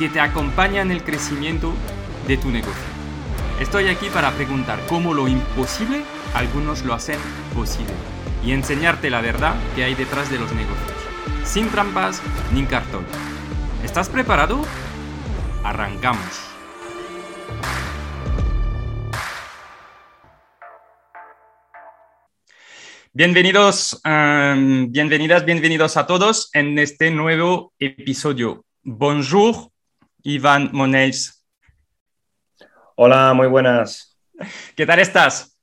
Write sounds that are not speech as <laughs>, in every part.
que te acompaña en el crecimiento de tu negocio. Estoy aquí para preguntar cómo lo imposible algunos lo hacen posible y enseñarte la verdad que hay detrás de los negocios, sin trampas ni cartón. ¿Estás preparado? Arrancamos. Bienvenidos, bienvenidas, bienvenidos a todos en este nuevo episodio. Bonjour, Iván Monés. Hola, muy buenas. ¿Qué tal estás?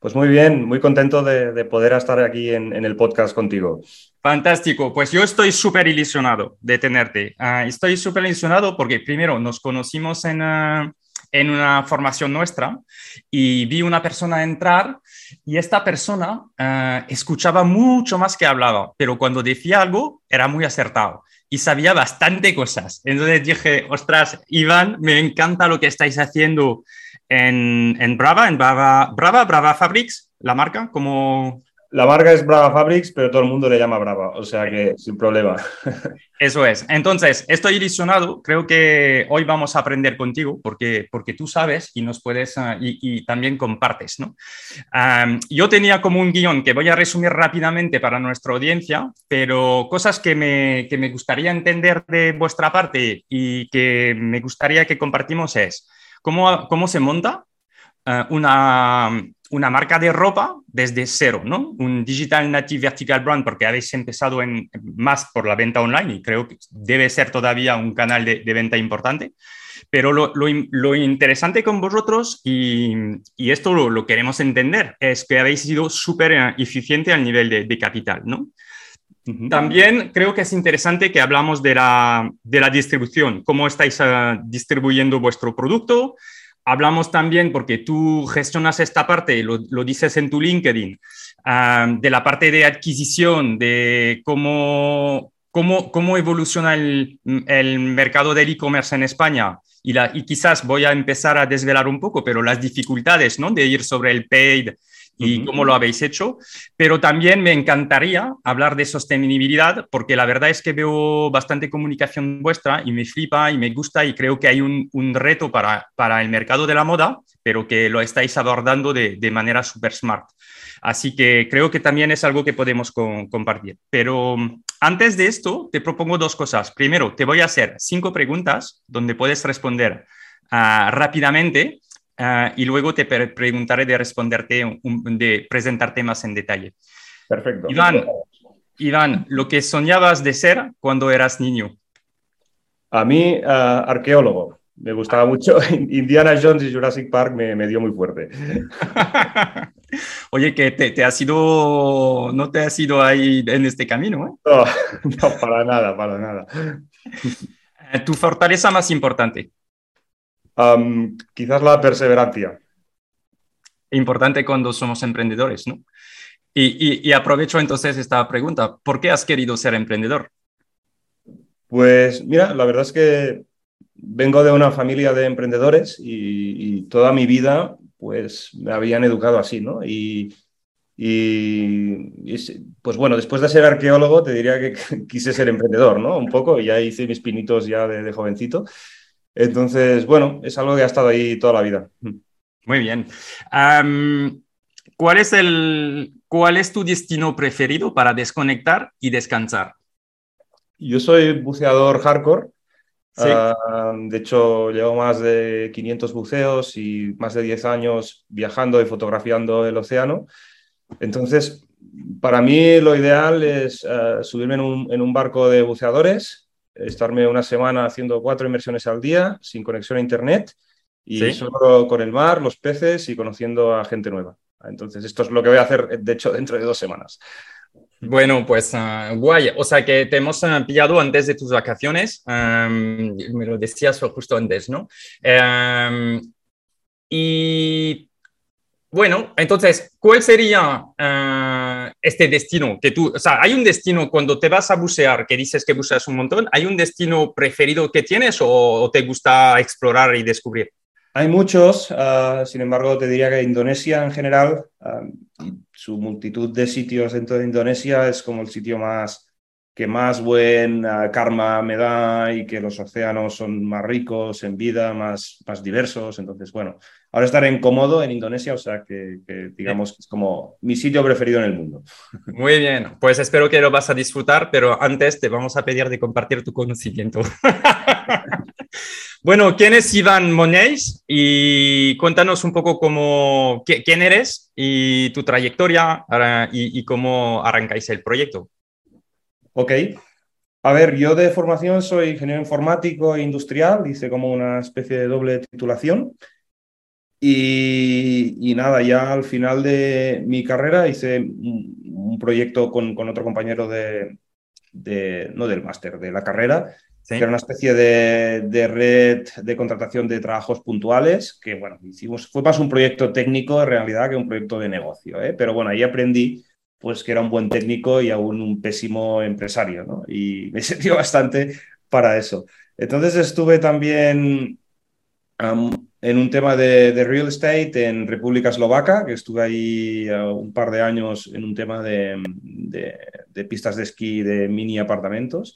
Pues muy bien, muy contento de, poder estar aquí en, el podcast contigo. Fantástico, pues yo estoy súper ilusionado de tenerte. Ah, estoy súper ilusionado porque primero nos conocimos en, ah, en una formación nuestra y vi una persona entrar y esta persona ah, escuchaba mucho más que hablaba, pero cuando decía algo era muy acertado y sabía bastante cosas. Entonces dije, ostras, Iván, me encanta lo que estáis haciendo en, en Brava, en Brava, Brava, Brava Fabrics, la marca, como la marca es Brava Fabrics, pero todo el mundo le llama Brava, o sea que sin problema. Eso es. Entonces, estoy ilusionado. Creo que hoy vamos a aprender contigo porque, porque tú sabes y nos puedes ah, y, también compartes. ¿no? yo tenía como un guion que voy a resumir rápidamente para nuestra audiencia, pero cosas que me, que me gustaría entender de vuestra parte y que me gustaría que compartimos es cómo, cómo se monta ah, una una marca de ropa desde cero, ¿no? Un Digital Native Vertical Brand, porque habéis empezado en, más por la venta online y creo que debe ser todavía un canal de, venta importante. Pero lo, interesante con vosotros, y, esto lo, queremos entender, es que habéis sido súper eficiente al nivel de, capital, ¿no? También creo que es interesante que hablamos de la, de la distribución, cómo estáis eh, distribuyendo vuestro producto, Hablamos también, porque tú gestionas esta parte, lo, lo dices en tu LinkedIn, ah, de la parte de adquisición, de cómo, cómo, cómo evoluciona el, el mercado del e-commerce en España. Y, la, y, quizás voy a empezar a desvelar un poco, pero las dificultades ¿no? de ir sobre el paid, y cómo lo habéis hecho. Pero también me encantaría hablar de sostenibilidad, porque la verdad es que veo bastante comunicación vuestra y me flipa y me gusta y creo que hay un, un reto para, para, el mercado de la moda, pero que lo estáis abordando de, de manera súper smart. Así que creo que también es algo que podemos compartir. Pero mm, antes de esto, te propongo dos cosas. Primero, te voy a hacer cinco preguntas donde puedes responder uh, rápidamente Ah, y luego te preguntaré de responderte, de presentarte más en detalle. Perfecto. Iván, Iván, lo que soñabas de ser cuando eras niño. A mí, ah, arqueólogo. Me gustaba mucho. <laughs> Indiana Jones y Jurassic Park me, me dio muy fuerte. <laughs> Oye, que te, te, has ido, no te has ido ahí en este camino, ¿eh? No, <laughs> no, para nada, para nada. ¿Tu fortaleza más importante? Quizás la perseverancia. Importante cuando somos emprendedores, ¿no? Y, aprovecho entonces esta pregunta. ¿Por qué has querido ser emprendedor? Pues mira, la verdad es que vengo de una familia de emprendedores y, toda mi vida pues me habían educado así, ¿no? Y, pues bueno, después de ser arqueólogo te diría que <laughs> quise ser emprendedor, ¿no? Un poco, y ya hice mis pinitos ya de jovencito. Entonces, bueno, es algo que ha estado ahí toda la vida. Muy bien. ¿cuál, es el, ¿Cuál es tu destino preferido para desconectar y descansar? Yo soy buceador hardcore Ah, de hecho, llevo más de 500 buceos y más de 10 años viajando y fotografiando el océano. Entonces, para mí lo ideal es ah, subirme en un, barco de buceadores, estarme una semana haciendo cuatro inmersiones al día, sin conexión a Internet, y solo con el mar, los peces y conociendo a gente nueva. Entonces, esto es lo que voy a hacer, de hecho, <laughs> dentro de dos semanas. Bueno, pues uh, guay. O sea que te hemos uh, pillado antes de tus vacaciones. Um, me lo decías justo antes, ¿no? Um, y bueno, entonces, ¿cuál sería uh, este destino que tú, o sea, hay un destino cuando te vas a bucear, que dices que buceas un montón, ¿hay un destino preferido que tienes o te gusta explorar y descubrir? Hay muchos, ah, sin embargo, te diría que Indonesia en general, y su multitud de sitios dentro de Indonesia es como el sitio más que más buen karma me da y que los océanos son más ricos en vida, más, más diversos. Entonces, bueno, ahora estaré en Komodo, en Indonesia, o sea que, digamos que es como mi sitio preferido en el mundo. Muy bien, pues espero que lo vas a disfrutar, pero antes te vamos a pedir de compartir tu conocimiento. <laughs> Bueno, ¿quién es Iván Monéis? Y cuéntanos un poco cómo, quién eres y tu trayectoria y, cómo arrancáis el proyecto. Ok. A ver, yo de formación soy ingeniero informático e industrial, hice como una especie de doble titulación. Y, nada, ya al final de mi carrera hice un, proyecto con, otro compañero de, no del máster, de la carrera, que era una especie de, red de contratación de trabajos puntuales, que bueno, hicimos, fue más un proyecto técnico en realidad que un proyecto de negocio, ¿eh? pero bueno, ahí aprendí pues que era un buen técnico y aún un pésimo empresario, ¿no? Y me <laughs> sirvió bastante para eso. Entonces estuve también en un tema de, real estate en República Eslovaca, que estuve ahí uh, un par de años en un tema de, pistas de esquí de mini apartamentos.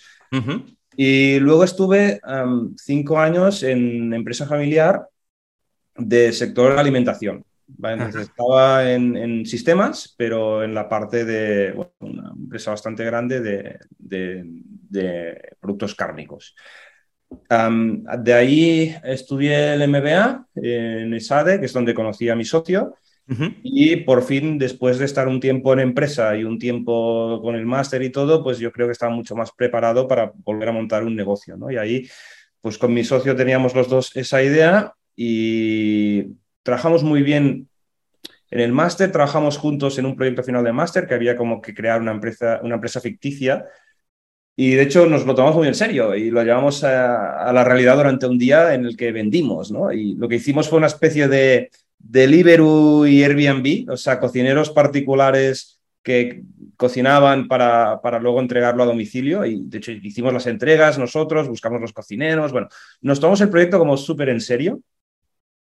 Y luego estuve cinco años en empresa familiar de sector alimentación. Entonces, estaba en, sistemas, pero en la parte de una empresa bastante grande de, productos cárnicos. de ahí estudié el MBA en ESADE, que es donde conocí a mi socio, y por fin, después de estar un tiempo en empresa y un tiempo con el máster y todo, pues yo creo que estaba mucho más preparado para volver a montar un negocio, ¿no? Y ahí, pues con mi socio teníamos los dos esa idea y trabajamos muy bien en el máster, trabajamos juntos en un proyecto final de máster que había como que crear una empresa, una empresa ficticia. Y de hecho nos lo tomamos muy en serio y lo llevamos a, la realidad durante un día en el que vendimos, ¿no? Y lo que hicimos fue una especie de Deliveroo y Airbnb, o sea, cocineros particulares que cocinaban para, para, luego entregarlo a domicilio. Y de hecho hicimos las entregas nosotros, buscamos los cocineros, bueno, nos tomamos el proyecto como súper en serio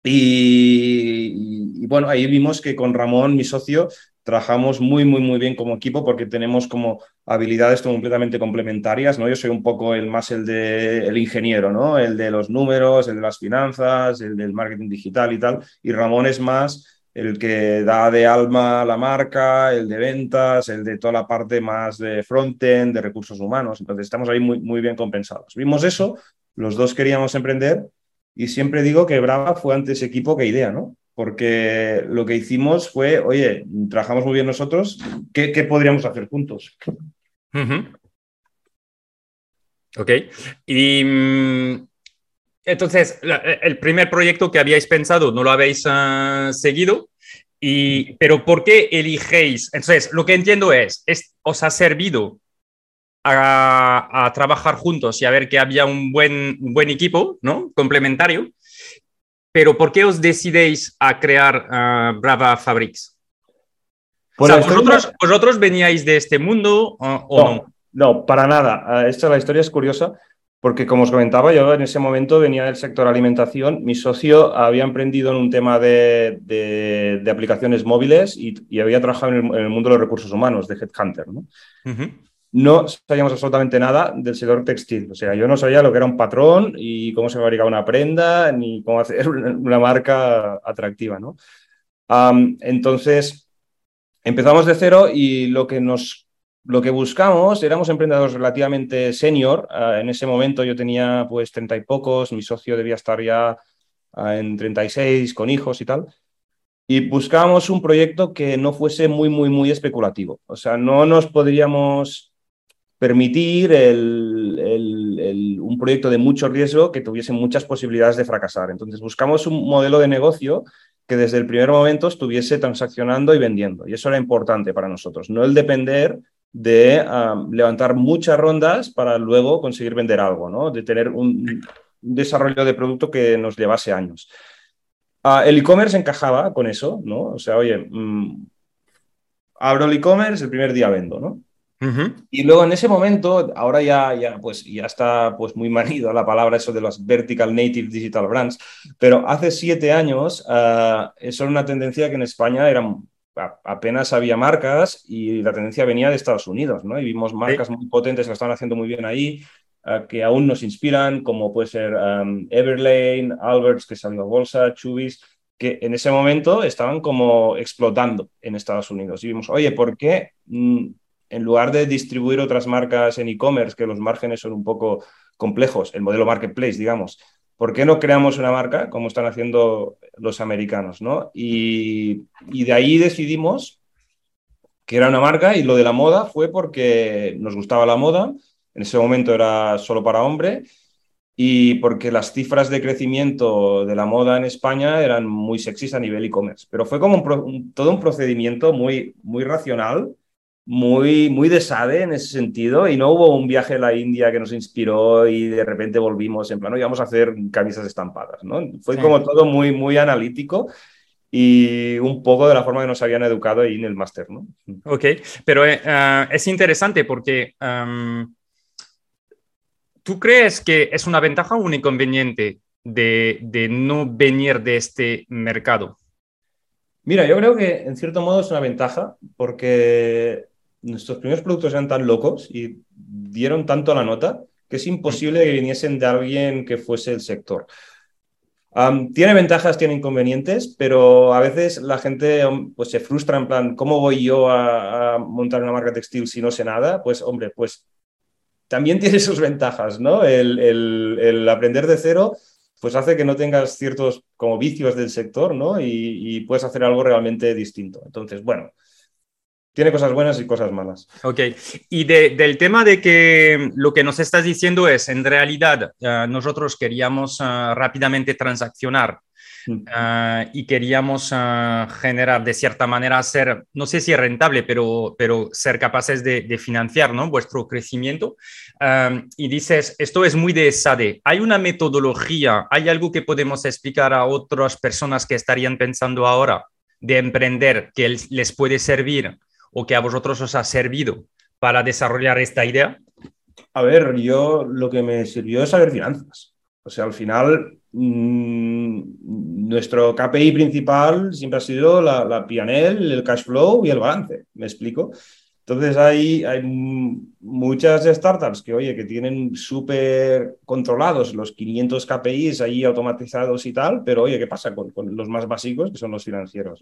y, bueno, ahí vimos que con Ramón, mi socio, trabajamos muy, muy, muy bien como equipo porque tenemos como habilidades completamente complementarias, ¿no? Yo soy un poco el más el de el ingeniero, ¿no? El de los números, el de las finanzas, el del marketing digital y tal, y Ramón es más el que da de alma a la marca, el de ventas, el de toda la parte más de frontend, de recursos humanos. Entonces estamos ahí muy, muy bien compensados. Vimos eso, los dos queríamos emprender y siempre digo que Brava fue antes equipo que idea, ¿no? porque lo que hicimos fue, oye, trabajamos muy bien nosotros, ¿qué, podríamos hacer juntos? Ok. Y mm, entonces, el primer proyecto que habíais pensado no lo habéis ah, seguido, y, pero ¿por qué eligéis? Entonces, lo que entiendo es, ¿os ha servido a, trabajar juntos y a ver que había un buen, un buen equipo, ¿no? Complementario pero ¿por qué os decidéis a crear ah, Brava Fabrics? o sea, ¿vosotros, veníais de este mundo o no, no? para nada. Ah, esta la historia es curiosa porque, como os comentaba, yo en ese momento venía del sector alimentación. Mi socio había emprendido en un tema de, aplicaciones móviles y, había trabajado en el, mundo de los recursos humanos, de Headhunter. ¿no? No sabíamos absolutamente nada del sector textil. O sea, yo no sabía lo que era un patrón y cómo se fabrica una prenda, ni cómo hacer <laughs> una marca atractiva, ¿no? entonces, empezamos de cero y lo que nos lo que buscamos, éramos emprendedores relativamente senior. Ah, en ese momento yo tenía pues treinta y pocos, mi socio debía estar ya ah, en 36 con hijos y tal. Y buscábamos un proyecto que no fuese muy, muy, muy especulativo. O sea, no nos podríamos permitir un proyecto de mucho riesgo que tuviese muchas posibilidades de fracasar. Entonces buscamos un modelo de negocio que desde el primer momento estuviese transaccionando y vendiendo. Y eso era importante para nosotros, no el depender de levantar muchas rondas para luego conseguir vender algo, ¿no? de tener un, desarrollo de producto que nos llevase años. Ah, el e-commerce encajaba con eso, ¿no? O sea, oye, mm, abro el e-commerce, el primer día vendo, ¿no? Y luego en ese momento, ahora ya, ya, pues, ya está pues, muy manido la palabra eso de los vertical native digital brands, pero hace siete años uh, eso era una tendencia que en España era, apenas había marcas y la tendencia venía de Estados Unidos, ¿no? Y vimos marcas muy potentes que lo estaban haciendo muy bien ahí, uh, que aún nos inspiran, como puede ser um, Everlane, Alberts, que salió a bolsa, Chubis, que en ese momento estaban como explotando en Estados Unidos. Y vimos, oye, ¿por qué? En lugar de distribuir otras marcas en e-commerce, que los márgenes son un poco complejos, el modelo marketplace, digamos, ¿por qué no creamos una marca como están haciendo los americanos? ¿no? Y, de ahí decidimos que era una marca y lo de la moda fue porque nos gustaba la moda, en ese momento era solo para hombre y porque las cifras de crecimiento de la moda en España eran muy sexys a nivel e-commerce, pero fue como todo un procedimiento muy, muy racional muy, muy de SADE en ese sentido y no hubo un viaje a la India que nos inspiró y de repente volvimos en plan, no, íbamos a hacer camisas estampadas, ¿no? Fue como todo muy, muy analítico y un poco de la forma que nos habían educado ahí en el máster, ¿no? Ok, pero ah, es interesante porque ¿tú crees que es una ventaja o un inconveniente de, de no venir de este mercado? Mira, yo creo que en cierto modo es una ventaja porque nuestros primeros productos eran tan locos y dieron tanto la nota que es imposible que viniesen de alguien que fuese el sector. tiene ventajas, tiene inconvenientes, pero a veces la gente pues, se frustra en plan, ¿cómo voy yo a, montar una marca textil si no sé nada? Pues hombre, pues también <laughs> tiene sus ventajas, ¿no? El, el, aprender de cero pues hace que no tengas ciertos como vicios del sector, ¿no? Y, y puedes hacer algo realmente distinto. Entonces, bueno, tiene cosas buenas y cosas malas. Ok, y del tema de que lo que nos estás diciendo es, en realidad, eh, nosotros queríamos eh, rápidamente transaccionar eh, y queríamos generar, de cierta manera, ser, no sé si rentable, pero, pero ser capaces de, financiar ¿no? vuestro crecimiento. y dices, esto es muy de SADE. ¿Hay una metodología, hay algo que podemos explicar a otras personas que estarían pensando ahora de emprender que les puede servir o que a vosotros os ha servido para desarrollar esta idea? A ver, yo lo que me sirvió es saber finanzas. O sea, al final, mm, nuestro KPI principal siempre ha sido la, la PNL, el cash flow y el balance. ¿Me explico? Entonces hay, hay muchas startups que, oye, que tienen súper controlados los 500 KPIs ahí automatizados y tal, pero oye, ¿qué pasa con, con, los más básicos, que son los financieros?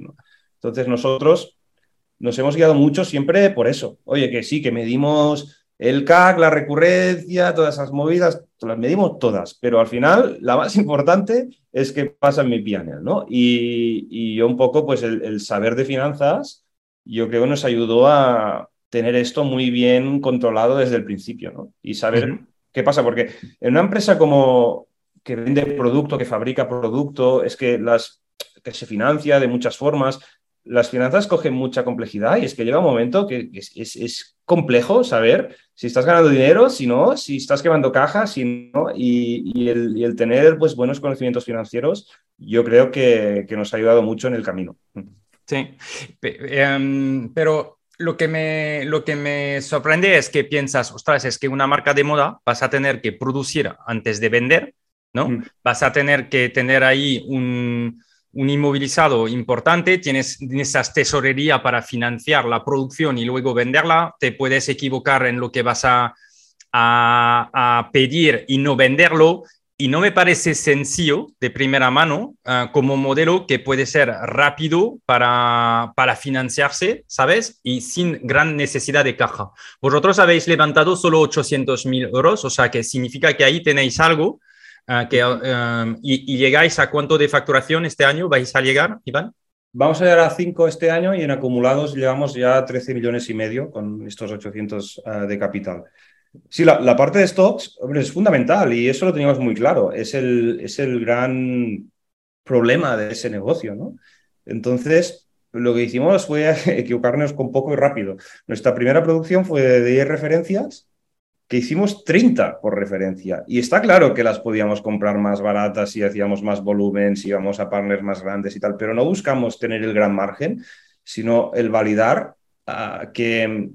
Entonces nosotros nos hemos guiado mucho siempre por eso. Oye, que sí, que medimos el CAC, la recurrencia, todas esas movidas, las medimos todas, pero al final la más <laughs> importante es que pasa en mi pianel, ¿no? Y, yo un poco, pues el, saber de finanzas, yo creo que nos ayudó a tener esto muy bien controlado desde el principio, ¿no? Y saber qué pasa, porque en una empresa como que vende producto, que fabrica producto, es que las que se financia de muchas formas, las finanzas cogen mucha complejidad y es que llega un momento que es, complejo saber si estás ganando dinero, si no, si estás quemando cajas, si no, y, el, tener pues, buenos conocimientos financieros, yo creo que, nos ha ayudado mucho en el camino. Sí, em, pero lo que, me, lo que me sorprende es que piensas, ostras, es que una marca de moda vas a tener que producir antes de vender, ¿no? Mm. Vas a tener que tener ahí un un inmovilizado importante, tienes esas tesorería para financiar la producción y luego venderla, te puedes equivocar en lo que vas a, a, pedir y no venderlo. y no me parece sencillo de primera mano ah, como modelo que puede ser rápido para, para financiarse, ¿sabes? Y sin gran necesidad de caja. Vosotros habéis levantado solo 800 mil euros, o sea que significa que ahí tenéis algo ah, que, ah, y, llegáis a cuánto de facturación este año vais a llegar, Iván? Vamos a llegar a 5 este año y en acumulados llevamos ya 13 millones y medio con estos 800 de capital. Sí, la, parte de stocks hombre, es fundamental y eso lo teníamos muy claro. Es el, es el gran problema de ese negocio, ¿no? Entonces, lo que hicimos fue <laughs> equivocarnos con poco y rápido. Nuestra primera producción fue de 10 referencias, que hicimos 30 por referencia. Y está claro que las podíamos comprar más baratas si hacíamos más volumen, si íbamos a partners más grandes y tal, pero no buscamos tener el gran margen, sino el validar ah, que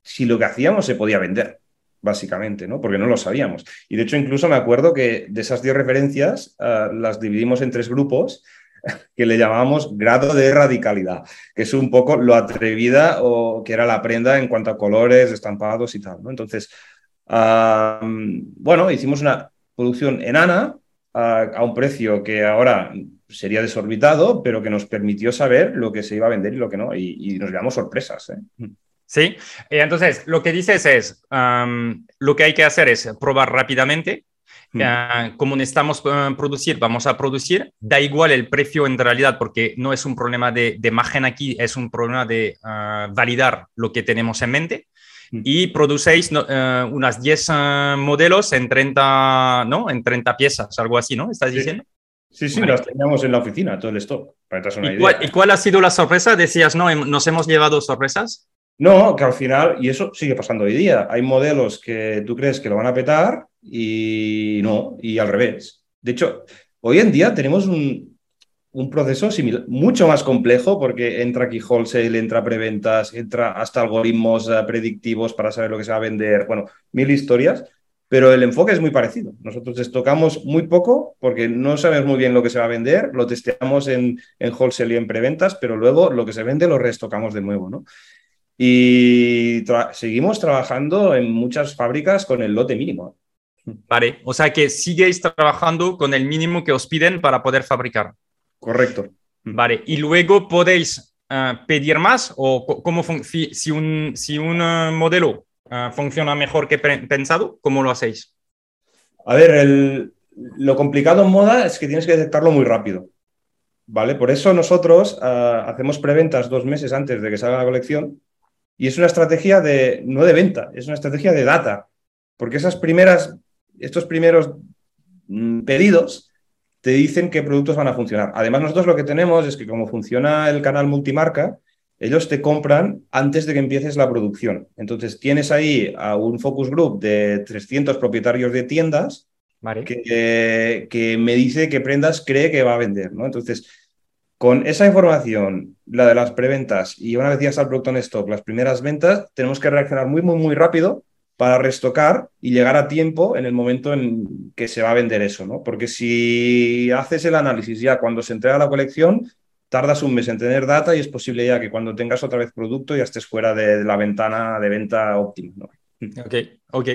si lo que hacíamos se podía vender básicamente, ¿no? Porque no lo sabíamos. Y de hecho, incluso me acuerdo que de esas 10 referencias ah, las dividimos en tres grupos <laughs> que le llamábamos grado de radicalidad, que es un poco lo atrevida o que era la prenda en cuanto a colores, estampados y tal, ¿no? Entonces, bueno, hicimos una producción enana a, a un precio que ahora sería desorbitado, pero que nos permitió saber lo que se iba a vender y lo que no, y, y nos llevamos sorpresas. ¿eh? Sí, entonces lo que dices es, lo que hay que hacer es probar rápidamente. Mm. Ah, como necesitamos uh, producir, vamos a producir. Da igual el precio en realidad, porque no es un problema de, de margen aquí, es un problema de ah, validar lo que tenemos en mente. Y producéis uh, unas 10 uh, modelos en 30, ¿no? En 30 piezas, algo así, ¿no? ¿Estás diciendo? Sí, sí, las teníamos en la oficina, todo el stock. Para una ¿Y, idea. Cuál, ¿Y cuál ha sido la sorpresa? Decías, ¿no? ¿Nos hemos llevado sorpresas? No, que al final, y eso sigue pasando hoy día, hay modelos que tú crees que lo van a petar y no, y al revés. De hecho, hoy en día tenemos un, proceso similar, mucho más complejo porque entra aquí wholesale, entra preventas, entra hasta algoritmos eh, predictivos para saber lo que se va a vender, bueno, mil historias, pero el enfoque es muy parecido. Nosotros estocamos muy poco porque no sabemos muy bien lo que se va a vender, lo testeamos en, en wholesale y en preventas, pero luego lo que se vende lo restocamos de nuevo, ¿no? Y seguimos trabajando en muchas fábricas con el lote mínimo. Vale, o sea que sigues trabajando con el mínimo que os piden para poder fabricar. Correcto. Vale, y luego podéis eh, pedir más o cómo si, un, si un eh, modelo eh, funciona mejor que pensado, ¿cómo lo hacéis? A ver, lo complicado en moda es que tienes que detectarlo muy rápido. ¿Vale? Por eso nosotros hacemos preventas dos meses antes de que salga la colección y es una estrategia de, no de venta, es una estrategia de data, porque esas primeras, estos primeros mm, pedidos te dicen qué productos van a funcionar. Además, nosotros lo que tenemos es que como funciona el canal multimarca, ellos te compran antes de que empieces la producción. Entonces, tienes ahí a un focus group de 300 propietarios de tiendas que, que, me dice qué prendas cree que va a vender. ¿no? Entonces, con esa información, la de las preventas y una vez ya está el producto en stock, las primeras ventas, tenemos que reaccionar muy, muy, muy rápido para restocar y llegar a tiempo en el momento en que se va a vender eso, ¿no? Porque si haces el análisis ya cuando se entrega la colección, tardas un mes en tener data y es posible ya que cuando tengas otra vez producto ya estés fuera de, la ventana de venta óptima. <laughs> Ok, ok.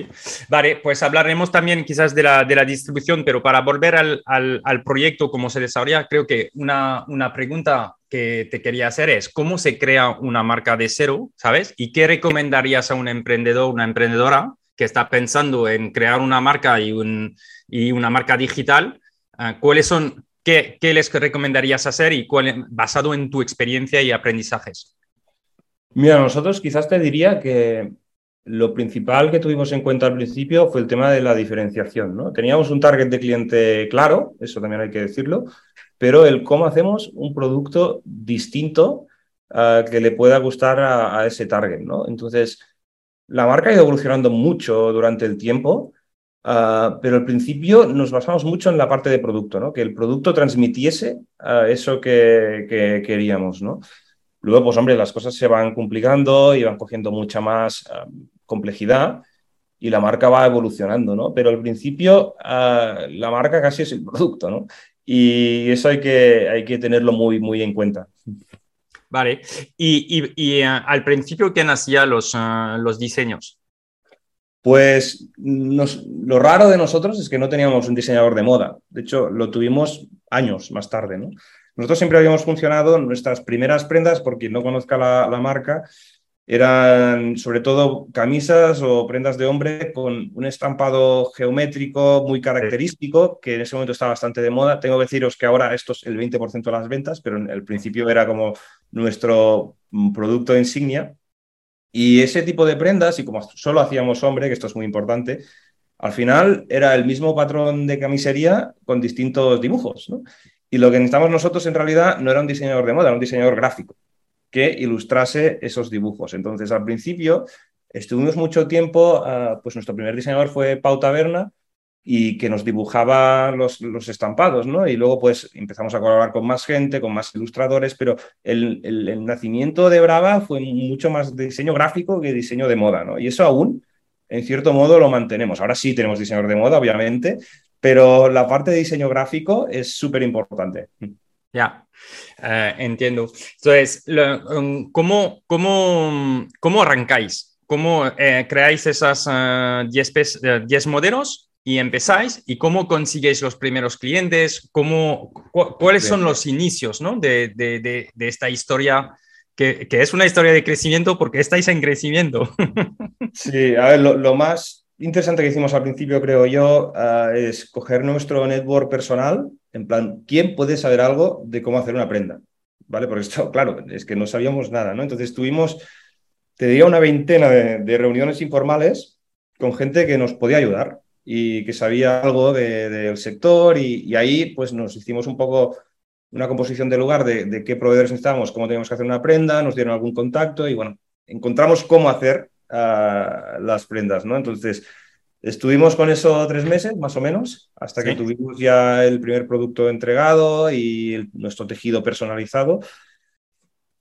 Vale, pues hablaremos también quizás de la, de la distribución, pero para volver al, al, proyecto, cómo se desarrolla, creo que una, una, pregunta que te quería hacer es, ¿cómo se crea una marca de cero, sabes? ¿Y qué recomendarías a un emprendedor, una emprendedora que está pensando en crear una marca y, un, y una marca digital? Ah, ¿Cuáles son, qué, qué, les recomendarías hacer y cuál, basado en tu experiencia y aprendizajes? Mira, nosotros quizás te diría que lo principal que tuvimos en cuenta al principio fue el tema de la diferenciación. ¿no? Teníamos un target de cliente claro, eso también hay que decirlo, pero el cómo hacemos un producto distinto uh, que le pueda gustar a, ese target. ¿no? Entonces, la marca ha ido evolucionando mucho durante el tiempo, uh, pero al principio nos basamos mucho en la parte de producto, ¿no? que el producto transmitiese uh, eso que, que queríamos. ¿no? Luego, pues hombre, las cosas se van complicando y van cogiendo mucha más complejidad y la marca va evolucionando, ¿no? Pero al principio ah, la marca casi es el producto, ¿no? Y eso hay que, hay que tenerlo muy, muy en cuenta. Vale. Y, y, y uh, al principio, ¿quién hacía los, uh, los diseños? Pues lo raro de nosotros es que no teníamos un diseñador de moda. De hecho, lo tuvimos años más tarde. ¿no? Nosotros siempre habíamos funcionado nuestras primeras prendas, por quien no conozca la, la marca, eran sobre todo camisas o prendas de hombre con un estampado geométrico muy característico, que en ese momento está bastante de moda. Tengo que deciros que ahora esto es el 20% de las ventas, pero en el principio era como nuestro mm, producto insignia. Y ese tipo de prendas, y como solo hacíamos hombre, que esto es muy importante, al final era el mismo patrón de camisería con distintos dibujos. Y lo que necesitamos nosotros en realidad no era un diseñador de moda, era un diseñador gráfico que ilustrase esos dibujos. Entonces, al principio, estuvimos mucho tiempo, ah, pues nuestro primer diseñador fue Pau Taberna, y que nos dibujaba los, los, estampados, ¿no? Y luego pues empezamos a colaborar con más gente, con más ilustradores, pero el, el, nacimiento de Brava fue mucho más diseño gráfico que diseño de moda, ¿no? Y eso aún, en cierto modo, lo mantenemos. Ahora sí tenemos diseñador de moda, obviamente, pero la parte de diseño gráfico es súper importante. Ya, eh, entiendo. Entonces, um, ¿cómo, cómo, cómo arrancáis? ¿Cómo eh, creáis esas 10 uh, modelos y empezáis? ¿Y cómo consigues los primeros clientes? ¿Cómo, ¿Cuáles son los inicios ¿no? de, de, de, esta historia? Que, que, es una historia de crecimiento porque estáis en crecimiento. <laughs> Sí, a ver, lo, lo más interesante que hicimos al principio, creo yo, ah, es coger nuestro network personal, en plan, ¿quién puede saber algo de cómo hacer una prenda? ¿Vale? Porque esto, claro, es que no sabíamos nada, ¿no? Entonces tuvimos, te diría, una veintena de, reuniones informales con gente que nos podía ayudar y que sabía algo del sector y, ahí pues nos hicimos un poco una composición de lugar de, qué proveedores necesitábamos, cómo teníamos que hacer una prenda, nos dieron algún contacto y bueno, encontramos cómo hacer las prendas, ¿no? Entonces, estuvimos con eso tres meses, más o menos, hasta que tuvimos ya el primer producto entregado y nuestro tejido personalizado.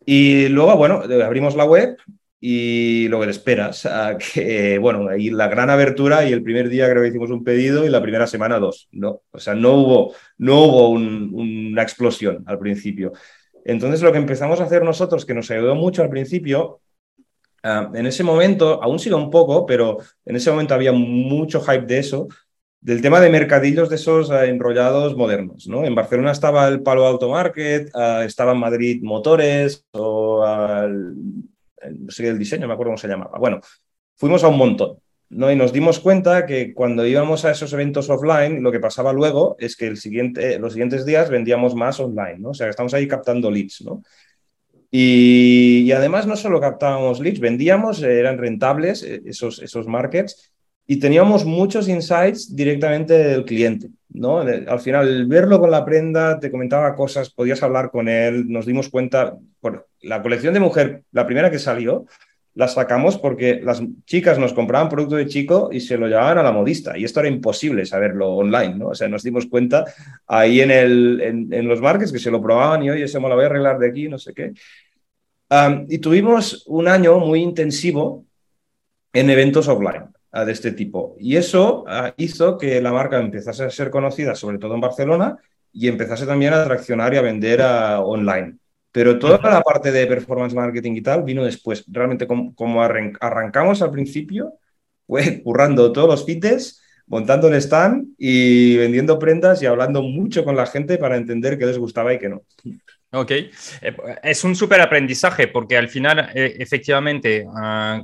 Y luego, bueno, abrimos la web y lo que esperas, a que, bueno, ahí la gran abertura y el primer día creo que hicimos un pedido y la primera semana dos, ¿no? O sea, no hubo, no hubo una explosión al principio. Entonces, lo que empezamos a hacer nosotros, que nos ayudó mucho al principio, Ah, en ese momento, aún sido un poco, pero en ese momento había mucho hype de eso, del tema de mercadillos de esos ah, enrollados modernos. ¿no? En Barcelona estaba el Palo Alto Market, uh, estaba en Madrid Motores, o el, no el diseño, me acuerdo cómo se llamaba. Bueno, fuimos a un montón. ¿no? Y nos dimos cuenta que cuando íbamos a esos eventos offline, lo que pasaba luego es que los siguientes días vendíamos más online, ¿no? O sea, que estamos ahí captando leads, ¿no? Y, además no solo captábamos leads, vendíamos, eh, eran rentables eh, esos, esos markets y teníamos muchos insights directamente del cliente. ¿no? Al final, verlo con la prenda, te comentaba cosas, podías hablar con él, nos dimos cuenta, por la colección de mujer, la primera que salió, la sacamos porque las chicas nos compraban producto de chico y se lo llevaban a la modista. Y esto era imposible saberlo online, ¿no? O sea, nos dimos cuenta ahí en, el, en, los markets que se lo probaban y, oye, se me lo voy a arreglar de aquí, no sé qué. Y tuvimos un año muy intensivo en eventos offline de este tipo. Y eso ah, hizo que la marca empezase a ser conocida, sobre todo en Barcelona, y empezase también a traccionar y a vender online. Pero toda la parte de performance marketing y tal vino después. Realmente como, arrancamos al principio, fue <laughs> currando todos los fites, montando el stand y vendiendo prendas y hablando mucho con la gente para entender qué les gustaba y qué no. Ok, eh, es un súper aprendizaje porque al final, eh, efectivamente, ah,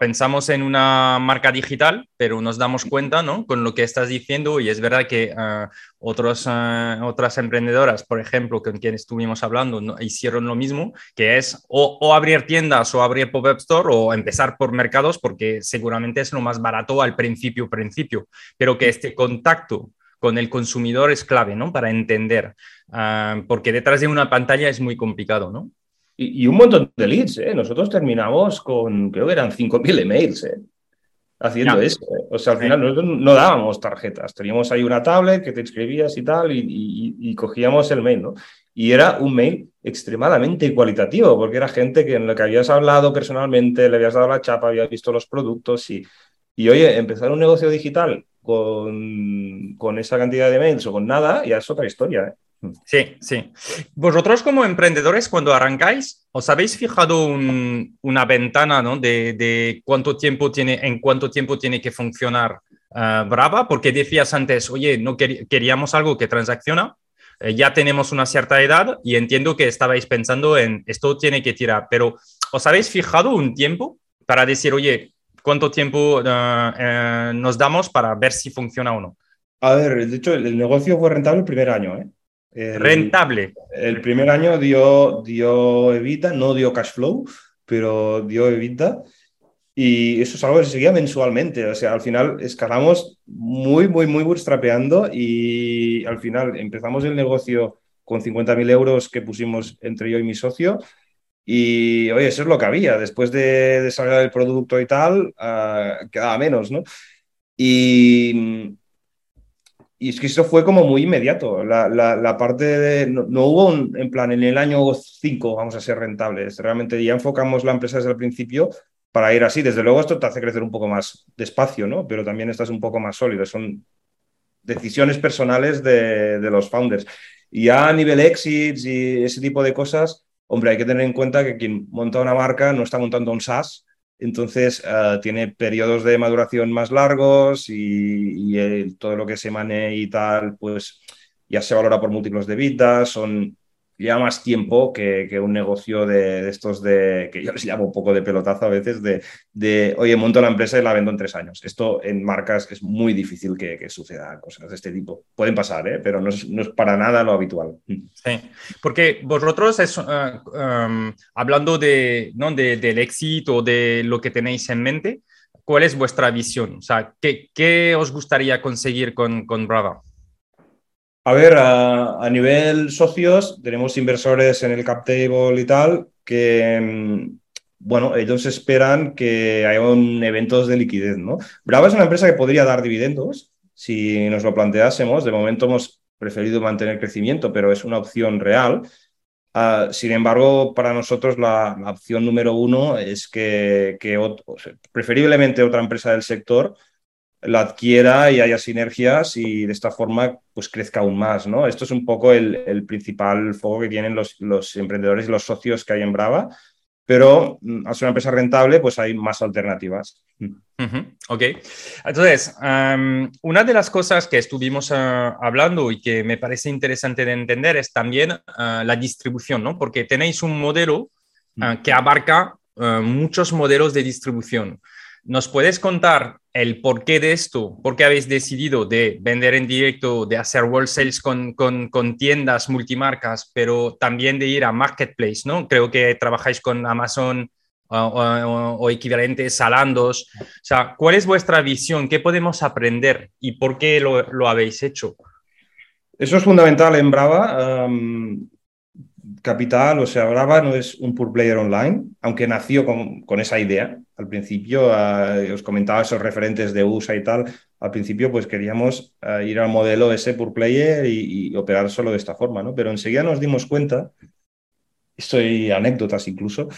pensamos en una marca digital, pero nos damos cuenta, ¿no? Con lo que estás diciendo y es verdad que uh, otros, ah, otras emprendedoras, por ejemplo, con quien estuvimos hablando, hicieron lo mismo, que es o, o abrir tiendas o abrir pop-up store o empezar por mercados porque seguramente es lo más barato al principio, principio, pero que este contacto con el consumidor es clave, ¿no? Para entender, ah, porque detrás de una pantalla es muy complicado, ¿no? Y, un montón de leads, ¿eh? Nosotros terminamos con, creo que eran 5.000 emails, ¿eh? Haciendo eso. ¿eh? O sea, al final nosotros no dábamos tarjetas, teníamos ahí una tablet que te inscribías y tal, y, cogíamos el mail, ¿no? Y era un mail extremadamente cualitativo, porque era gente que en lo que habías hablado personalmente, le habías dado la chapa, habías visto los productos y, y oye, empezar un negocio digital con, con esa cantidad de mails o con nada, ya es otra historia. ¿eh? Sí, sí. Vosotros como emprendedores, cuando arrancáis, ¿os habéis fijado una ventana ¿no? de, cuánto tiempo tiene, en cuánto tiempo tiene que funcionar eh, Brava? Porque decías antes, oye, no queríamos algo que transacciona, eh, ya tenemos una cierta edad y entiendo que estabais pensando en esto tiene que tirar, pero ¿os habéis fijado un tiempo para decir, oye, cuánto tiempo eh, nos damos para ver si funciona o no? A ver, de hecho, el negocio fue rentable el primer año, ¿eh? Rentable. El primer año dio, dio Evita, no dio cash flow, pero dio Evita. Y eso es algo que se seguía mensualmente. O sea, al final escalamos muy, muy, muy bootstrapeando y al final empezamos el negocio con 50.000 euros que pusimos entre yo y mi socio. Y oye, eso es lo que había. Después de, de salir el producto y tal, uh, quedaba menos, ¿no? Y, y es que eso fue como muy inmediato. La, la, parte de. No, hubo un, en plan, en el año 5 vamos a ser rentables. Realmente ya enfocamos la empresa desde el principio para ir así. Desde luego, esto te hace crecer un poco más despacio, ¿no? Pero también estás un poco más sólido. Son decisiones personales de, de los founders. Y ya a nivel exits y ese tipo de cosas, hombre, hay que tener en cuenta que quien monta una marca no está montando un SaaS entonces, eh, tiene periodos de maduración más largos y, todo lo que se maneja y tal, pues ya se valora por múltiplos de vidas, son lleva más tiempo que, un negocio de, estos de, que yo les llamo un poco de pelotazo a veces, de, de, oye, monto la empresa y la vendo en tres años. Esto en marcas es muy difícil que, suceda cosas de este tipo. Pueden pasar, ¿eh? pero no es, no es, para nada lo habitual. Sí, porque vosotros, es, uh, um, hablando de, ¿no? de, del éxito, de lo que tenéis en mente, ¿cuál es vuestra visión? O sea, ¿qué, qué os gustaría conseguir con, con Brava? A ver, a, nivel socios, tenemos inversores en el cap table y tal, que, mm, bueno, ellos esperan que haya un eventos de liquidez, ¿no? Brava es una empresa que podría dar dividendos si nos lo planteásemos. De momento hemos preferido mantener crecimiento, pero es una opción real. Ah, sin embargo, para nosotros la, opción número uno es que, que preferiblemente otra empresa del sector la adquiera y haya sinergias y de esta forma pues crezca aún más, ¿no? Esto es un poco el, principal foco que tienen los, los, emprendedores y los socios que hay en Brava, pero mm, al ser una empresa rentable pues hay más alternativas. Ok, entonces, una de las cosas que estuvimos ah, hablando y que me parece interesante de entender es también ah, la distribución, ¿no? Porque tenéis un modelo ah, que abarca muchos modelos de distribución. ¿Nos puedes contar el porqué de esto? ¿Por qué habéis decidido de vender en directo, de hacer wholesales con, con, tiendas multimarcas, pero también de ir a marketplace, ¿no? Creo que trabajáis con Amazon o, equivalentes a Landos. O sea, ¿cuál es vuestra visión? ¿Qué podemos aprender y por qué lo, habéis hecho? Eso es fundamental en Brava. Capital, o sea, Brava no es un pure player online, aunque nació con, con esa idea al principio, os comentaba esos referentes de USA y tal, al principio pues queríamos ir al modelo ese pure player y, operar solo de esta forma, ¿no? Pero enseguida nos dimos cuenta, esto hay anécdotas incluso,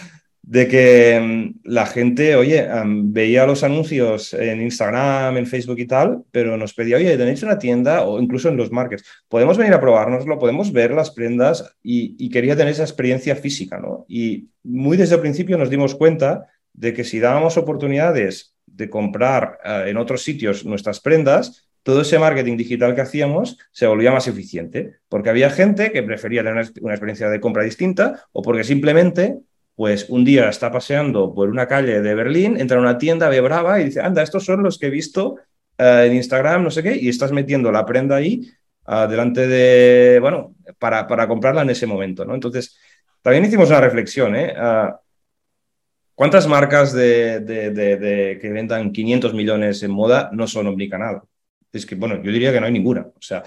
de que mm, la gente, oye, veía los anuncios en Instagram, en Facebook y tal, pero nos pedía, oye, tenéis una tienda o incluso en los markets, podemos venir a probárnoslo, podemos ver las prendas y, quería tener esa experiencia física, ¿no? Y muy desde el principio nos dimos cuenta de que si dábamos oportunidades de comprar eh, en otros sitios nuestras prendas, todo ese marketing digital que hacíamos se volvía más eficiente, porque había gente que prefería tener una experiencia de compra distinta o porque simplemente pues un día está paseando por una calle de Berlín, entra a una tienda, ve Brava y dice, anda, estos son los que he visto eh, en Instagram, no sé qué, y estás metiendo la prenda ahí uh, delante de, bueno, para, para, comprarla en ese momento, ¿no? Entonces, también hicimos una reflexión, ¿eh? Uh, ¿Cuántas marcas de, de, que vendan 500 millones en moda no son omnicanal? Es que, bueno, yo diría que no hay ninguna. O sea,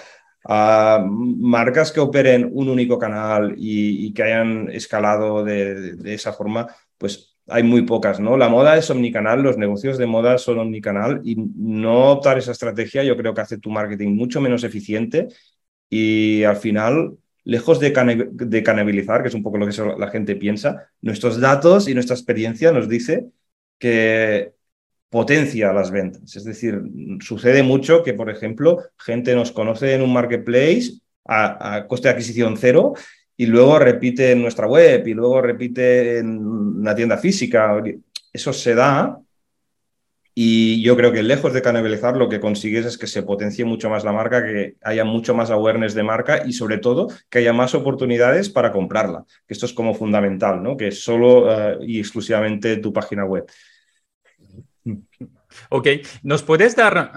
marcas que operen un único canal y, que hayan escalado de, esa forma, pues hay muy pocas, ¿no? La moda es omnicanal, los negocios de moda son omnicanal y no optar esa estrategia yo creo que hace tu marketing mucho menos eficiente y al final, lejos de, de canabilizar, que es un poco lo que la gente piensa, nuestros datos y nuestra experiencia nos dice que potencia las ventas. Es decir, sucede mucho que, por ejemplo, gente nos conoce en un marketplace a, coste de adquisición cero y luego repite en nuestra web y luego repite en una tienda física. Eso se da y yo creo que lejos de canibalizar, lo que consigues es que se potencie mucho más la marca, que haya mucho más awareness de marca y sobre todo que haya más oportunidades para comprarla. Esto es como fundamental, ¿no? Que solo eh, y exclusivamente tu página web. Ok, ¿nos puedes dar,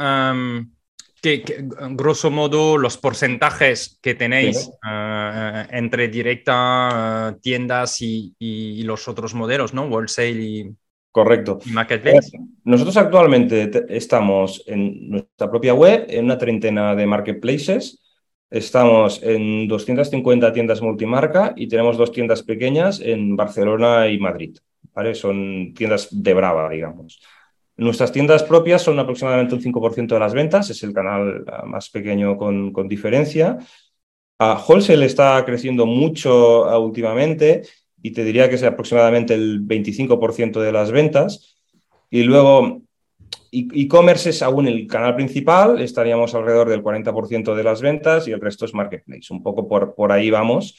que, grosso modo, los porcentajes que tenéis eh, entre directa, eh, tiendas y, y, los otros modelos, ¿no? Wholesale y Correcto. Nosotros actualmente estamos en nuestra propia web, en una treintena de marketplaces. Estamos en 250 tiendas multimarca y tenemos dos tiendas pequeñas en Barcelona y Madrid. ¿vale? Son tiendas de Brava, digamos. Nuestras tiendas propias son aproximadamente un 5% de las ventas, es el canal ah, más pequeño con, con diferencia. Uh, Wholesale está creciendo mucho uh, últimamente y te diría que es aproximadamente el 25% de las ventas. Y luego e-commerce es aún el canal principal, estaríamos alrededor del 40% de las ventas y el resto es marketplace. Un poco por, por ahí vamos.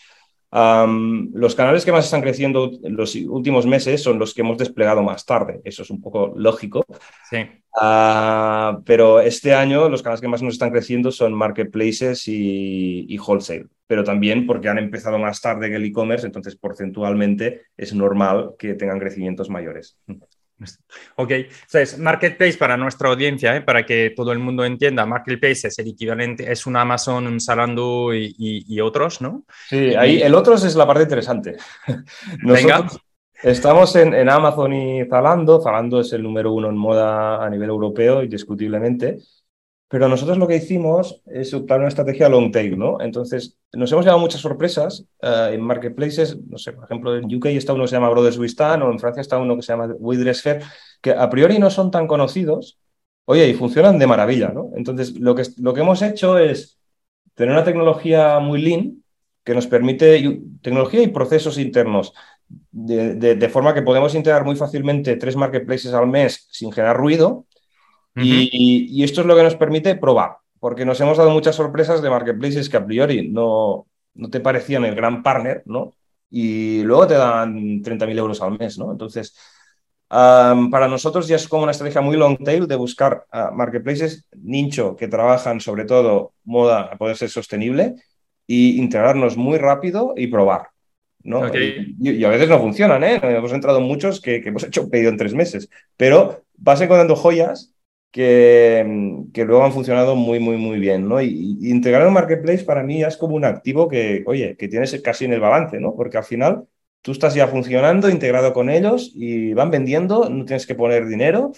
Los canales que más están creciendo en los últimos meses son los que hemos desplegado más tarde. Eso es un poco lógico. Sí. Ah, pero este año los canales que más nos están creciendo son marketplaces y, wholesale, pero también porque han empezado más tarde que el e-commerce, entonces porcentualmente es normal que tengan crecimientos mayores. Ok, entonces marketplace para nuestra audiencia, ¿eh? para que todo el mundo entienda, marketplace es el equivalente, es un Amazon, un Zalando y, otros, ¿no? Sí, ahí el otros es la parte interesante. <laughs> Venga. Estamos en, Amazon y Zalando. Zalando es el número uno en moda a nivel europeo, indiscutiblemente. Pero nosotros lo que hicimos es optar una estrategia long tail, ¿no? Entonces, nos hemos llevado muchas sorpresas eh, en marketplaces. No sé, por ejemplo, en UK está uno que se llama Brothers Wistan o en Francia está uno que se llama Widresfer, que a priori no son tan conocidos. Oye, y funcionan de maravilla, ¿no? Entonces, lo que, lo que hemos hecho es tener una tecnología muy lean que nos permite, tecnología y procesos internos de, forma que podemos integrar muy fácilmente tres marketplaces al mes sin generar ruido. Y, esto es lo que nos permite probar, porque nos hemos dado muchas sorpresas de marketplaces que a priori no, no te parecían el gran partner, ¿no? Y luego te dan 30.000 euros al mes, ¿no? Entonces, para nosotros ya es como una estrategia muy long tail de buscar marketplaces nicho que trabajan sobre todo moda a poder ser sostenible y integrarnos muy rápido y probar. ¿no? Y, a veces no funcionan, ¿eh? Hemos entrado muchos que, hemos hecho un pedido en tres meses, pero vas encontrando joyas que, que, luego han funcionado muy, muy, muy bien, ¿no? Y, integrar un marketplace para mí es como un activo que, oye, que tienes casi en el balance, ¿no? Porque al final tú estás ya funcionando, integrado con ellos y van vendiendo, no tienes que poner dinero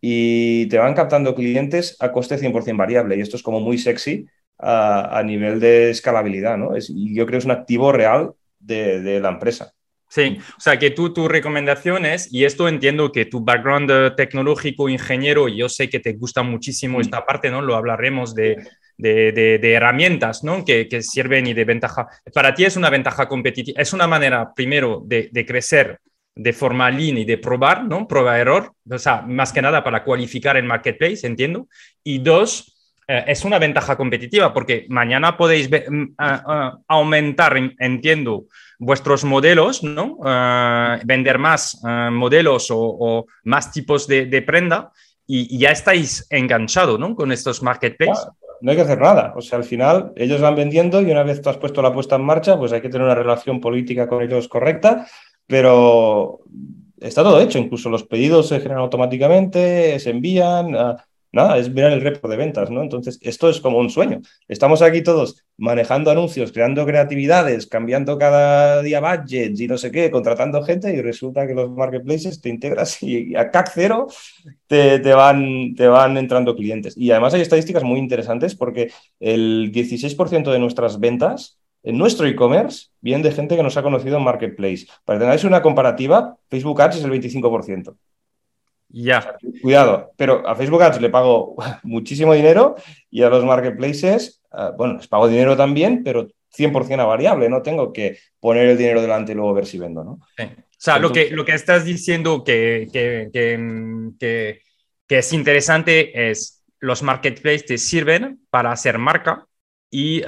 y te van captando clientes a coste 100% variable. Y esto es como muy sexy a, a nivel de escalabilidad, ¿no? Es, y yo creo que es un activo real de, la empresa. Sí, o sea que tú, tu recomendación es, y esto entiendo que tu background eh, tecnológico, ingeniero, yo sé que te gusta muchísimo mm. esta parte, ¿no? Lo hablaremos de, de, herramientas, ¿no? Que, que, sirven y de ventaja. Para ti es una ventaja competitiva, es una manera, primero, de, crecer de forma lean y de probar, ¿no? Prueba-error, o sea, más que nada para cualificar el marketplace, entiendo. Y dos, eh, es una ventaja competitiva porque mañana podéis mm, aumentar, entiendo, vuestros modelos, ¿no? Eh, vender más eh, modelos o, más tipos de, prenda y, ya estáis enganchados, ¿no? Con estos marketplaces. no hay que hacer nada. O sea, al final ellos van vendiendo y una vez tú has puesto la puesta en marcha, pues hay que tener una relación política con ellos correcta, pero está todo hecho. Incluso los pedidos se generan automáticamente, se envían. Ah, nada, es mirar el repo de ventas, ¿no? Entonces, esto es como un sueño. Estamos aquí todos manejando anuncios, creando creatividades, cambiando cada día budgets y no sé qué, contratando gente y resulta que los marketplaces te integras y a CAC cero te, te, van, te van entrando clientes. Y además hay estadísticas muy interesantes porque el 16% de nuestras ventas en nuestro e-commerce vienen de gente que nos ha conocido en Marketplace. Para que tengáis una comparativa, Facebook Ads es el 25%. Ya. Cuidado, pero a Facebook Ads le pago <laughs> muchísimo dinero y a los marketplaces, ah, bueno, les pago dinero también, pero 100% a variable, no tengo que poner el dinero delante y luego ver si vendo, ¿no? O sea, lo, que, lo que estás diciendo que, que, que, que, es interesante es los marketplaces te sirven para hacer marca, y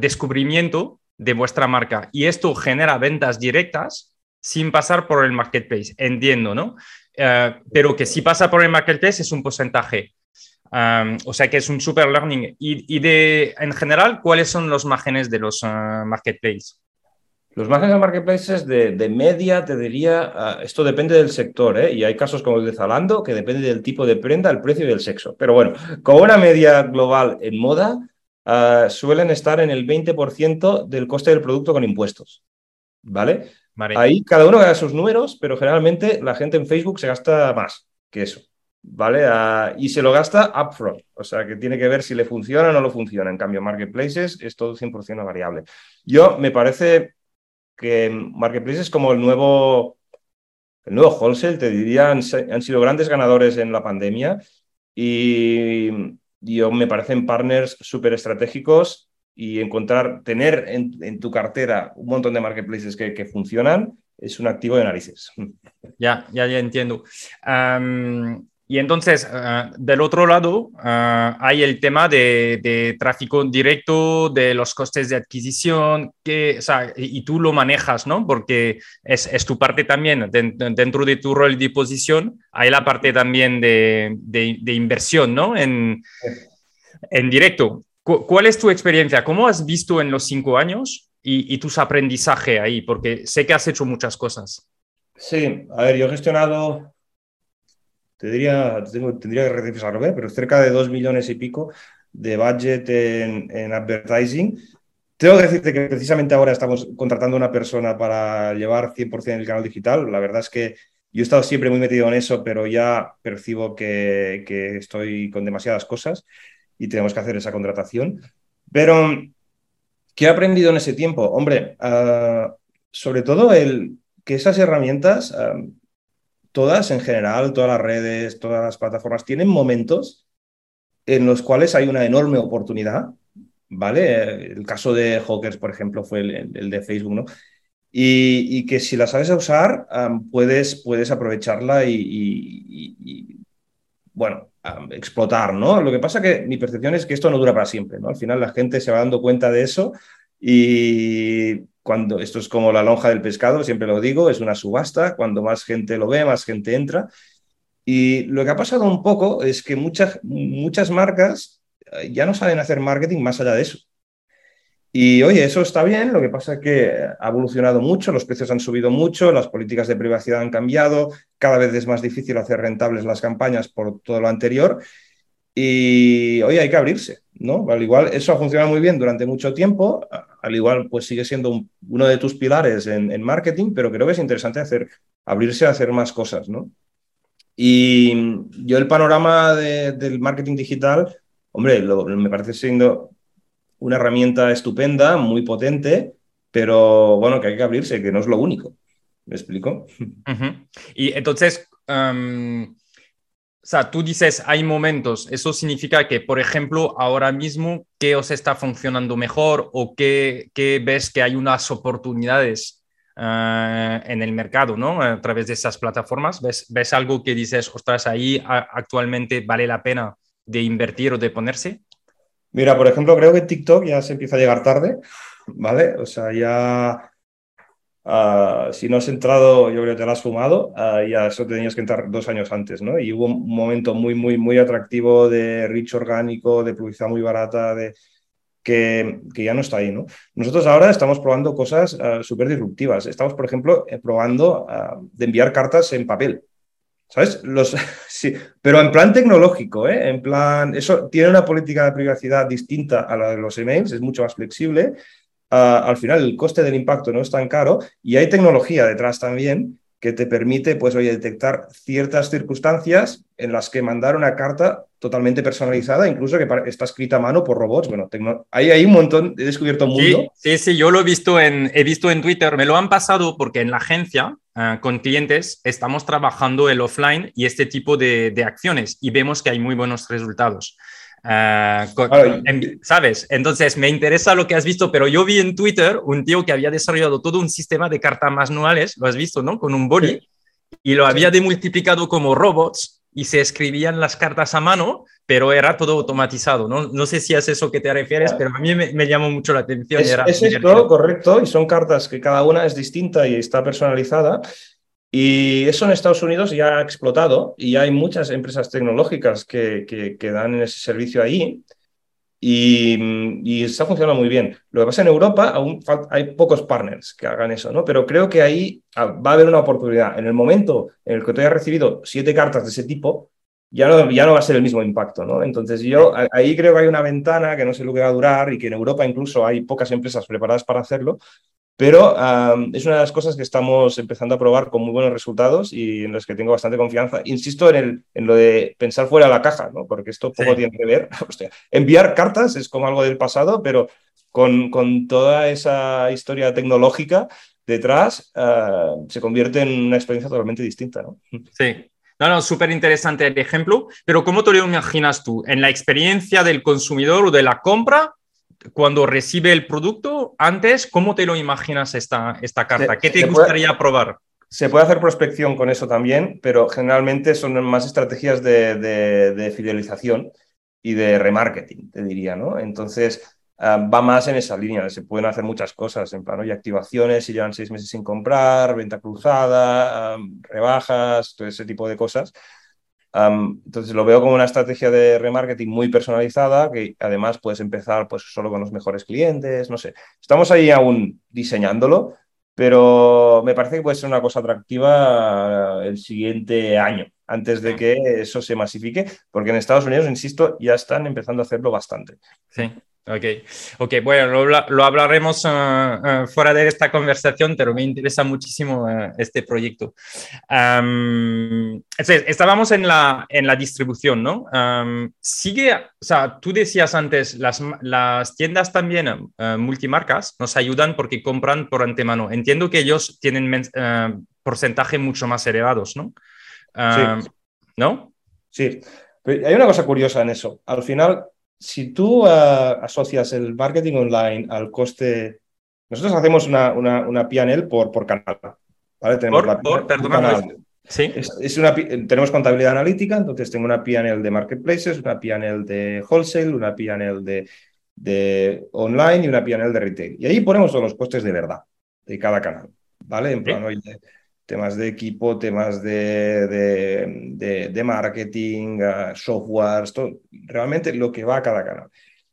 descubrimiento de vuestra marca. Y esto genera ventas directas sin pasar por el marketplace. Entiendo, ¿no? Pero que si pasa por el marketplace es un porcentaje o sea que es un super learning. Y, de, en general, ¿cuáles son los márgenes de los uh, marketplaces? Los márgenes de marketplaces de, media, te diría, ah, esto depende del sector, ¿eh? y hay casos como el de Zalando, que depende del tipo de prenda, el precio y del sexo. Pero bueno, como una media global en moda, ah, suelen estar en el 20% del coste del producto con impuestos. ¿Vale? Ahí cada uno gana sus números, pero generalmente la gente en Facebook se gasta más que eso. ¿vale? Y se lo gasta upfront, o sea que tiene que ver si le funciona o no lo funciona. En cambio, marketplaces es todo 100% variable. Yo me parece que marketplaces como el nuevo, el nuevo wholesale, te diría, han, sido grandes ganadores en la pandemia y yo me parecen partners súper estratégicos y encontrar, tener en, tu cartera un montón de marketplaces que, funcionan es un activo de narices. <laughs> Ya, ya, ya entiendo. Y entonces, ah, del otro lado, ah, hay el tema de, tráfico directo, de los costes de adquisición, que, y, tú lo manejas, ¿no? Porque es, es tu parte también, dentro de tu rol de posición, hay la parte también de, de, inversión, ¿no? En, en directo. ¿Cuál es tu experiencia? ¿Cómo has visto en los cinco años y, y tus aprendizajes ahí? Porque sé que has hecho muchas cosas. Sí, a ver, yo he gestionado te diría, tendría que revisarlo, pero cerca de dos millones y pico de budget en, advertising. Tengo que decirte que precisamente ahora estamos contratando una persona para llevar 100% el canal digital. La verdad es que yo he estado siempre muy metido en eso, pero ya percibo que, estoy con demasiadas cosas y tenemos que hacer esa contratación. Pero, ¿qué he aprendido en ese tiempo? Hombre, ah, sobre todo el, que esas herramientas ah, todas en general, todas las redes, todas las plataformas tienen momentos en los cuales hay una enorme oportunidad, ¿vale? El caso de Hawkers, por ejemplo, fue el, de Facebook, ¿no? Y, que si la sabes usar, puedes, puedes aprovecharla y, bueno, explotar, ¿no? Lo que pasa que mi percepción es que esto no dura para siempre, ¿no? Al final la gente se va dando cuenta de eso y cuando esto es como la lonja del pescado, siempre lo digo, es una subasta, cuando más gente lo ve, más gente entra. Y lo que ha pasado un poco es que muchas, muchas marcas eh, ya no saben hacer marketing más allá de eso. Y oye, eso está bien, lo que pasa es que ha evolucionado mucho, los precios han subido mucho, las políticas de privacidad han cambiado, cada vez es más difícil hacer rentables las campañas por todo lo anterior. Y oye, hay que abrirse, ¿no? Al igual, eso ha funcionado muy bien durante mucho tiempo, al igual pues sigue siendo uno de tus pilares en, marketing, pero creo que es interesante hacer, abrirse a hacer más cosas, ¿no? Y yo el panorama del marketing digital, hombre, me parece siendo una herramienta estupenda, muy potente, pero bueno, que hay que abrirse, que no es lo único. ¿Me explico? Y entonces, o sea, tú dices, hay momentos, eso significa que, por ejemplo, ahora mismo, ¿qué os está funcionando mejor o qué, qué ves que hay unas oportunidades eh, en el mercado, ¿no? A través de esas plataformas, ¿ves, ves algo que dices, ostras, ahí actualmente vale la pena de invertir o de ponerse? Mira, por ejemplo, creo que TikTok ya se empieza a llegar tarde, ¿vale? O sea, ya Ah, si no has entrado, yo creo que te lo has fumado, uh, ya eso tenías que entrar dos años antes, ¿no? Y hubo un momento muy, muy, muy atractivo de rich orgánico, de publicidad muy barata, de, que, que, ya no está ahí, ¿no? Nosotros ahora estamos probando cosas uh, súper disruptivas. Estamos, por ejemplo, eh, probando de enviar cartas en papel. ¿Sabes? Los, <laughs> sí, pero en plan tecnológico, ¿eh? En plan, eso tiene una política de privacidad distinta a la de los emails, es mucho más flexible al final el coste del impacto no es tan caro y hay tecnología detrás también que te permite, pues, oye, detectar ciertas circunstancias en las que mandar una carta totalmente personalizada, incluso que está escrita a mano por robots. Bueno, hay ahí un montón, he descubierto un mundo. Sí, sí, yo lo he visto en, he visto en Twitter, me lo han pasado porque en la agencia eh, con clientes estamos trabajando el offline y este tipo de, de acciones y vemos que hay muy buenos resultados. Ah, ¿Sabes? Entonces me interesa lo que has visto, pero yo vi en Twitter un tío que había desarrollado todo un sistema de cartas manuales, lo has visto, ¿no? Con un boli, y lo había demultiplicado como robots y se escribían las cartas a mano, pero era todo automatizado. No, no sé si es eso que te refieres, pero a mí me, llamó mucho la atención. Es, es esto, correcto, y son cartas que cada una es distinta y está personalizada. Y eso en Estados Unidos ya ha explotado y hay muchas empresas tecnológicas que, que, que dan ese servicio ahí y, está funcionando muy bien. Lo que pasa en Europa, aún hay pocos partners que hagan eso, ¿no? Pero creo que ahí ah, va a haber una oportunidad. En el momento en el que tú hayas recibido siete cartas de ese tipo, ya no, ya no va a ser el mismo impacto, ¿no? Entonces yo ahí creo que hay una ventana que no sé lo que va a durar y que en Europa incluso hay pocas empresas preparadas para hacerlo, pero es una de las cosas que estamos empezando a probar con muy buenos resultados y en los que tengo bastante confianza. Insisto en, el, en lo de pensar fuera de la caja, ¿no? porque esto poco tiene que ver. <laughs> enviar cartas es como algo del pasado, pero con, con toda esa historia tecnológica detrás ah, se convierte en una experiencia totalmente distinta. ¿no? Sí, no, no, súper interesante el ejemplo, pero ¿cómo te lo imaginas tú? ¿En la experiencia del consumidor o de la compra cuando recibe el producto, antes, ¿cómo te lo imaginas esta, esta carta? ¿Qué te gustaría probar? Se puede hacer prospección con eso también, pero generalmente son más estrategias de, fidelización y de remarketing, te diría, ¿no? Entonces, ah, va más en esa línea. Se pueden hacer muchas cosas, en plan, y activaciones si llevan seis meses sin comprar, venta cruzada, ah, rebajas, todo ese tipo de cosas entonces lo veo como una estrategia de remarketing muy personalizada, que además puedes empezar pues solo con los mejores clientes, no sé. Estamos ahí aún diseñándolo, pero me parece que puede ser una cosa atractiva el siguiente año, antes de que eso se masifique, porque en Estados Unidos, insisto, ya están empezando a hacerlo bastante. Sí. Ok, ok, bueno, lo, hablaremos eh, eh, fuera de esta conversación, pero me interesa muchísimo eh, este proyecto. estábamos en la, en la distribución, ¿no? sigue, o sea, tú decías antes, las, las tiendas también multimarcas nos ayudan porque compran por antemano. Entiendo que ellos tienen porcentaje mucho más elevados, ¿no? sí. ¿No? Sí, hay una cosa curiosa en eso. Al final, si tú ah, asocias el marketing online al coste, nosotros hacemos una, una, una PNL por, por canal. ¿vale? Tenemos por, por Sí. Es, una, tenemos contabilidad analítica, entonces tengo una PNL de marketplaces, una PNL de wholesale, una PNL de, de online y una PNL de retail. Y ahí ponemos todos los costes de verdad de cada canal. ¿Vale? En plan, oye, temas de equipo, temas de, de, marketing, uh, softwares, todo, realmente lo que va a cada canal.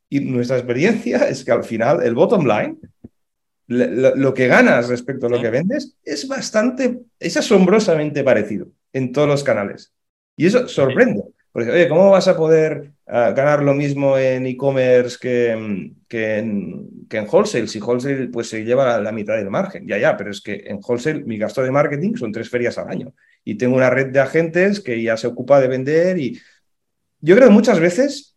Y nuestra experiencia es que al final el bottom line, lo, que ganas respecto a lo que vendes, es bastante, es asombrosamente parecido en todos los canales. Y eso sorprende. Porque, oye, ¿cómo vas a poder ah, ganar lo mismo en e-commerce que, que, en, que en wholesale? Si wholesale pues, se lleva la, mitad del margen. Ya, ya, pero es que en wholesale mi gasto de marketing son tres ferias al año. Y tengo una red de agentes que ya se ocupa de vender. Y yo creo que muchas veces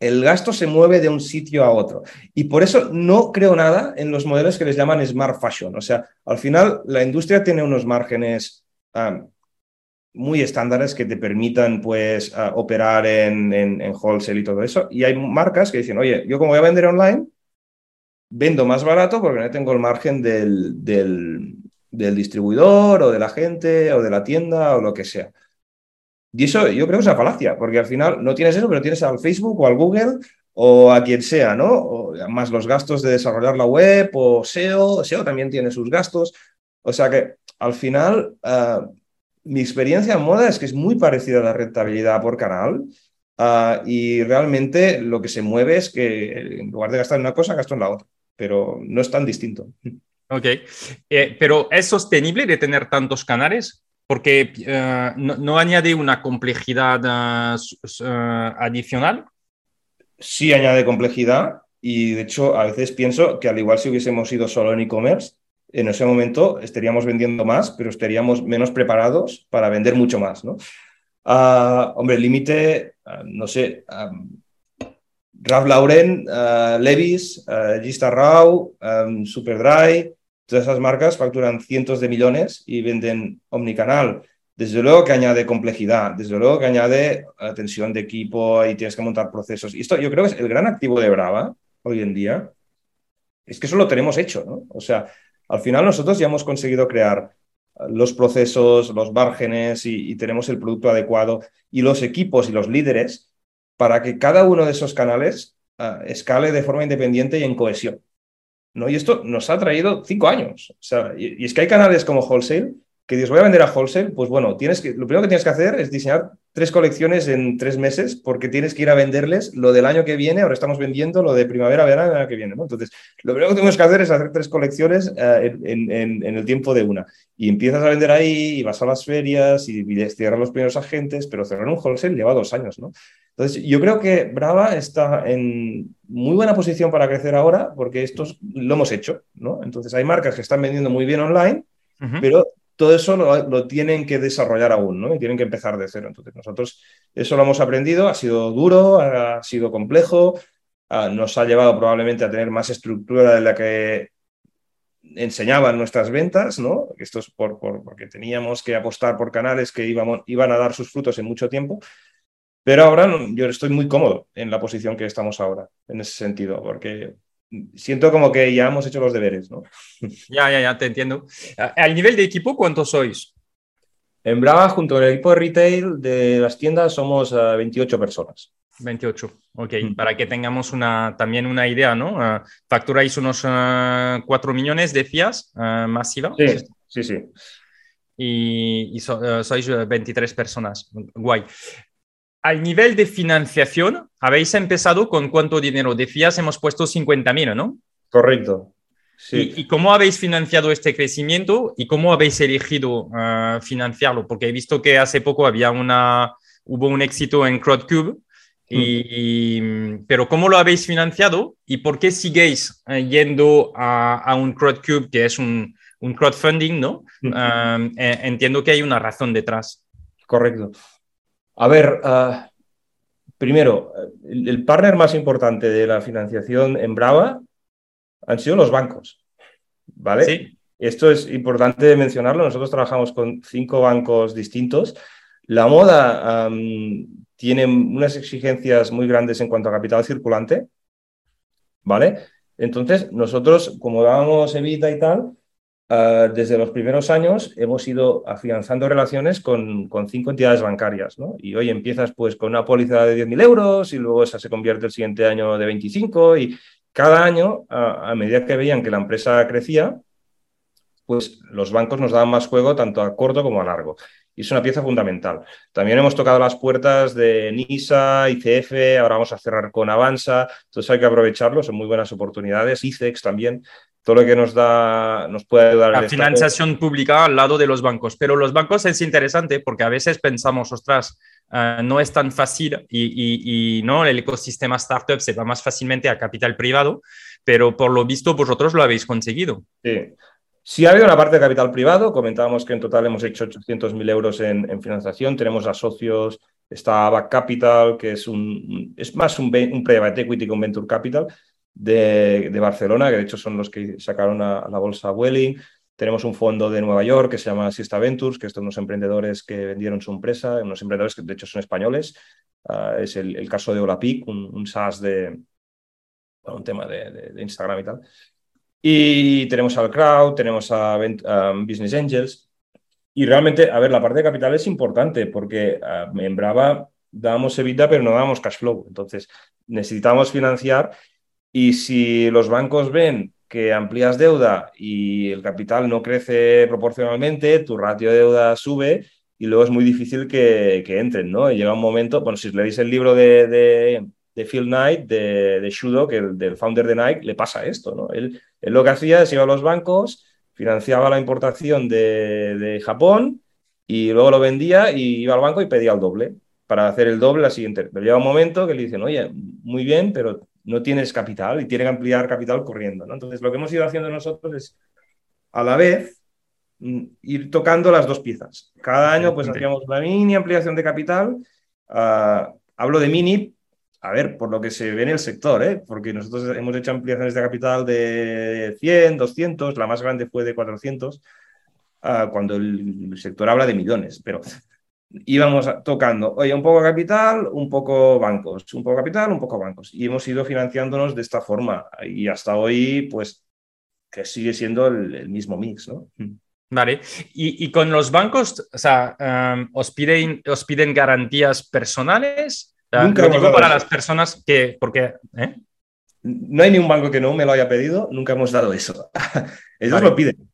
el gasto se mueve de un sitio a otro. Y por eso no creo nada en los modelos que les llaman smart fashion. O sea, al final la industria tiene unos márgenes muy estándares que te permitan pues operar en, en, wholesale y todo eso. Y hay marcas que dicen, oye, yo como voy a vender online, vendo más barato porque no tengo el margen del, del, distribuidor o de la gente o de la tienda o lo que sea. Y eso yo creo que es una falacia, porque al final no tienes eso, pero tienes al Facebook o al Google o a quien sea, ¿no? Más los gastos de desarrollar la web o SEO, SEO también tiene sus gastos. O sea que al final ah, mi experiencia en moda es que es muy parecida a la rentabilidad por canal ah, y realmente lo que se mueve es que en lugar de gastar en una cosa, gasto en la otra, pero no es tan distinto. Ok, eh, pero ¿es sostenible de tener tantos canales? Porque eh, no, añade una complejidad eh, adicional. Sí añade complejidad y de hecho a veces pienso que al igual si hubiésemos ido solo en e-commerce, en ese momento estaríamos vendiendo más, pero estaríamos menos preparados para vender mucho más, ¿no? Ah, hombre, límite, ah, no sé, Ralph Lauren, Levis, Gista Superdry, todas esas marcas facturan cientos de millones y venden omnicanal. Desde luego que añade complejidad, desde luego que añade tensión de equipo y tienes que montar procesos. Y esto yo creo que es el gran activo de Brava hoy en día. Es que eso lo tenemos hecho, ¿no? O sea, al final nosotros ya hemos conseguido crear los procesos, los márgenes y, tenemos el producto adecuado y los equipos y los líderes para que cada uno de esos canales ah, escale de forma independiente y en cohesión. ¿no? Y esto nos ha traído cinco años. Y, es que hay canales como Wholesale que dices, voy a vender a wholesale, pues bueno, tienes que, lo primero que tienes que hacer es diseñar tres colecciones en tres meses porque tienes que ir a venderles lo del año que viene, ahora estamos vendiendo lo de primavera, verano, el año que viene, ¿no? Entonces, lo primero que tenemos que hacer es hacer tres colecciones eh, en, el tiempo de una. Y empiezas a vender ahí y vas a las ferias y, cierras los primeros agentes, pero cerrar un wholesale lleva dos años, ¿no? Entonces, yo creo que Brava está en muy buena posición para crecer ahora porque esto lo hemos hecho, ¿no? Entonces, hay marcas que están vendiendo muy bien online, pero todo eso lo, tienen que desarrollar aún, ¿no? Y tienen que empezar de cero. Entonces, nosotros eso lo hemos aprendido, ha sido duro, ha sido complejo, nos ha llevado probablemente a tener más estructura de la que enseñaban nuestras ventas, ¿no? Esto es por, porque teníamos que apostar por canales que iban a dar sus frutos en mucho tiempo. Pero ahora yo estoy muy cómodo en la posición que estamos ahora, en ese sentido, porque siento como que ya hemos hecho los deberes, ¿no? <laughs> Ya, ya, ya, te entiendo. Al nivel de equipo, ¿cuántos sois? En Brava, junto al equipo de retail de las tiendas, somos 28 eh, personas. 28, ok. Mm. Para que tengamos una, también una idea, ¿no? Uh, facturáis unos 4 eh, millones, decías, uh, masiva. Sí, sí, sí. Y, y sois 23 personas. Guay al nivel de financiación, habéis empezado con cuánto dinero? Decías, hemos puesto 50.000, ¿no? Correcto. Sí. ¿Y, cómo habéis financiado este crecimiento y cómo habéis elegido eh, financiarlo? Porque he visto que hace poco había una, hubo un éxito en CrowdCube, y, mm. pero ¿cómo lo habéis financiado y por qué siguéis eh, yendo a, un CrowdCube que es un, crowdfunding, ¿no? Eh, entiendo que hay una razón detrás. Correcto. A ver, ah, primero, el, partner más importante de la financiación en Brava han sido los bancos, ¿vale? Sí. Esto es importante mencionarlo. Nosotros trabajamos con cinco bancos distintos. La moda tiene unas exigencias muy grandes en cuanto a capital circulante, ¿vale? Entonces, nosotros, como dábamos Evita y tal, Ah, desde los primeros años hemos ido afianzando relaciones con, cinco entidades bancarias, ¿no? Y hoy empiezas pues con una póliza de 10.000 euros y luego esa se convierte el siguiente año de 25 y cada año, a, medida que veían que la empresa crecía, pues los bancos nos daban más juego tanto a corto como a largo. Y es una pieza fundamental. También hemos tocado las puertas de NISA, ICF, ahora vamos a cerrar con Avanza, entonces hay que aprovecharlo, son muy buenas oportunidades, ICEX también todo lo que nos da, nos puede ayudar. La financiación pública al lado de los bancos, pero los bancos es interesante porque a veces pensamos, ostras, eh, no es tan fácil y, y, no el ecosistema startup se va más fácilmente a capital privado, pero por lo visto vosotros lo habéis conseguido. Sí. Sí ha habido una parte de capital privado, comentábamos que en total hemos hecho 800.000 euros en, financiación, tenemos a socios, está Back Capital, que es, un, es más un, un private equity que un venture capital, de, Barcelona, que de hecho son los que sacaron a, la bolsa Welling. Tenemos un fondo de Nueva York que se llama Siesta Ventures, que son unos emprendedores que vendieron su empresa, unos emprendedores que de hecho son españoles. Ah, es el, caso de Olapic, un, un SaaS de un tema de, Instagram y tal. Y tenemos al Crowd, tenemos a, Business Angels. Y realmente, a ver, la parte de capital es importante porque ah, en Brava dábamos EBITDA, pero no dábamos cash flow. Entonces, necesitamos financiar y si los bancos ven que amplías deuda y el capital no crece proporcionalmente, tu ratio de deuda sube y luego es muy difícil que, que entren, ¿no? Y llega un momento, bueno, si leéis el libro de, de, Phil Knight, de, de Shudo, que el founder de Nike, le pasa esto, ¿no? Él, él lo que hacía es iba a los bancos, financiaba la importación de, de Japón y luego lo vendía y iba al banco y pedía el doble para hacer el doble la siguiente. Pero llega un momento que le dicen, oye, muy bien, pero no tienes capital y tiene que ampliar capital corriendo. ¿no? Entonces, lo que hemos ido haciendo nosotros es, a la vez, mm, ir tocando las dos piezas. Cada año, pues, hacíamos una mini ampliación de capital. Ah, hablo de mini, a ver, por lo que se ve en el sector, ¿eh? porque nosotros hemos hecho ampliaciones de capital de 100, 200, la más grande fue de 400, ah, cuando el, sector habla de millones, pero íbamos tocando, oye, un poco capital, un poco bancos, un poco capital, un poco bancos. Y hemos ido financiándonos de esta forma. Y hasta hoy, pues, que sigue siendo el, mismo mix, ¿no? Vale. ¿Y, con los bancos, o sea, um, os, piden, os piden garantías personales? Nunca digo para las personas que, porque, ¿eh? No hay ni un banco que no me lo haya pedido, nunca hemos dado eso. <laughs> Ellos lo piden.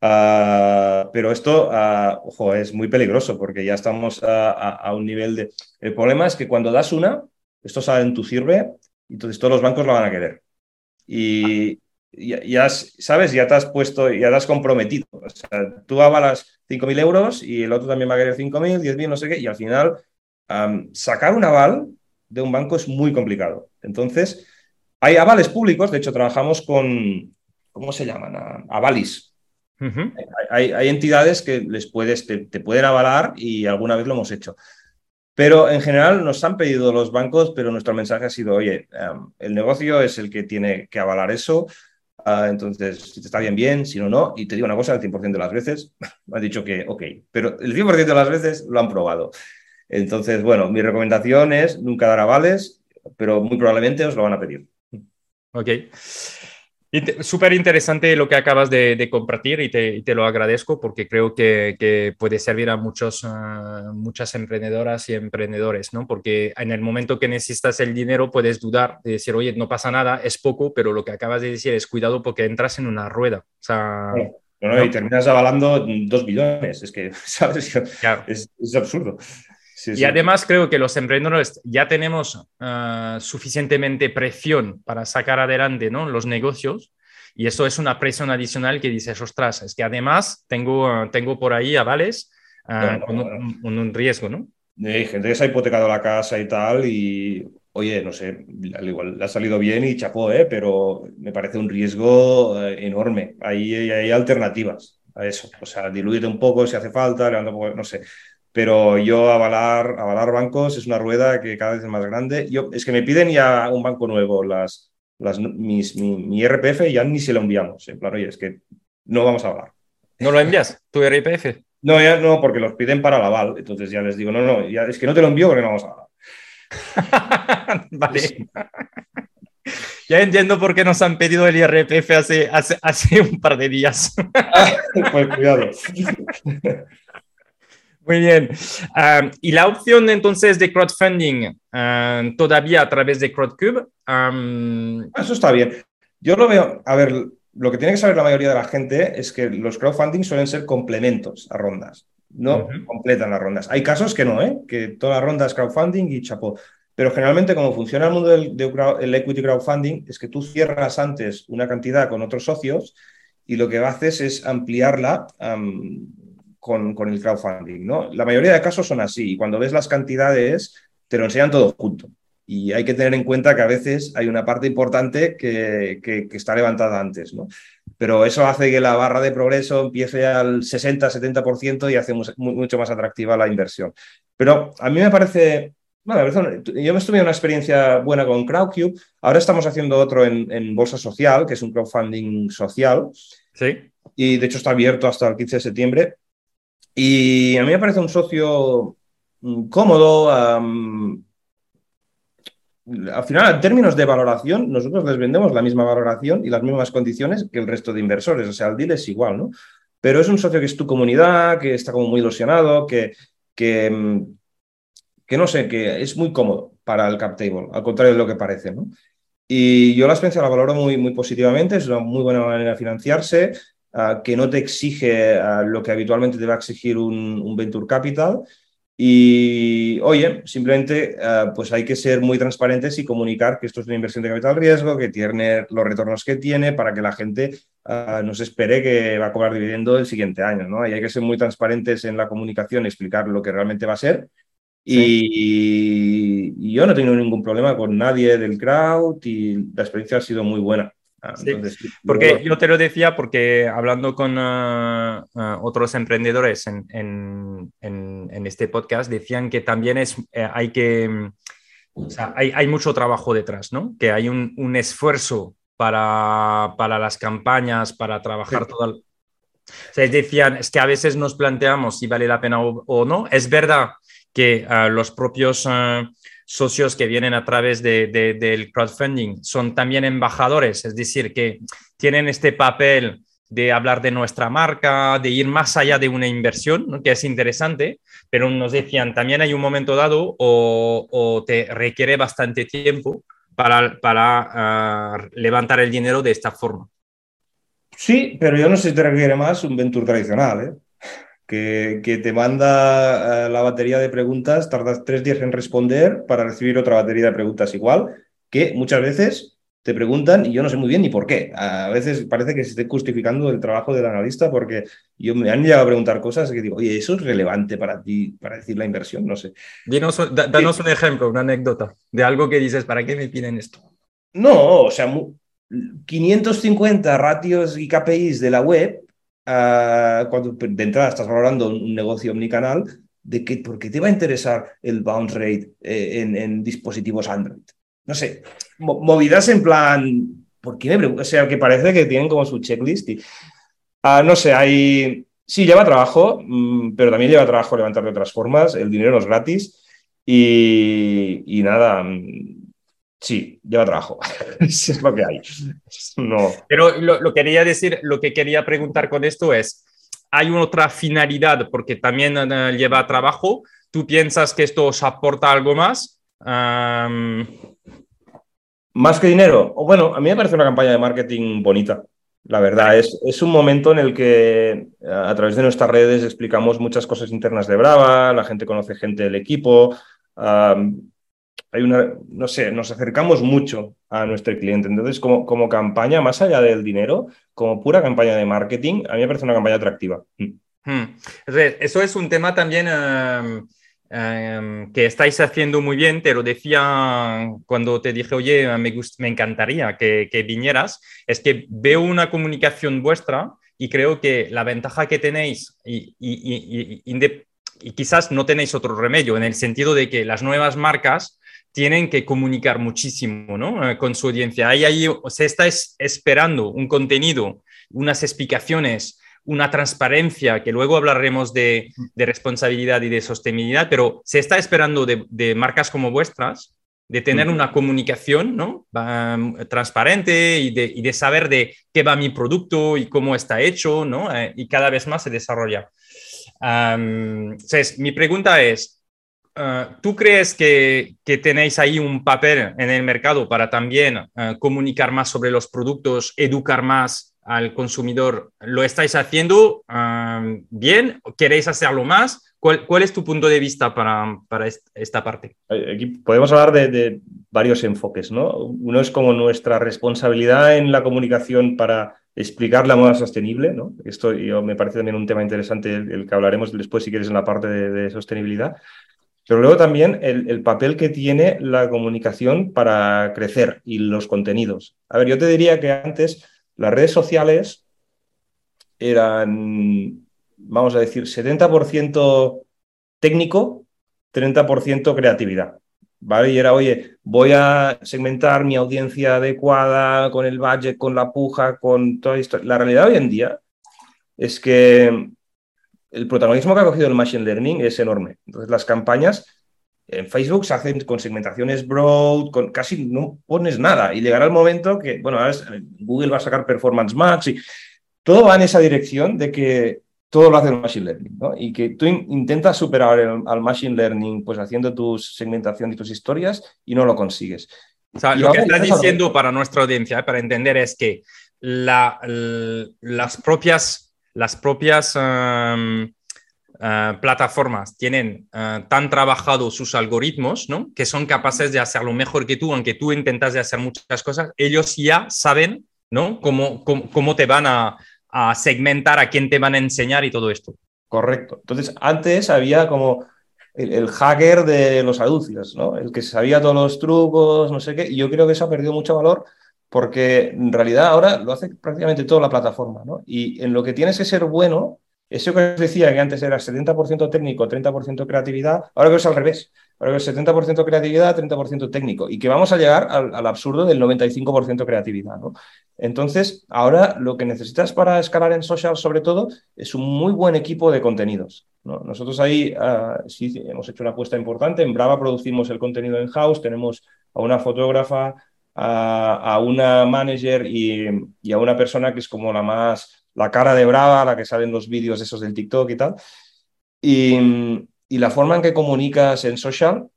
Ah, pero esto, uh, ojo, es muy peligroso porque ya estamos a, un nivel de... El problema es que cuando das una, esto sale en tu sirve, entonces todos los bancos lo van a querer. Y, ya, sabes, ya te has puesto, ya te has comprometido. O sea, tú avalas 5.000 euros y el otro también va a querer 5.000, 10.000, no sé qué, y al final sacar un aval de un banco es muy complicado. Entonces, hay avales públicos, de hecho trabajamos con, ¿cómo se llaman? Avalis. Hay, entidades que les puedes, te, pueden avalar y alguna vez lo hemos hecho. Pero en general nos han pedido los bancos, pero nuestro mensaje ha sido, oye, el negocio es el que tiene que avalar eso, Ah, entonces, si te está bien, bien, si no, no. Y te digo una cosa, el 100% de las veces <laughs> me han dicho que ok, pero el 100% de las veces lo han probado. Entonces, bueno, mi recomendación es nunca dar avales, pero muy probablemente os lo van a pedir. Ok. Súper interesante lo que acabas de, compartir y te, lo agradezco porque creo que, puede servir a muchos, ah, muchas emprendedoras y emprendedores, ¿no? Porque en el momento que necesitas el dinero puedes dudar de decir, oye, no pasa nada, es poco, pero lo que acabas de decir es cuidado porque entras en una rueda. O sea, Y terminas avalando dos billones, es que, <laughs> ¿sabes? es absurdo y además creo que los emprendedores ya tenemos ah, suficientemente presión para sacar adelante ¿no? los negocios y eso es una presión adicional que dices, ostras, es que además tengo, ah, tengo por ahí avales uh, con, un, riesgo, ¿no? Hay gente que se ha hipotecado la casa y tal y, oye, no sé, al igual le ha salido bien y chapó, ¿eh? pero me parece un riesgo eh, enorme. Ahí hay, alternativas a eso. O sea, dilúyete un poco si hace falta, levanta un poco, no sé pero yo avalar, avalar bancos es una rueda que cada vez es más grande. Yo, es que me piden ya un banco nuevo, las, las, mis, mi, RPF ya ni se lo enviamos. En plan, oye, es que no vamos a avalar. ¿No lo envías, tu RPF? No, ya no, porque los piden para el aval. Entonces ya les digo, no, no, ya, es que no te lo envío porque no vamos a avalar. <laughs> vale. Ya entiendo por qué nos han pedido el IRPF hace, hace, hace un par de días. pues cuidado. <laughs> Muy bien. y la opción entonces de crowdfunding todavía a través de CrowdCube. Eso está bien. Yo lo veo, a ver, lo que tiene que saber la mayoría de la gente es que los crowdfunding suelen ser complementos a rondas, no completan las rondas. Hay casos que no, ¿eh? que toda la ronda es crowdfunding y chapó. Pero generalmente, como funciona el mundo del, equity crowdfunding, es que tú cierras antes una cantidad con otros socios y lo que haces es ampliarla con, el crowdfunding. ¿no? La mayoría de casos son así y cuando ves las cantidades te lo enseñan todo junto. Y hay que tener en cuenta que a veces hay una parte importante que, está levantada antes. ¿no? Pero eso hace que la barra de progreso empiece al 60-70% y hace mucho más atractiva la inversión. Pero a mí me parece bueno, yo me estuve una experiencia buena con Crowdcube. Ahora estamos haciendo otro en, en, Bolsa Social, que es un crowdfunding social. Sí. Y de hecho está abierto hasta el 15 de septiembre. Y a mí me parece un socio mm, cómodo. al final, en términos de valoración, nosotros les vendemos la misma valoración y las mismas condiciones que el resto de inversores. O sea, el deal es igual, ¿no? Pero es un socio que es tu comunidad, que está como muy ilusionado, que, que, mm, que no sé, que es muy cómodo para el cap table, al contrario de lo que parece, ¿no? Y yo la experiencia la valoro muy, muy positivamente, es una muy buena manera de financiarse. Ah, que no te exige ah, lo que habitualmente te va a exigir un, venture capital. Y oye, simplemente ah, pues hay que ser muy transparentes y comunicar que esto es una inversión de capital riesgo, que tiene los retornos que tiene para que la gente no se espere que va a cobrar dividendo el siguiente año. ¿no? Y hay que ser muy transparentes en la comunicación, explicar lo que realmente va a ser. Y, y, yo no tengo ningún problema con nadie del crowd y la experiencia ha sido muy buena. Ah, porque yo te lo decía porque hablando con ah, ah, otros emprendedores en, en, en, este podcast decían que también es, eh, hay que, o sea, hay, hay, mucho trabajo detrás, ¿no? Que hay un, un esfuerzo para, para, las campañas, para trabajar todo el... O sea, decían, es que a veces nos planteamos si vale la pena o, o no. Es verdad que los propios socios que vienen a través de, del crowdfunding son también embajadores, es decir, que tienen este papel de hablar de nuestra marca, de ir más allá de una inversión, que es interesante, pero nos decían, también hay un momento dado o, te requiere bastante tiempo para, ah, levantar el dinero de esta forma. Sí, pero yo no sé si te requiere más un venture tradicional, ¿eh? Que, que, te manda eh, la batería de preguntas, tardas tres días en responder para recibir otra batería de preguntas igual, que muchas veces te preguntan y yo no sé muy bien ni por qué. A veces parece que se esté justificando el trabajo del analista porque yo me han llegado a preguntar cosas que digo, oye, ¿eso es relevante para ti, para decir la inversión? No sé. Dinos, danos un ejemplo, una anécdota de algo que dices, ¿para qué me piden esto? No, o sea, 550 ratios y KPIs de la web, uh, cuando de entrada estás valorando un negocio omnicanal, de que, ¿por qué te va a interesar el bounce rate eh, en, dispositivos Android? no sé, movidas en plan, ¿por qué? O sea, que parece que tienen como su checklist y, ah, no sé, hay, sí, lleva trabajo, mm, pero también lleva trabajo levantar de otras formas, el dinero no es gratis y, nada, mm, sí, lleva trabajo, <laughs> es lo que hay. No. Pero lo, quería decir, lo que quería preguntar con esto es, ¿hay otra finalidad porque también eh, lleva trabajo? ¿Tú piensas que esto os aporta algo más? Más que dinero. Bueno, a mí me parece una campaña de marketing bonita. La verdad, es, es un momento en el que a través de nuestras redes explicamos muchas cosas internas de Brava, la gente conoce gente del equipo. Hay una, no sé, nos acercamos mucho a nuestro cliente. Entonces, como, como campaña, más allá del dinero, como pura campaña de marketing, a mí me parece una campaña atractiva. Hmm. Eso es un tema también Em, que estáis haciendo muy bien, te lo decía cuando te dije, oye, me, me encantaría que, vinieras, es que veo una comunicación vuestra y creo que la ventaja que tenéis y, quizás no tenéis otro remedio en el sentido de que las nuevas marcas tienen que comunicar muchísimo ¿no? Eh, con su audiencia. Ahí, ahí se está esperando un contenido, unas explicaciones, una transparencia, que luego hablaremos de, responsabilidad y de sostenibilidad, pero se está esperando de, marcas como vuestras de tener una comunicación ¿no? transparente y de, saber de qué va mi producto y cómo está hecho, ¿no? Eh, y cada vez más se desarrolla. entonces, mi pregunta es, eh, ¿tú crees que, tenéis ahí un papel en el mercado para también eh, comunicar más sobre los productos, educar más al consumidor, ¿lo estáis haciendo bien? ¿Queréis hacerlo más? ¿Cuál, es tu punto de vista para, para esta parte? Aquí podemos hablar de, varios enfoques, ¿no? Uno es como nuestra responsabilidad en la comunicación para explicar la moda sostenible, ¿no? Esto yo, me parece también un tema interesante, el, que hablaremos después, si quieres, en la parte de, sostenibilidad. Pero luego también el, el, papel que tiene la comunicación para crecer y los contenidos. A ver, yo te diría que antes las redes sociales eran, vamos a decir, 70% técnico, 30% creatividad. ¿Vale? Y era, oye, voy a segmentar mi audiencia adecuada con el budget, con la puja, con toda esto. La realidad hoy en día es que el protagonismo que ha cogido el Machine Learning es enorme. Entonces, las campañas en Facebook se hacen con segmentaciones broad, con casi no pones nada y llegará el momento que, bueno, Google va a sacar Performance Max y todo va en esa dirección de que todo lo hace el Machine Learning, ¿no? Y que tú intentas superar al Machine Learning pues haciendo tu segmentación y tus historias y no lo consigues. O sea, lo que estás diciendo para nuestra audiencia, para entender, es que la, las propias, las propias eh, plataformas tienen uh, tan trabajados sus algoritmos, ¿no? Que son capaces de hacerlo mejor que tú, aunque tú intentas de hacer muchas cosas, ellos ya saben, ¿no? Cómo, cómo, te van a, a, segmentar, a quién te van a enseñar y todo esto. Correcto. Entonces, antes había como el, hacker de los anuncios, ¿no? El que sabía todos los trucos, no sé qué, y yo creo que eso ha perdido mucho valor porque en realidad ahora lo hace prácticamente toda la plataforma, ¿no? Y en lo que tienes que ser bueno eso que os decía que antes era 70% técnico, 30% creatividad, ahora que es al revés. Ahora que es 70% creatividad, 30% técnico. Y que vamos a llegar al, absurdo del 95% creatividad. ¿no? Entonces, ahora lo que necesitas para escalar en social, sobre todo, es un muy buen equipo de contenidos. ¿no? Nosotros ahí uh, sí hemos hecho una apuesta importante. En Brava producimos el contenido en house, tenemos a una fotógrafa, a, una manager y, y a una persona que es como la más la cara de Brava, la que salen los vídeos esos del TikTok y tal. Y, y la forma en que comunicas en social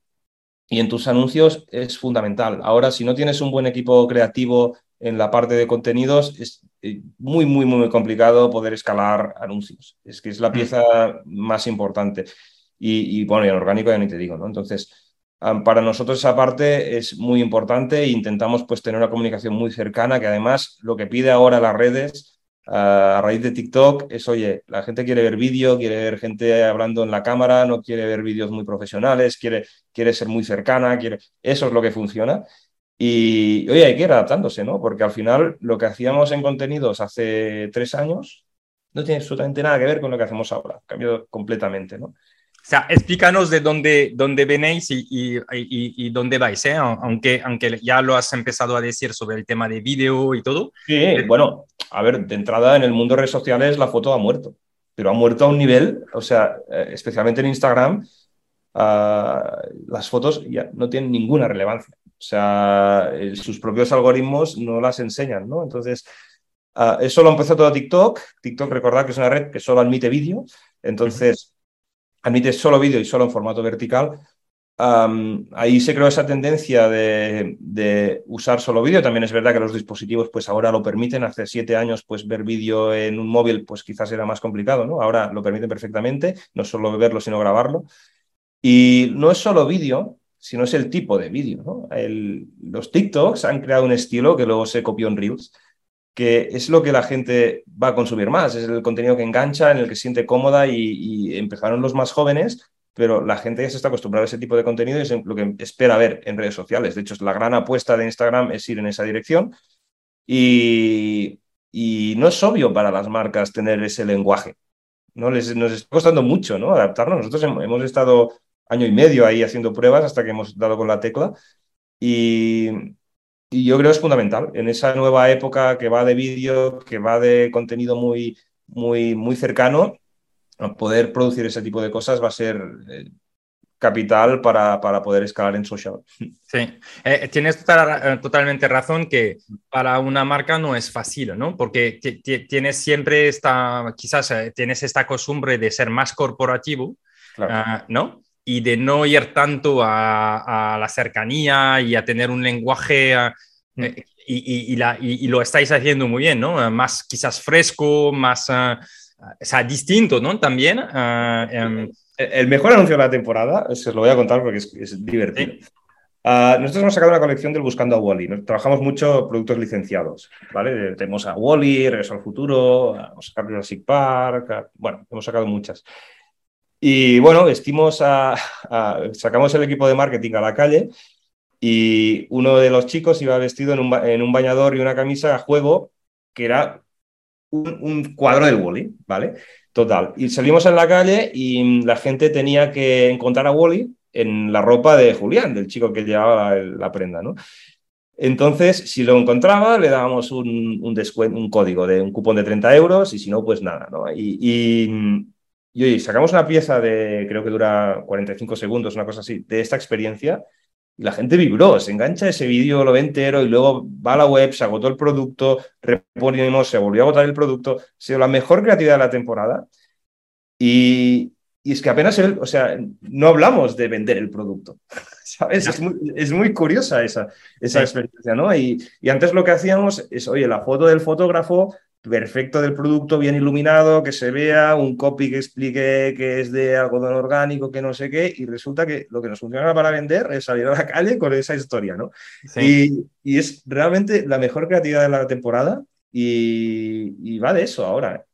y en tus anuncios es fundamental. Ahora, si no tienes un buen equipo creativo en la parte de contenidos, es eh, muy, muy, muy complicado poder escalar anuncios. Es que es la mm. pieza más importante. Y, bueno, y en orgánico ya ni te digo, ¿no? Entonces, para nosotros esa parte es muy importante e intentamos pues tener una comunicación muy cercana, que además lo que pide ahora las redes a raíz de TikTok es, oye, la gente quiere ver vídeo, quiere ver gente hablando en la cámara, no quiere ver vídeos muy profesionales, quiere, quiere ser muy cercana, eso es lo que funciona. Y oye, hay que ir adaptándose, ¿no? Porque al final lo que hacíamos en contenidos hace tres años no tiene absolutamente nada que ver con lo que hacemos ahora, ha cambiado completamente, ¿no? O sea, explícanos de dónde, dónde venéis y, y, y, dónde vais, ¿eh? aunque, aunque ya lo has empezado a decir sobre el tema de vídeo y todo. Sí, bueno, a ver, de entrada en el mundo de redes sociales la foto ha muerto, pero ha muerto a un nivel, o sea, eh, especialmente en Instagram, ah, las fotos ya no tienen ninguna relevancia. O sea, sus propios algoritmos no las enseñan, ¿no? Entonces, uh, eso lo empezó todo TikTok. TikTok, recordad que es una red que solo admite vídeo. Entonces, admite solo vídeo y solo en formato vertical. ahí se creó esa tendencia de, usar solo vídeo. También es verdad que los dispositivos pues ahora lo permiten. Hace siete años pues ver vídeo en un móvil pues quizás era más complicado, ¿no? Ahora lo permiten perfectamente, no solo verlo sino grabarlo. Y no es solo vídeo, sino es el tipo de vídeo. ¿no? los TikToks han creado un estilo que luego se copió en Reels, que es lo que la gente va a consumir más, es el contenido que engancha, en el que se siente cómoda y, empezaron los más jóvenes, pero la gente ya se está acostumbrada a ese tipo de contenido y es lo que espera ver en redes sociales. De hecho, la gran apuesta de Instagram es ir en esa dirección y, no es obvio para las marcas tener ese lenguaje. ¿no? Les, nos está costando mucho ¿no? adaptarnos. Nosotros hemos estado año y medio ahí haciendo pruebas hasta que hemos dado con la tecla. Y, yo creo que es fundamental en esa nueva época que va de vídeo, que va de contenido muy, muy, muy cercano, poder producir ese tipo de cosas va a ser eh, capital para, para, poder escalar en social. Sí, eh, tienes eh, totalmente razón que para una marca no es fácil, ¿no? Porque tienes siempre esta, quizás tienes esta costumbre de ser más corporativo, ah, ¿no? Y de no ir tanto a, la cercanía y a tener un lenguaje mm. eh, y, la, y, lo estáis haciendo muy bien, ¿no? Más quizás fresco, más, uh, o sea, distinto, ¿no? También. Em, el mejor anuncio de la temporada, se os lo voy a contar porque es, divertido. nosotros hemos sacado una colección del Buscando a Wally. Trabajamos mucho productos licenciados, ¿vale? Tenemos a Wally, Regreso al Futuro, hemos sacado Jurassic Park, bueno, hemos sacado muchas. Y bueno, vestimos a, sacamos el equipo de marketing a la calle y uno de los chicos iba vestido en un, bañador y una camisa a juego que era un, cuadro del Wally, ¿vale? Total. Y salimos en la calle y la gente tenía que encontrar a Wally en la ropa de Julián, del chico que llevaba la, prenda, ¿no? Entonces, si lo encontraba, le dábamos un, un, código de un cupón de 30 euros y si no, pues nada, ¿no? y oye, sacamos una pieza de, creo que dura 45 segundos, una cosa así, de esta experiencia, y la gente vibró, se engancha ese vídeo, lo ve entero, y luego va a la web, se agotó el producto, reponimos, se volvió a agotar el producto, ha sido la mejor creatividad de la temporada. Y, y es que apenas, o sea, no hablamos de vender el producto, <laughs> ¿sabes? Es muy, es muy curiosa esa, esa experiencia, ¿no? Y, y antes lo que hacíamos es, oye, la foto del fotógrafo perfecto del producto, bien iluminado, que se vea, un copy que explique que es de algodón orgánico, que no sé qué, y resulta que lo que nos funciona para vender es salir a la calle con esa historia, ¿no? Y, es realmente la mejor creatividad de la temporada y, va de eso ahora.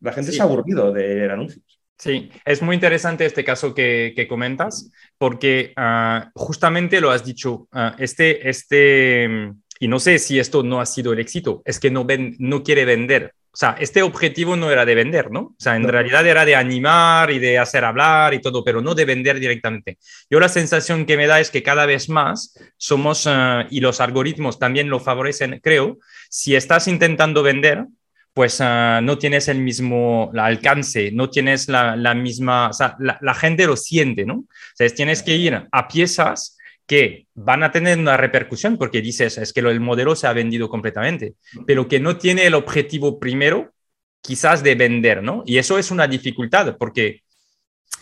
La gente se ha aburrido de ver anuncios. Sí, es muy interesante este caso que, comentas porque ah, justamente lo has dicho, ah, este, este y no sé si esto no ha sido el éxito, es que no, ven, no quiere vender. O sea, este objetivo no era de vender, ¿no? O sea, en realidad era de animar y de hacer hablar y todo, pero no de vender directamente. Yo la sensación que me da es que cada vez más somos, eh, y los algoritmos también lo favorecen, creo, si estás intentando vender, pues eh, no tienes el mismo alcance, no tienes la, la misma, o sea, la, la, gente lo siente, ¿no? O sea, tienes que ir a piezas que van a tener una repercusión porque dices, es que el modelo se ha vendido completamente, pero que no tiene el objetivo primero quizás de vender, ¿no? Y eso es una dificultad porque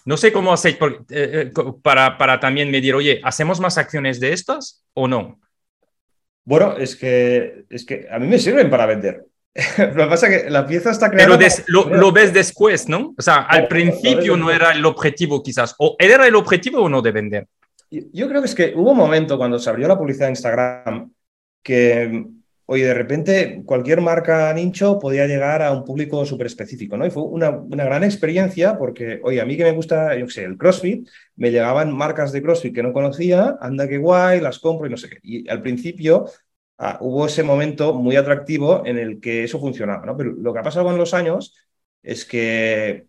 no sé cómo hacéis eh, eh, para, para también medir, oye, ¿hacemos más acciones de estas o no? Bueno, es que, es que a mí me sirven para vender. <laughs> lo que pasa es que la pieza está creada. Pero lo, ves después, ¿no? O sea, al principio no era el objetivo, quizás. ¿O era el objetivo o no de vender? Yo creo que es que hubo un momento cuando se abrió la publicidad de Instagram que oye, de repente cualquier marca nicho podía llegar a un público súper específico, ¿no? Y fue una, gran experiencia porque, oye, a mí que me gusta, yo sé, el CrossFit, me llegaban marcas de CrossFit que no conocía, anda que guay, las compro y no sé qué. Y al principio ah, hubo ese momento muy atractivo en el que eso funcionaba, ¿no? Pero lo que ha pasado con los años es que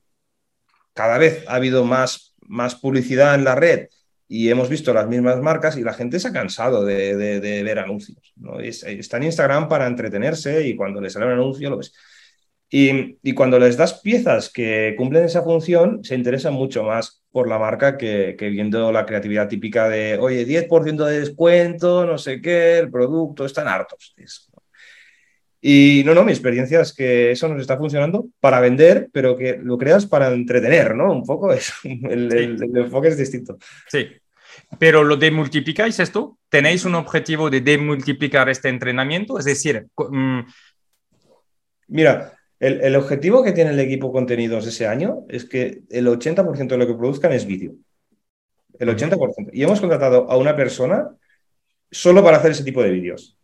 cada vez ha habido más, más publicidad en la red y hemos visto las mismas marcas y la gente se ha cansado de, ver anuncios. ¿no? está en Instagram para entretenerse y cuando les sale un anuncio lo ves. Y, cuando les das piezas que cumplen esa función, se interesan mucho más por la marca que, viendo la creatividad típica de, oye, 10% de descuento, no sé qué, el producto, están hartos. Y no, no, mi experiencia es que eso nos está funcionando para vender, pero que lo creas para entretener, ¿no? Un poco eso, <laughs> el enfoque es distinto. Sí, pero lo demultiplicáis esto, tenéis un objetivo de demultiplicar este entrenamiento, es decir, mm, mira, el, objetivo que tiene el equipo contenidos ese año es que el 80% de lo que produzcan es vídeo. El 80%. Y hemos contratado a una persona solo para hacer ese tipo de vídeos.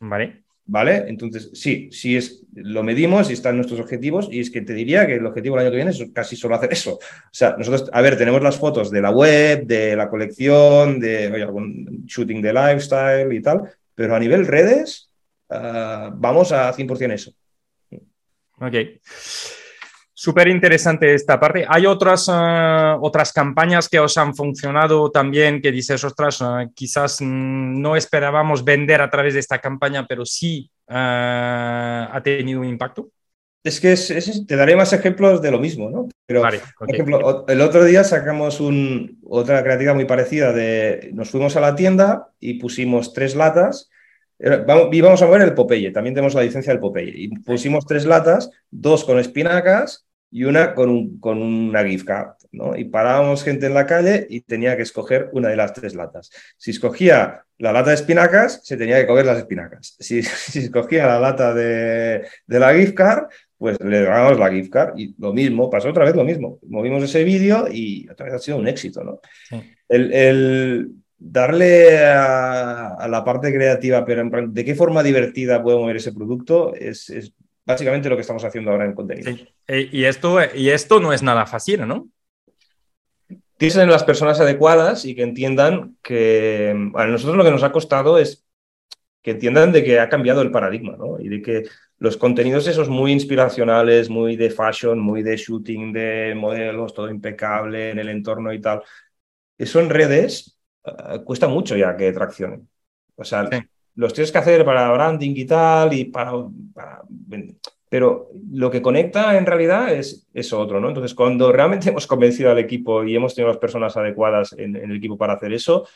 Vale. ¿Vale? Entonces, sí, sí es, lo medimos y están nuestros objetivos y es que te diría que el objetivo del año que viene es casi solo hacer eso. O sea, nosotros, a ver, tenemos las fotos de la web, de la colección, de algún shooting de lifestyle y tal, pero a nivel redes, ah, vamos a 100% eso. Ok. Súper interesante esta parte. ¿Hay otras, eh, otras campañas que os han funcionado también que dices, ostras, eh, quizás mm, no esperábamos vender a través de esta campaña, pero sí eh, ha tenido un impacto? Es que te daré más ejemplos de lo mismo, ¿no? Pero, por ejemplo, el otro día sacamos un, otra creativa muy parecida de, nos fuimos a la tienda y pusimos tres latas y vamos a ver el Popeye, también tenemos la licencia del Popeye. Y pusimos tres latas, dos con espinacas y una con, con una gift card, ¿no? Y parábamos gente en la calle y tenía que escoger una de las tres latas. Si escogía la lata de espinacas, se tenía que coger las espinacas. Si, <laughs> si escogía la lata de, de, la gift card, pues le dábamos la gift card. Y lo mismo, pasó otra vez lo mismo. Movimos ese vídeo y otra vez ha sido un éxito, ¿no? El, el, darle a, la parte creativa, pero de qué forma divertida puedo mover ese producto, es, es básicamente lo que estamos haciendo ahora en contenido. Eh, y, esto, y esto no es nada fácil, ¿no? Tienen las personas adecuadas y que entiendan que a nosotros lo que nos ha costado es que entiendan de que ha cambiado el paradigma, ¿no? Y de que los contenidos esos muy inspiracionales, muy de fashion, muy de shooting, de modelos, todo impecable en el entorno y tal, eso en redes eh, cuesta mucho ya que traccionen. O sea, los tienes que hacer para branding y tal, y para, pero lo que conecta en realidad es eso otro, ¿no? Entonces, cuando realmente <laughs> hemos convencido al equipo y hemos tenido las personas adecuadas en, el equipo para hacer eso,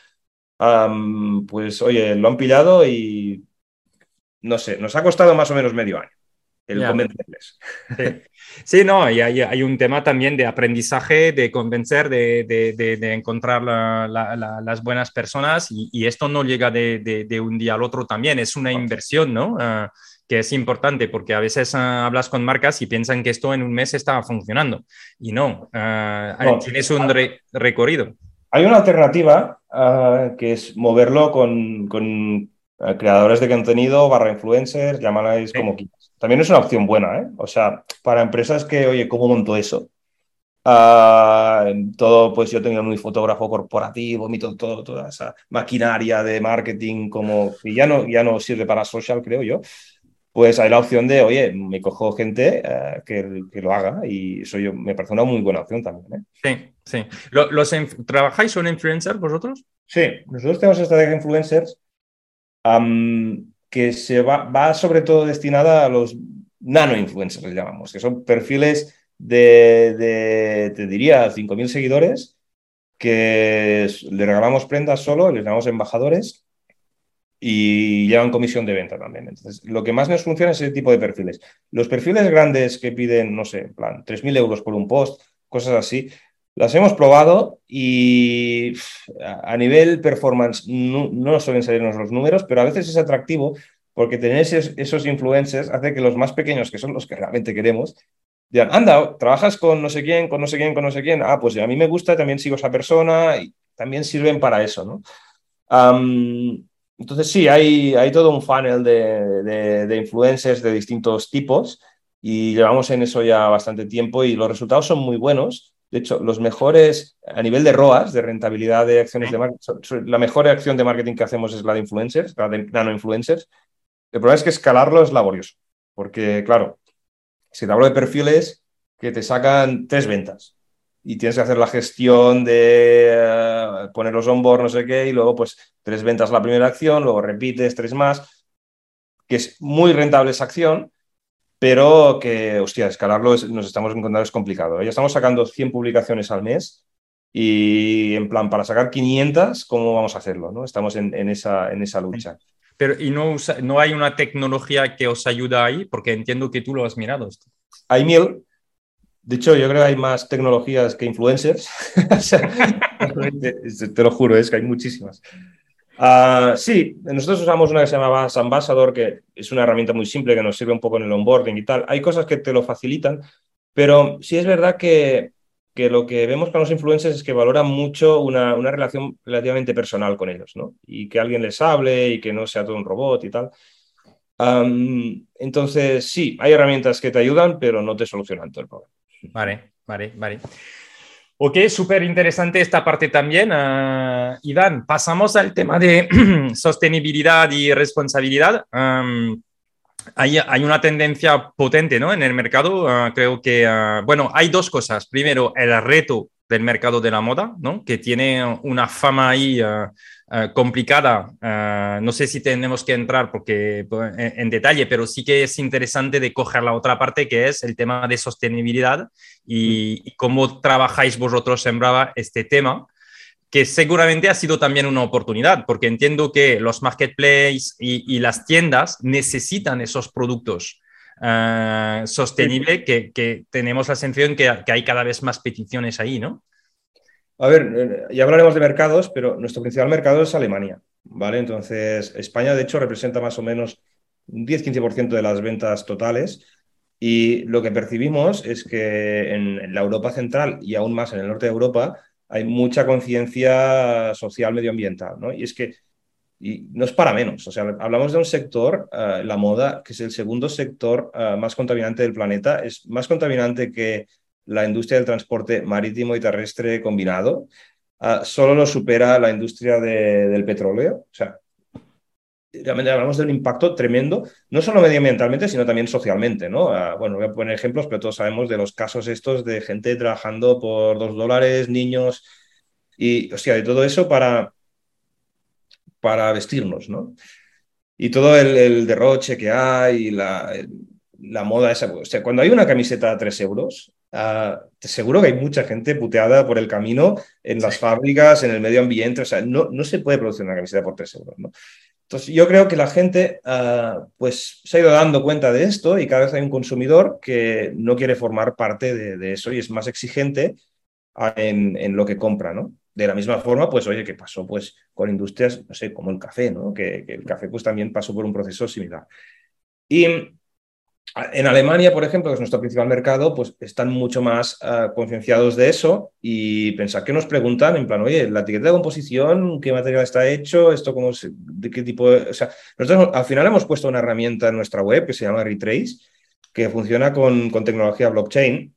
pues oye, lo han pillado y no sé, nos ha costado más o menos medio año el convencerles. <laughs> Sí. no, y hay, un tema también de aprendizaje, de convencer, de, encontrar las buenas personas y, esto no llega de, un día al otro también, es una inversión, ¿no? Ah, que es importante porque a veces ah, hablas con marcas y piensan que esto en un mes estaba funcionando y no, ah, tienes un recorrido. Hay una alternativa que es moverlo con, creadores de contenido barra influencers, llamáis como quieras también es una opción buena, ¿eh? O sea, para empresas que, oye, ¿cómo monto eso? Ah, todo, pues yo tengo mi fotógrafo corporativo, mi todo, toda esa maquinaria de marketing como y ya no, ya no sirve para social, creo yo. Pues hay la opción de, oye, me cojo gente eh, que, que, lo haga y eso yo, me parece una muy buena opción también. ¿eh? Sí, sí. ¿Los ¿Trabajáis con influencers vosotros? Sí, nosotros tenemos estrategia de influencers que se va, va sobre todo destinada a los nano-influencers, les llamamos, que son perfiles de, te diría, 5.000 seguidores, que le regalamos prendas solo, les llamamos embajadores, y llevan comisión de venta también. Entonces, lo que más nos funciona es ese tipo de perfiles. Los perfiles grandes que piden, no sé, en plan, 3.000 euros por un post, cosas así, las hemos probado y a nivel performance no, no suelen salirnos los números, pero a veces es atractivo porque tener esos, influencers hace que los más pequeños, que son los que realmente queremos, digan, anda, trabajas con no sé quién, con no sé quién, con no sé quién, ah, pues a mí me gusta, también sigo esa persona y también sirven para eso, ¿no? entonces sí, hay, hay todo un funnel de, de, influencers de distintos tipos y llevamos en eso ya bastante tiempo y los resultados son muy buenos. De hecho, los mejores a nivel de ROAS, de rentabilidad de acciones de marketing, la mejor acción de marketing que hacemos es la de influencers, la de nano influencers. El problema es que escalarlo es laborioso, porque claro, si te hablo de perfiles que te sacan tres ventas y tienes que hacer la gestión de eh, poner los onboard, no sé qué, y luego pues tres ventas la primera acción, luego repites tres más, que es muy rentable esa acción, pero que, hostia, escalarlo nos estamos encontrando es complicado. Ya estamos sacando 100 publicaciones al mes y en plan, para sacar 500, ¿cómo vamos a hacerlo? ¿no? Estamos en, esa, en esa lucha. Pero ¿y no, no hay una tecnología que os ayuda ahí? Porque entiendo que tú lo has mirado. Esto. Hay mil. De hecho, yo creo que hay más tecnologías que influencers. <laughs> <laughs> te, lo juro, es que hay muchísimas. Uh, sí, nosotros usamos una que se llama Ambassador, que es una herramienta muy simple que nos sirve un poco en el onboarding y tal. Hay cosas que te lo facilitan, pero sí es verdad que que lo que vemos con los influencers es que valoran mucho una, una, relación relativamente personal con ellos, ¿no? Y que alguien les hable y que no sea todo un robot y tal. entonces, sí, hay herramientas que te ayudan, pero no te solucionan todo el problema. Vale, vale, vale. Ok, súper interesante esta parte también. Uh, Iván, pasamos al tema de <clears throat> sostenibilidad y responsabilidad. Hay, una tendencia potente ¿no? en el mercado. Ah, creo que, ah, bueno, hay dos cosas. Primero, el reto del mercado de la moda, ¿no? que tiene una fama ahí ah, complicada. no sé si tenemos que entrar porque, pues, en, detalle, pero sí que es interesante de coger la otra parte, que es el tema de sostenibilidad y, y cómo trabajáis vosotros en Brava este tema que seguramente ha sido también una oportunidad, porque entiendo que los marketplaces y, las tiendas necesitan esos productos uh, sostenibles, que, tenemos la sensación que, que hay cada vez más peticiones ahí, ¿no? A ver, eh, ya hablaremos de mercados, pero nuestro principal mercado es Alemania, ¿vale? Entonces, España, de hecho, representa más o menos un 10-15% de las ventas totales. Y lo que percibimos es que en la Europa central y aún más en el norte de Europa, hay mucha conciencia social medioambiental, ¿no? Y es que y no es para menos, o sea, hablamos de un sector, eh, la moda, que es el segundo sector eh, más contaminante del planeta, es más contaminante que la industria del transporte marítimo y terrestre combinado, uh, solo lo supera la industria del petróleo, o sea, realmente hablamos de un impacto tremendo, no solo medioambientalmente, sino también socialmente, ¿no? Ah, bueno, voy a poner ejemplos, pero todos sabemos de los casos estos de gente trabajando por dos dólares, niños, y, o sea, de todo eso para, para vestirnos, ¿no? Y todo el, derroche que hay, la, la moda esa. O sea, cuando hay una camiseta a tres euros, uh, seguro que hay mucha gente puteada por el camino en las fábricas, en el medio ambiente. O sea, no, no se puede producir una camiseta por tres euros, ¿no? Entonces, yo creo que la gente ah, pues, se ha ido dando cuenta de esto y cada vez hay un consumidor que no quiere formar parte de, eso y es más exigente ah, en, lo que compra, ¿no? De la misma forma, pues, oye, ¿qué pasó pues, con industrias, no sé, como el café, ¿no? Que, que el café pues, también pasó por un proceso similar. Y en Alemania, por ejemplo, que es nuestro principal mercado, pues están mucho más uh, concienciados de eso y pensar que nos preguntan en plan, oye, la etiqueta de composición, ¿qué material está hecho? ¿Esto cómo de qué tipo O sea, nosotros al final hemos puesto una herramienta en nuestra web que se llama Retrace, que funciona con, con tecnología blockchain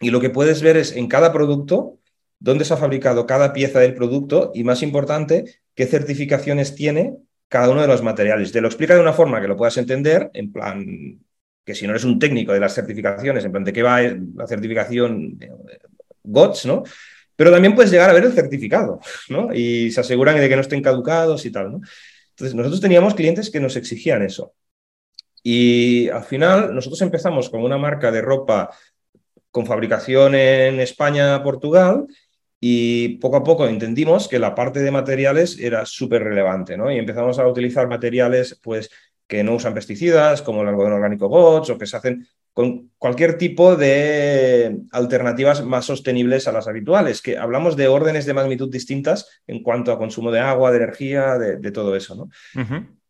y lo que puedes ver es en cada producto dónde se ha fabricado cada pieza del producto y, más importante, qué certificaciones tiene cada uno de los materiales. Te lo explica de una forma que lo puedas entender, en plan, que si no eres un técnico de las certificaciones, en plan de qué va la certificación GOTS, ¿no? Pero también puedes llegar a ver el certificado, ¿no? Y se aseguran de que no estén caducados y tal, ¿no? Entonces, nosotros teníamos clientes que nos exigían eso. Y al final, nosotros empezamos con una marca de ropa con fabricación en España, Portugal, Y poco a poco entendimos que la parte de materiales era súper relevante, ¿no? Y empezamos a utilizar materiales, pues, que no usan pesticidas, como el algodón orgánico GOTS, o que se hacen con cualquier tipo de alternativas más sostenibles a las habituales, que hablamos de órdenes de magnitud distintas en cuanto a consumo de agua, de energía, de, todo eso, ¿no?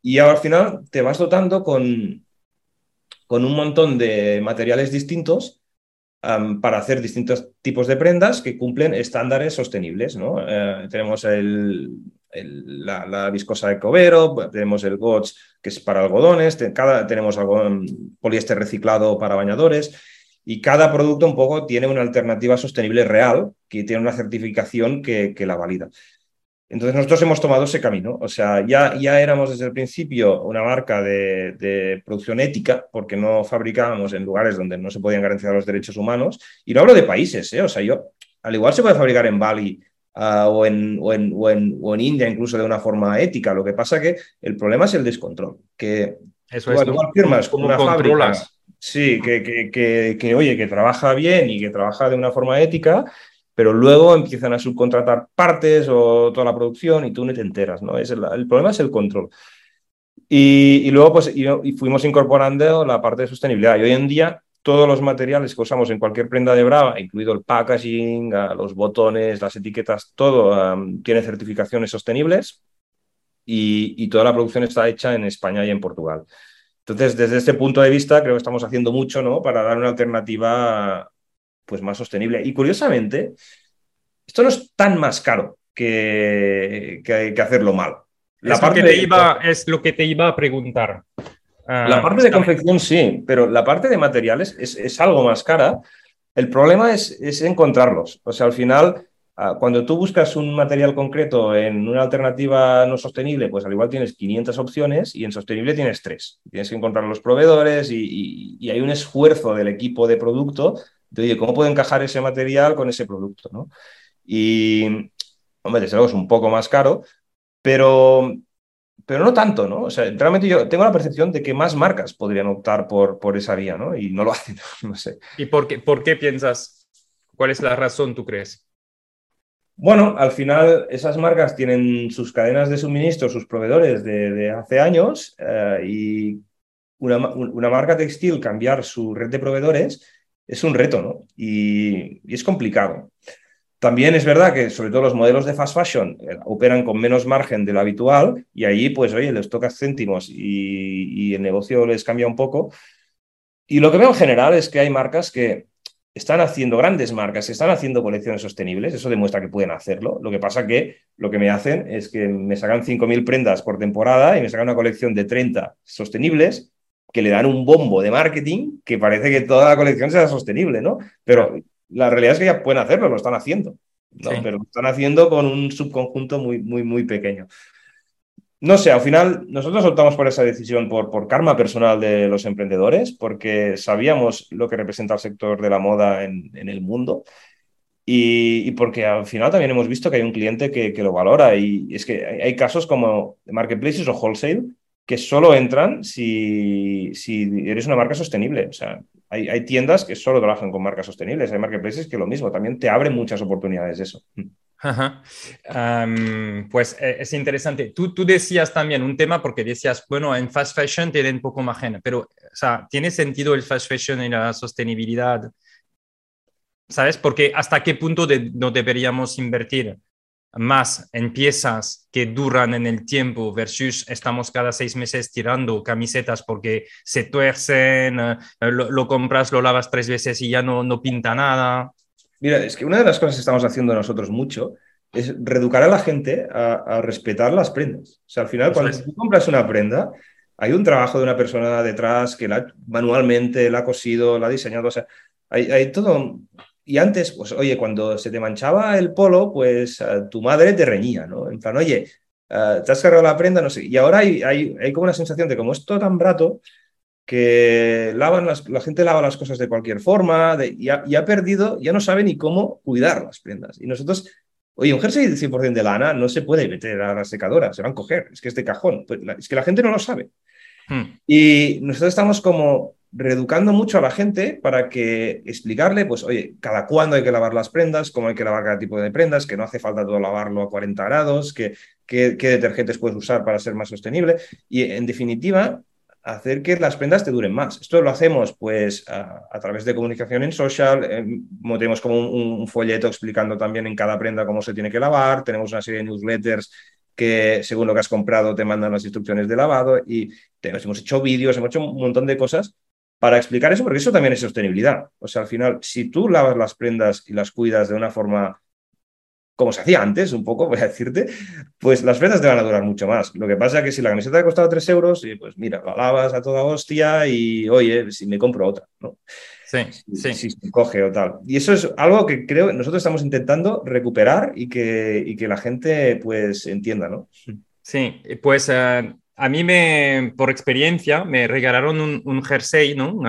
Y al final te vas dotando con, con un montón de materiales distintos para hacer distintos tipos de prendas que cumplen estándares sostenibles. ¿no? Eh, tenemos el, la, viscosa de Covero, tenemos el GOTS que es para algodones, cada, tenemos poliéster reciclado para bañadores y cada producto un poco tiene una alternativa sostenible real que tiene una certificación que, la valida. Entonces nosotros hemos tomado ese camino, o sea, ya, ya éramos desde el principio una marca de, producción ética, porque no fabricábamos en lugares donde no se podían garantizar los derechos humanos, y no hablo de países, ¿eh? o sea, yo, al igual se puede fabricar en Bali ah, o, en, o, en, o, en, India incluso de una forma ética, lo que pasa que el problema es el descontrol, que Eso es, igual firmas como una fábrica, sí, que, que, que, que, oye, que trabaja bien y que trabaja de una forma ética, pero luego empiezan a subcontratar partes o toda la producción y tú no te enteras, ¿no? Es el, problema es el control. Y, luego pues y, fuimos incorporando la parte de sostenibilidad. Y hoy en día todos los materiales que usamos en cualquier prenda de Brava, incluido el packaging, los botones, las etiquetas, todo tiene certificaciones sostenibles y, y, toda la producción está hecha en España y en Portugal. Entonces, desde este punto de vista, creo que estamos haciendo mucho ¿no? para dar una alternativa pues más sostenible. Y curiosamente, esto no es tan más caro que, que, hacerlo mal. La es, parte lo que te iba, es lo que te iba a preguntar. La ah, parte de confección sí, pero la parte de materiales es, es algo más cara. El problema es, es, encontrarlos. O sea, al final, ah, cuando tú buscas un material concreto en una alternativa no sostenible, pues al igual tienes 500 opciones y en sostenible tienes tres. Tienes que encontrar los proveedores y, y hay un esfuerzo del equipo de producto de, oye, ¿cómo puedo encajar ese material con ese producto? ¿no? Y, hombre, desde luego es un poco más caro, pero, pero no tanto, ¿no? O sea, realmente yo tengo la percepción de que más marcas podrían optar por, por esa vía, ¿no? Y no lo <laughs> hacen, no sé. ¿Y por qué, por qué piensas? ¿Cuál es la razón, tú crees? Bueno, al final esas marcas tienen sus cadenas de suministro, sus proveedores de, hace años eh, y una, una, marca textil cambiar su red de proveedores es un reto, ¿no? Y, es complicado. También es verdad que sobre todo los modelos de fast fashion eh, operan con menos margen de lo habitual y ahí pues oye, les toca céntimos y, el negocio les cambia un poco. Y lo que veo en general es que hay marcas que están haciendo grandes marcas, están haciendo colecciones sostenibles, eso demuestra que pueden hacerlo. Lo que pasa que lo que me hacen es que me sacan 5.000 prendas por temporada y me sacan una colección de 30 sostenibles que le dan un bombo de marketing que parece que toda la colección sea sostenible, ¿no? Pero la realidad es que ya pueden hacerlo, lo están haciendo, ¿no? Pero lo están haciendo con un subconjunto muy, muy, muy pequeño. No sé, al final nosotros optamos por esa decisión por, por karma personal de los emprendedores, porque sabíamos lo que representa el sector de la moda en, en el mundo y, y, porque al final también hemos visto que hay un cliente que, que lo valora y es que hay, hay casos como marketplaces o wholesale que solo entran si, si eres una marca sostenible. O sea, hay, hay, tiendas que solo trabajan con marcas sostenibles, hay marketplaces que lo mismo, también te abren muchas oportunidades eso. pues eh, es interesante. Tú, tú decías también un tema porque decías, bueno, en fast fashion tienen poco margen, pero, o sea, ¿tiene sentido el fast fashion y la sostenibilidad? ¿Sabes? Porque hasta qué punto no deberíamos invertir más en piezas que duran en el tiempo versus estamos cada seis meses tirando camisetas porque se tuercen, eh, lo, compras, lo lavas tres veces y ya no, no pinta nada. Mira, es que una de las cosas que estamos haciendo nosotros mucho es reeducar a la gente a, respetar las prendas. O sea, al final, cuando tú compras una prenda, hay un trabajo de una persona detrás que la, manualmente la ha cosido, la ha diseñado. O sea, hay, hay todo y antes, pues oye, cuando se te manchaba el polo, pues eh, tu madre te reñía, ¿no? En plan, oye, eh, te has cargado la prenda, no sé. Y ahora hay, hay, hay, como una sensación de como es todo tan barato, que lavan la gente lava las cosas de cualquier forma de, y, ha, perdido, ya no sabe ni cómo cuidar las prendas. Y nosotros, oye, un jersey de 100% de lana no se puede meter a la secadora, se van a coger, es que es de cajón. Pues es que la gente no lo sabe. Hmm. Y nosotros estamos como reeducando mucho a la gente para que explicarle, pues, oye, cada cuándo hay que lavar las prendas, cómo hay que lavar cada tipo de prendas, que no hace falta todo lavarlo a 40 grados, que, qué detergentes puedes usar para ser más sostenible. Y en definitiva, hacer que las prendas te duren más. Esto lo hacemos pues a, través de comunicación en social, eh, tenemos como un, folleto explicando también en cada prenda cómo se tiene que lavar, tenemos una serie de newsletters que según lo que has comprado te mandan las instrucciones de lavado y hemos hecho vídeos, hemos hecho un montón de cosas para explicar eso, porque eso también es sostenibilidad. O sea, al final, si tú lavas las prendas y las cuidas de una forma como se hacía antes, un poco, <laughs> voy a decirte, pues las prendas te van a durar mucho más. Lo que pasa es que si la camiseta te ha costado 3 euros, y pues mira, la lavas a toda hostia y oye, si me compro otra, ¿no? Sí, sí. Si, se coge o tal. Y eso es algo que creo nosotros estamos intentando recuperar y que, y que la gente pues entienda, ¿no? Sí, pues uh, a mí me, por experiencia, me regalaron un, un jersey, ¿no?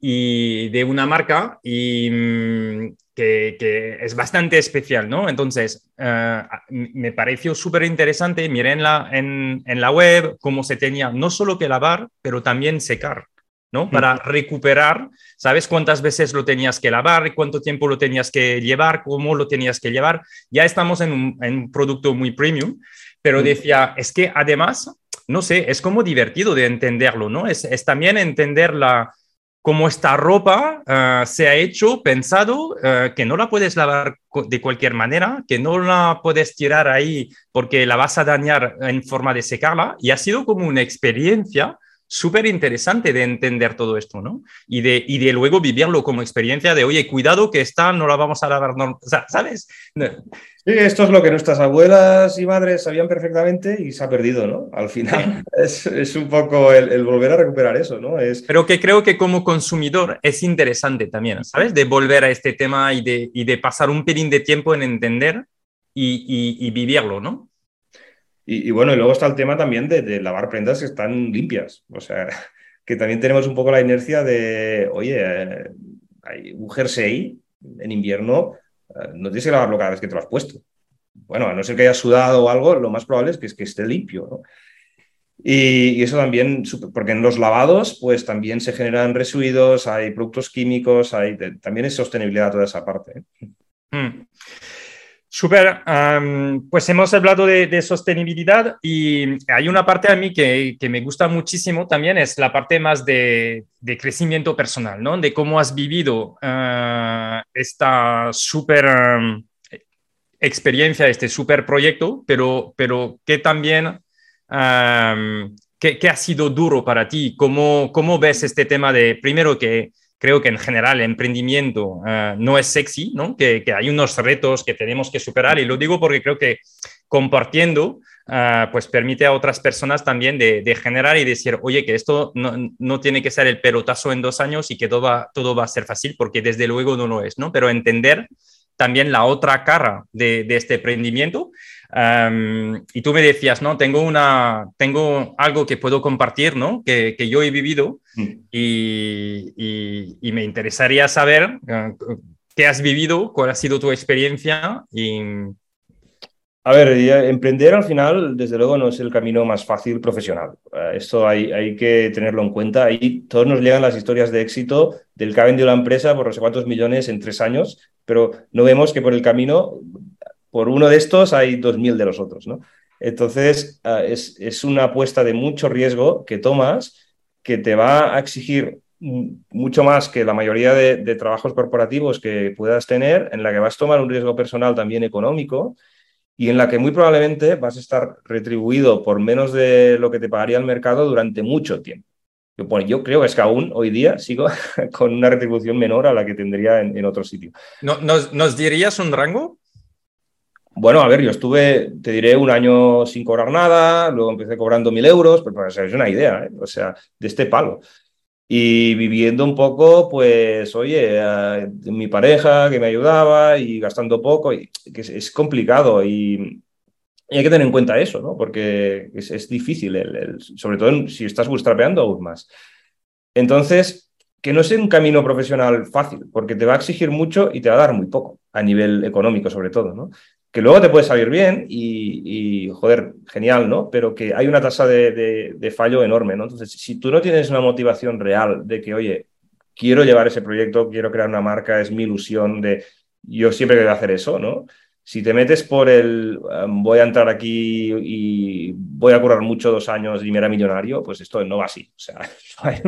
Y de una marca y mm, que, es bastante especial, ¿no? Entonces, eh, me pareció súper interesante, miré en la, en, la web cómo se tenía no solo que lavar, pero también secar, ¿no? Para recuperar, ¿sabes cuántas veces lo tenías que lavar, cuánto tiempo lo tenías que llevar, cómo lo tenías que llevar? Ya estamos en un, producto muy premium, pero decía, es que además, no sé, es como divertido de entenderlo, ¿no? Es, es también entender la como esta ropa eh, se ha hecho pensado eh, que no la puedes lavar de cualquier manera, que no la puedes tirar ahí porque la vas a dañar en forma de secarla. Y ha sido como una experiencia súper interesante de entender todo esto, ¿no? Y de, y de luego vivirlo como experiencia de, oye, cuidado que esta no la vamos a lavar, no, ¿sabes? Esto es lo que nuestras abuelas y madres sabían perfectamente y se ha perdido, ¿no? Al final <laughs> es, un poco el, volver a recuperar eso, ¿no? Es... Pero que creo que como consumidor es interesante también, ¿sabes? De volver a este tema y de, de pasar un pelín de tiempo en entender y, y, vivirlo, ¿no? Y, bueno, y luego está el tema también de, lavar prendas que están limpias. O sea, <laughs> que también tenemos un poco la inercia de, oye, eh, hay un jersey en invierno no tienes que lavarlo cada vez que te lo has puesto. Bueno, a no ser que hayas sudado o algo, lo más probable es que, es que esté limpio. Y, eso también, porque en los lavados, pues también se generan residuos, hay productos químicos, hay, también es sostenibilidad toda esa parte. ¿eh? Mm. Súper, pues hemos hablado de, sostenibilidad y hay una parte a mí que, me gusta muchísimo también, es la parte más de, crecimiento personal, ¿no? De cómo has vivido uh, esta súper experiencia, este súper proyecto, pero, pero que también, que, ha sido duro para ti? ¿Cómo, ¿Cómo ves este tema de, primero, que creo que en general el emprendimiento eh, no es sexy, ¿no? Que, hay unos retos que tenemos que superar y lo digo porque creo que compartiendo eh, pues permite a otras personas también de, generar y decir, oye, que esto no, tiene que ser el pelotazo en dos años y que todo va, todo va a ser fácil porque desde luego no lo es, ¿no? Pero entender también la otra cara de, de este emprendimiento y tú me decías, ¿no? Tengo, una, tengo algo que puedo compartir, ¿no? Que, que yo he vivido mm. y, y, me interesaría saber ah, qué has vivido, cuál ha sido tu experiencia y... A ver, emprender al final, desde luego, no es el camino más fácil profesional. Ah, esto hay, hay que tenerlo en cuenta. Ahí todos nos llegan las historias de éxito del que ha vendido la empresa por no sé cuántos millones en tres años, pero no vemos que por el camino por uno de estos hay 2.000 de los otros, ¿no? Entonces, ah, es, una apuesta de mucho riesgo que tomas que te va a exigir mucho más que la mayoría de, trabajos corporativos que puedas tener, en la que vas a tomar un riesgo personal también económico y en la que muy probablemente vas a estar retribuido por menos de lo que te pagaría el mercado durante mucho tiempo. Yo, yo creo que es que aún hoy día sigo <laughs> con una retribución menor a la que tendría en, otro sitio. ¿Nos, ¿Nos dirías un rango? Bueno, a ver, yo estuve, te diré, un año sin cobrar nada, luego empecé cobrando mil euros, pero pues, es una idea, ¿eh? o sea, de este palo. Y viviendo un poco, pues, oye, mi pareja que me ayudaba y gastando poco, y, que es, complicado y, hay que tener en cuenta eso, ¿no? Porque es, difícil, sobre todo si estás bootstrapeando aún más. Entonces, que no es un camino profesional fácil, porque te va a exigir mucho y te va a dar muy poco, a nivel económico sobre todo, ¿no? Que luego te puede salir bien y, joder, genial, ¿no? Pero que hay una tasa de, fallo enorme, ¿no? Entonces, si tú no tienes una motivación real de que, oye, quiero llevar ese proyecto, quiero crear una marca, es mi ilusión de, yo siempre quiero hacer eso, ¿no? Si te metes por el um, voy a entrar aquí y voy a currar mucho dos años y me era millonario, pues esto no va así. O sea, <laughs> hay,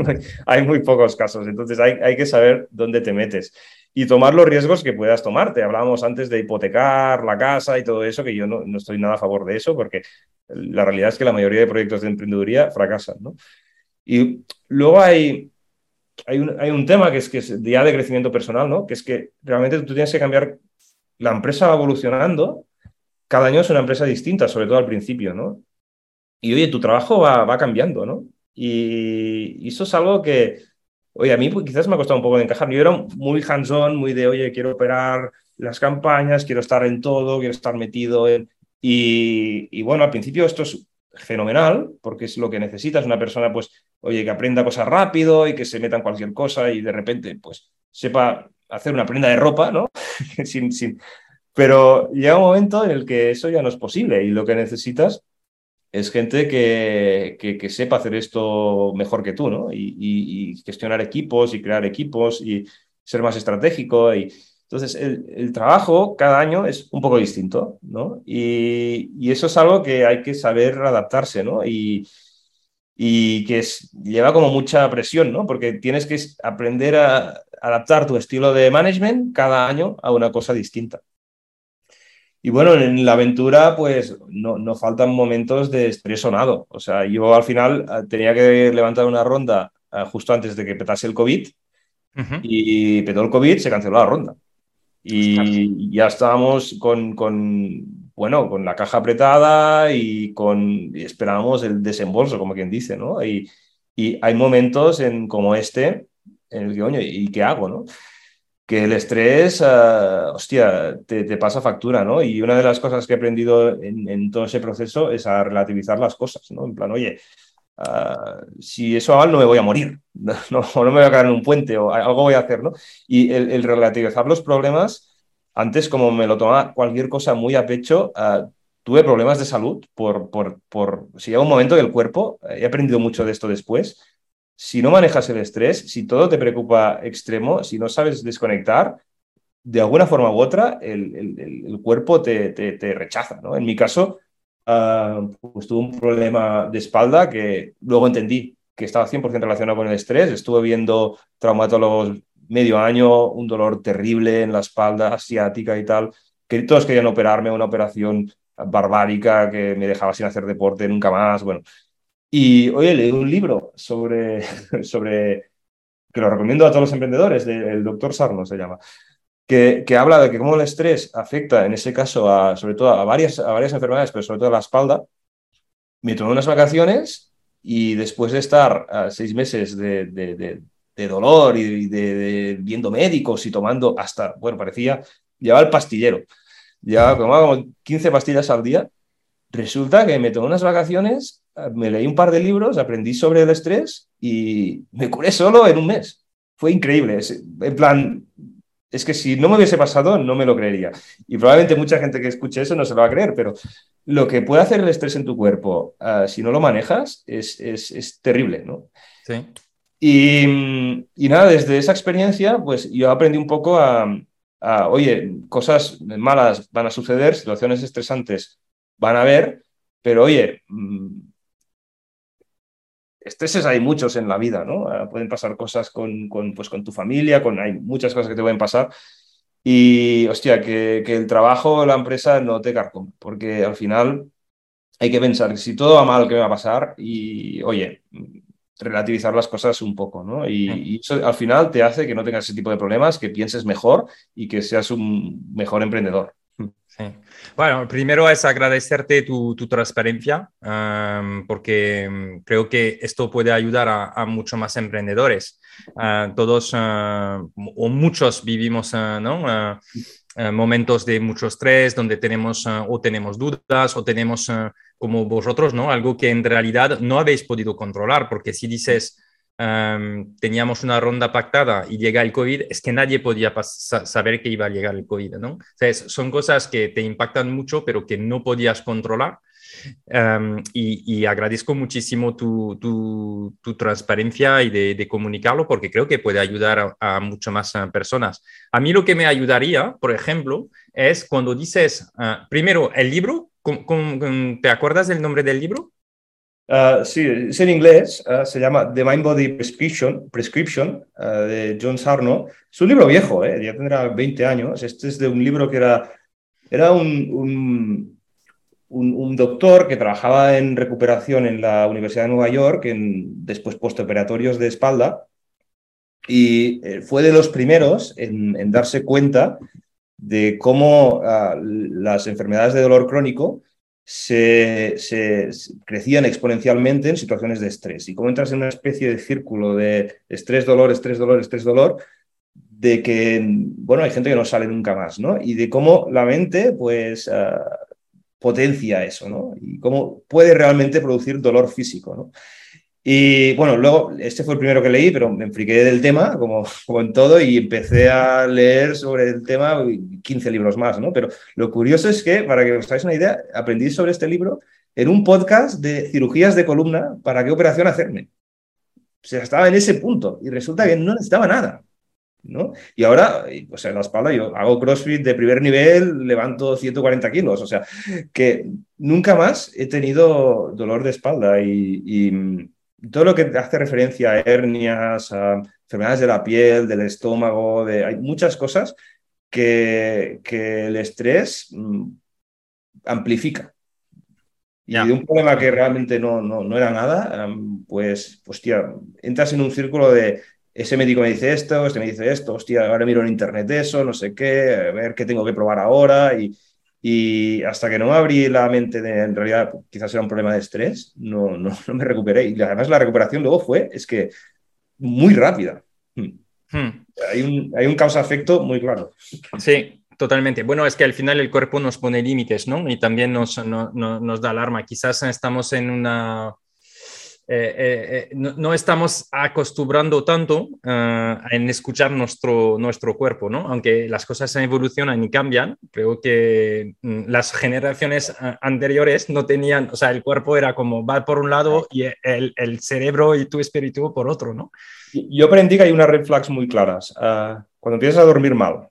hay muy pocos casos. Entonces hay, hay que saber dónde te metes y tomar los riesgos que puedas tomarte. Hablábamos antes de hipotecar la casa y todo eso, que yo no, no, estoy nada a favor de eso, porque la realidad es que la mayoría de proyectos de emprendeduría fracasan. ¿no? Y luego hay, hay, un, hay un tema que es, que es ya de crecimiento personal, ¿no? que es que realmente tú tienes que cambiar, la empresa va evolucionando, cada año es una empresa distinta, sobre todo al principio, ¿no? Y oye, tu trabajo va, va cambiando, ¿no? Y, y eso es algo que, Oye, a mí pues, quizás me ha costado un poco de encajar. Yo era muy hands-on, muy de, oye, quiero operar las campañas, quiero estar en todo, quiero estar metido en... Y, bueno, al principio esto es fenomenal, porque es lo que necesitas, una persona, pues, oye, que aprenda cosas rápido y que se meta en cualquier cosa y de repente, pues, sepa hacer una prenda de ropa, ¿no? <laughs> sin, sin... Pero llega un momento en el que eso ya no es posible y lo que necesitas es gente que, que, sepa hacer esto mejor que tú, ¿no? Y, gestionar equipos y crear equipos y ser más estratégico. Y, entonces, el, trabajo cada año es un poco distinto, ¿no? Y, eso es algo que hay que saber adaptarse, ¿no? Y, que lleva como mucha presión, ¿no? Porque tienes que aprender a adaptar tu estilo de management cada año a una cosa distinta. Y bueno, en la aventura, pues no, no faltan momentos de estrés sonado. O sea, yo al final eh, tenía que levantar una ronda eh, justo antes de que petase el COVID y petó el COVID, se canceló la ronda. Y ya estábamos con, con, bueno, con la caja apretada y, con, esperábamos el desembolso, como quien dice, ¿no? Y, y hay momentos en, como este en el que, oye, ¿y qué hago, no? Que el estrés, ah, hostia, te, pasa factura, ¿no? Y una de las cosas que he aprendido en, todo ese proceso es a relativizar las cosas, ¿no? En plan, oye, ah, si eso hago no me voy a morir, <laughs> no, no, me voy a caer en un puente o algo voy a hacer, ¿no? Y el, relativizar los problemas, antes como me lo tomaba cualquier cosa muy a pecho, ah, tuve problemas de salud por, por, por, si llega un momento que el cuerpo, he aprendido mucho de esto después, si no manejas el estrés, si todo te preocupa extremo, si no sabes desconectar, de alguna forma u otra, el, cuerpo te, te, rechaza. ¿no? En mi caso, uh, tuve un problema de espalda que luego entendí que estaba 100% relacionado con el estrés. Estuve viendo traumatólogos medio año, un dolor terrible en la espalda asiática y tal, que todos querían operarme, una operación barbárica que me dejaba sin hacer deporte nunca más. Bueno, y oye, leí un libro sobre, <laughs> sobre, que lo recomiendo a todos los emprendedores, del doctor Sarno se llama, que, que, habla de que cómo el estrés afecta, en ese caso, a, sobre todo a varias, a varias enfermedades, pero sobre todo a la espalda. Me tomé unas vacaciones y después de estar a seis meses de, de, de, dolor y de, viendo médicos y tomando hasta, bueno, parecía, llevaba el pastillero. Llevaba como 15 pastillas al día. Resulta que me tomé unas vacaciones me leí un par de libros, aprendí sobre el estrés y me curé solo en un mes. Fue increíble. En plan, es que si no me hubiese pasado, no me lo creería. Y probablemente mucha gente que escuche eso no se lo va a creer, pero lo que puede hacer el estrés en tu cuerpo, ah, si no lo manejas, es, es, terrible, ¿no? Sí. Y, y, nada, desde esa experiencia, pues yo aprendí un poco a, a, oye, cosas malas van a suceder, situaciones estresantes van a haber, pero oye, mm, estreses hay muchos en la vida, ¿no? Ah, pueden pasar cosas con, con, pues, con tu familia, con, hay muchas cosas que te pueden pasar. Y, hostia, que, que el trabajo, la empresa no te carcome, porque al final hay que pensar si todo va mal, ¿qué va a pasar? Y, oye, relativizar las cosas un poco, ¿no? Y, y, eso al final te hace que no tengas ese tipo de problemas, que pienses mejor y que seas un mejor emprendedor. Bueno, primero es agradecerte tu, transparencia, porque mm, creo que esto puede ayudar a, muchos más emprendedores. Ah, todos ah, o muchos vivimos ah, ¿no? momentos de mucho estrés donde tenemos o tenemos dudas o tenemos, como vosotros, ¿no? algo que en realidad no habéis podido controlar, porque si dices, teníamos una ronda pactada y llega el COVID, es que nadie podía saber que iba a llegar el COVID, ¿no? son cosas que te impactan mucho, pero que no podías controlar. y, agradezco muchísimo tu, tu, transparencia y de, comunicarlo porque creo que puede ayudar a, a muchas más eh, personas. A mí lo que me ayudaría, por ejemplo, es cuando dices, ah, primero, el libro, ¿te acuerdas del nombre del libro? Ah, sí, es en inglés, ah, se llama The Mind Body Prescription, Prescription ah, de John Sarno. Es un libro viejo, ¿eh? ya tendrá 20 años. Este es de un libro que era, era un, un, un, doctor que trabajaba en recuperación en la Universidad de Nueva York, en, después postoperatorios de espalda, y eh, fue de los primeros en, en darse cuenta de cómo las enfermedades de dolor crónico se, crecían exponencialmente en situaciones de estrés. Y como entras en una especie de círculo de estrés, dolor, estrés, dolor, estrés, dolor, de que, bueno, hay gente que no sale nunca más, ¿no? Y de cómo la mente, pues, ah, potencia eso, ¿no? Y cómo puede realmente producir dolor físico, ¿no? Y bueno, luego, este fue el primero que leí, pero me enfriqué del tema, como, <laughs> como en todo, y empecé a leer sobre el tema 15 libros más, ¿no? Pero lo curioso es que, para que os hagáis una idea, aprendí sobre este libro en un podcast de cirugías de columna para qué operación hacerme. O sea, estaba en ese punto y resulta que no necesitaba nada. ¿no? Y ahora, pues en la espalda, yo hago CrossFit de primer nivel, levanto 140 kilos, o sea, que nunca más he tenido dolor de espalda y todo lo que hace referencia a hernias, a enfermedades de la piel, del estómago, de, hay muchas cosas que, que el estrés mm, amplifica. Y de un problema que realmente no, no, no era nada, pues, hostia, entras en un círculo de ese médico me dice esto, este me dice esto, hostia, ahora miro en internet eso, no sé qué, a ver qué tengo que probar ahora. Y, y hasta que no me abrí la mente de, en realidad, quizás era un problema de estrés, no, no, no me recuperé. Y además la recuperación luego fue, es que muy rápida. Hmm. Hmm. Hay un, hay un causa-efecto muy claro. Sí, Totalmente. Bueno, es que al final el cuerpo nos pone límites, ¿no? Y también nos, no, nos da alarma. Quizás estamos en una eh, eh, eh, no, estamos acostumbrando tanto en escuchar nuestro, nuestro cuerpo, ¿no? Aunque las cosas evolucionan y cambian, creo que mm, las generaciones anteriores no tenían, o sea, el cuerpo era como va por un lado y el, cerebro y tu espíritu por otro, ¿no? Yo aprendí que hay unas red flags muy claras. Cuando empiezas a dormir mal,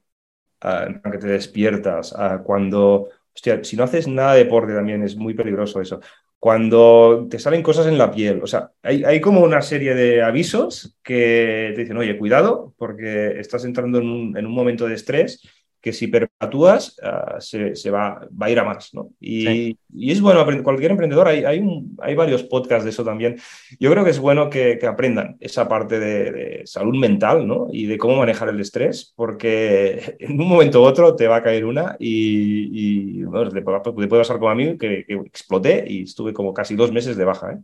uh, que te despiertas, cuando, hostia, si no haces nada de deporte también es muy peligroso eso cuando te salen cosas en la piel. O sea, hay, como una serie de avisos que te dicen, oye, cuidado, porque estás entrando en un, en un momento de estrés que si perpetúas uh, se, se va, va, a ir a más. ¿no? Y, sí. y es bueno, cualquier emprendedor, hay, hay, un, hay, varios podcasts de eso también. Yo creo que es bueno que, que aprendan esa parte de, de, salud mental ¿no? y de cómo manejar el estrés, porque <laughs> en un momento u otro te va a caer una y, y bueno, le, puede pasar como a mí, que, que, exploté y estuve como casi dos meses de baja. ¿eh?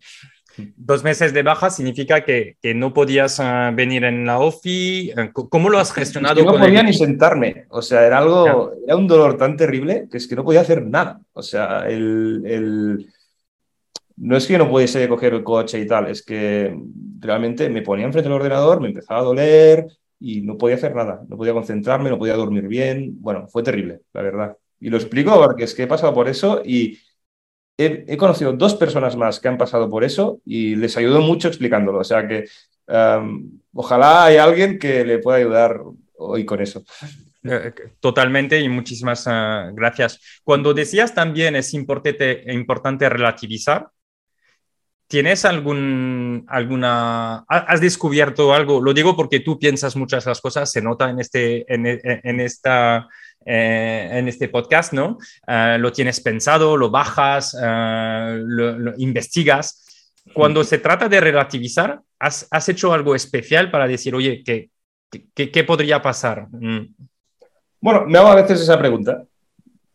Dos meses de baja significa que, que no podías uh, venir en la OFI. Eh, ¿Cómo lo has gestionado? Es que no podía el... ni sentarme. O sea, era algo, yeah. era un dolor tan terrible que es que no podía hacer nada. O sea, el, el... no es que no pudiese coger el coche y tal, es que realmente me ponía enfrente del ordenador, me empezaba a doler y no podía hacer nada. No podía concentrarme, no podía dormir bien. Bueno, fue terrible, la verdad. Y lo explico porque es que he pasado por eso y he, conocido dos personas más que han pasado por eso y les ayudó mucho explicándolo. O sea que um, ojalá haya alguien que le pueda ayudar hoy con eso. Eh, totalmente y muchísimas uh, gracias. Cuando decías también es importante, importante relativizar, ¿tienes algún, alguna, has descubierto algo? Lo digo porque tú piensas muchas las cosas, se nota en, este, en, en esta eh, en este podcast, ¿no? Uh, lo tienes pensado, lo bajas, uh, lo, lo, investigas. Cuando se trata de relativizar, ¿has, ¿has, hecho algo especial para decir, oye, ¿qué, qué, qué podría pasar? Mm. Bueno, me hago a veces esa pregunta.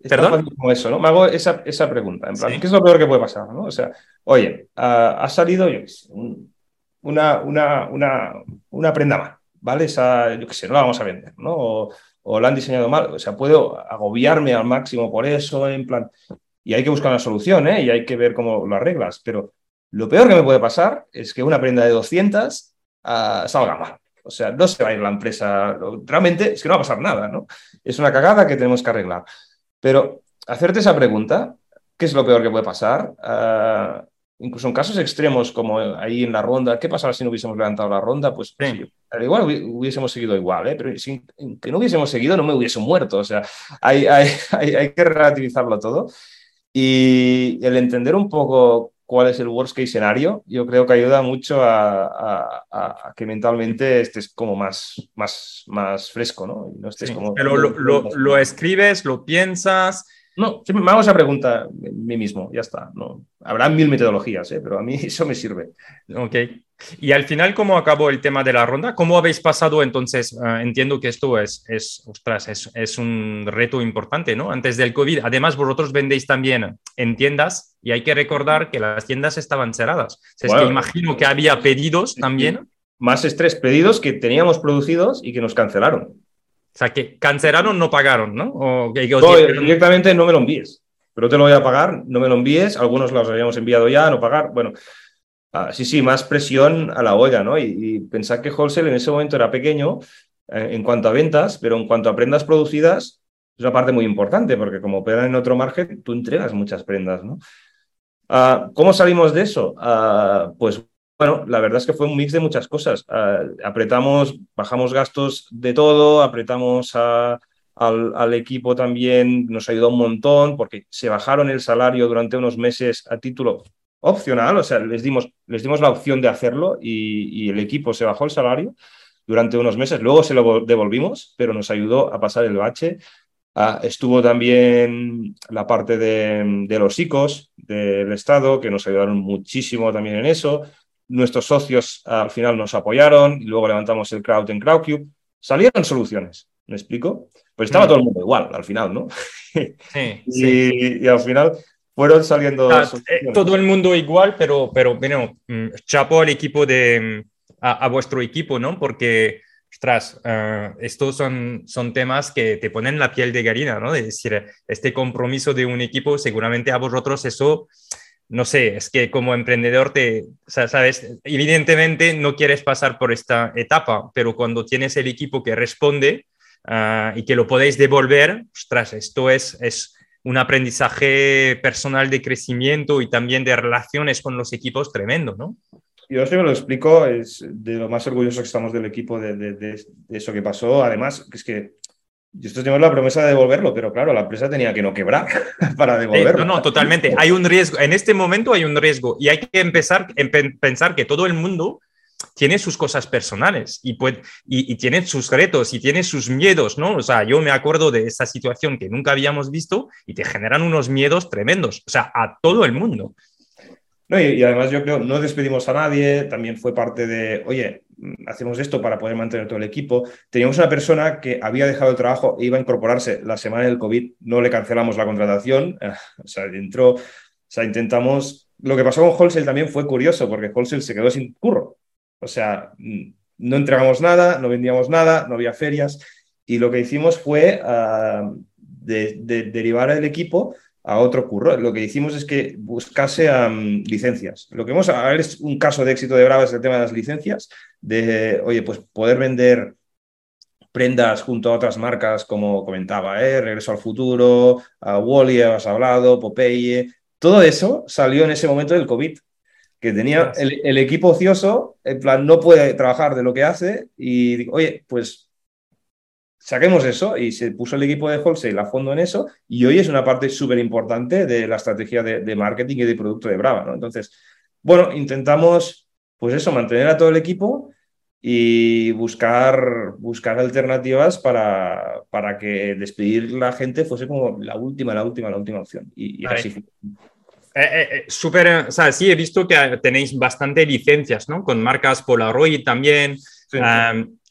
¿Perdón? Como eso, ¿no? Me hago esa, esa pregunta. En plan, ¿qué es lo peor que puede pasar? ¿no? O sea, oye, uh, ha salido, yo qué sé, un, una, una, una, una prenda mal, ¿vale? Esa, yo qué sé, no la vamos a vender, ¿no? O, o la han diseñado mal. O sea, puedo agobiarme al máximo por eso, en plan. Y hay que buscar una solución, ¿eh? Y hay que ver cómo lo arreglas. Pero lo peor que me puede pasar es que una prenda de 200 ah, salga mal. O sea, no se va a ir la empresa. Realmente es que no va a pasar nada, ¿no? Es una cagada que tenemos que arreglar. Pero hacerte esa pregunta, ¿qué es lo peor que puede pasar? Ah, incluso en casos extremos como ahí en la ronda, ¿qué pasará si no hubiésemos levantado la ronda? Pues igual hubiésemos seguido igual, ¿eh? pero si que no hubiésemos seguido no me hubiese muerto. O sea, hay, <laughs> hay, hay, que relativizarlo todo. Y el entender un poco cuál es el worst case escenario, yo creo que ayuda mucho a, que mentalmente estés como más, más, más fresco, ¿no? no estés como, pero lo, lo, escribes, lo piensas, no, me hago esa pregunta a mí mismo, ya está. No. Habrá mil metodologías, ¿eh? pero a mí <laughs> eso me sirve. Ok. Y al final, ¿cómo acabó el tema de la ronda? ¿Cómo habéis pasado entonces? Ah, entiendo que esto es, es, ostras, es, es, un reto importante, ¿no? Antes del COVID. Además, vosotros vendéis también en tiendas y hay que recordar que las tiendas estaban cerradas. es que imagino que había pedidos también. Más estrés, pedidos que teníamos producidos y que nos cancelaron. O sea, que cancelaron, no pagaron, ¿no? O directamente no me lo envíes. Pero te lo voy a pagar, no me lo envíes. Algunos los habíamos enviado ya, no pagar. Bueno, ah, sí, sí, más presión a la olla, ¿no? Y, pensar que wholesale en ese momento era pequeño eh, en cuanto a ventas, pero en cuanto a prendas producidas, es una parte muy importante, porque como operan en otro margen, tú entregas muchas prendas, ¿no? Ah, ¿Cómo salimos de eso? Ah, pues bueno, la verdad es que fue un mix de muchas cosas. Ah, apretamos, bajamos gastos de todo, apretamos al, equipo también, nos ayudó un montón porque se bajaron el salario durante unos meses a título opcional, o sea, les dimos, les dimos la opción de hacerlo y, el equipo se bajó el salario durante unos meses, luego se lo devolvimos, pero nos ayudó a pasar el bache. Ah, estuvo también la parte de, de los ICOs del Estado, que nos ayudaron muchísimo también en eso nuestros socios al final nos apoyaron y luego levantamos el crowd en Crowdcube. Salieron soluciones, ¿me explico? Pues estaba mm. todo el mundo igual al final, ¿no? <laughs> <laughs> Sí, y, al final fueron saliendo... Eh, todo el mundo igual, pero, pero bueno, mm, chapo al equipo de... Mm, a, vuestro equipo, ¿no? Porque ostras, eh, estos son, son temas que te ponen la piel de gallina, ¿no? Es decir, este compromiso de un equipo, seguramente a vosotros eso no sé, es que como emprendedor te, sabes, evidentemente no quieres pasar por esta etapa, pero cuando tienes el equipo que responde ah, y que lo podéis devolver, ostras, esto es, es un aprendizaje personal de crecimiento y también de relaciones con los equipos tremendo, ¿no? Yo me lo explico, es de lo más orgulloso que estamos del equipo de, de eso que pasó. Además, es que y esto tenemos la promesa de devolverlo, pero claro, la empresa tenía que no quebrar <laughs> para devolverlo. no, no, totalmente. Hay un riesgo. En este momento hay un riesgo y hay que empezar a pensar que todo el mundo tiene sus cosas personales y, puede, y, tiene sus retos y tiene sus miedos, ¿no? O sea, yo me acuerdo de esa situación que nunca habíamos visto y te generan unos miedos tremendos, o sea, a todo el mundo. No, y, además yo creo, no despedimos a nadie, también fue parte de, oye, hacemos esto para poder mantener todo el equipo. Teníamos una persona que había dejado el trabajo e iba a incorporarse la semana del COVID, no le cancelamos la contratación, <laughs> o sea, entró, o sea, intentamos, lo que pasó con Wholesale también fue curioso, porque Wholesale se quedó sin curro, o sea, no entregamos nada, no vendíamos nada, no había ferias, y lo que hicimos fue ah, derivar el equipo a otro curro. Lo que hicimos es que buscase licencias. Lo que vamos a ver es un caso de éxito de Brava es el tema de las licencias, de, oye, pues poder vender prendas junto a otras marcas, como comentaba, ¿eh? Regreso al Futuro, a Wally, has hablado, Popeye, todo eso salió en ese momento del COVID, que tenía el, el, equipo ocioso, en plan, no puede trabajar de lo que hace y, oye, pues saquemos eso y se puso el equipo de wholesale a fondo en eso y hoy es una parte súper importante de la estrategia de, marketing y de producto de Brava, ¿no? Entonces, bueno, intentamos, pues eso, mantener a todo el equipo y buscar, buscar alternativas para, para que despedir la gente fuese como la última, la última, la última opción. Y, así fue. Eh, eh, eh, súper, o sea, sí, he visto que tenéis bastante licencias, ¿no? Con marcas Polaroid también.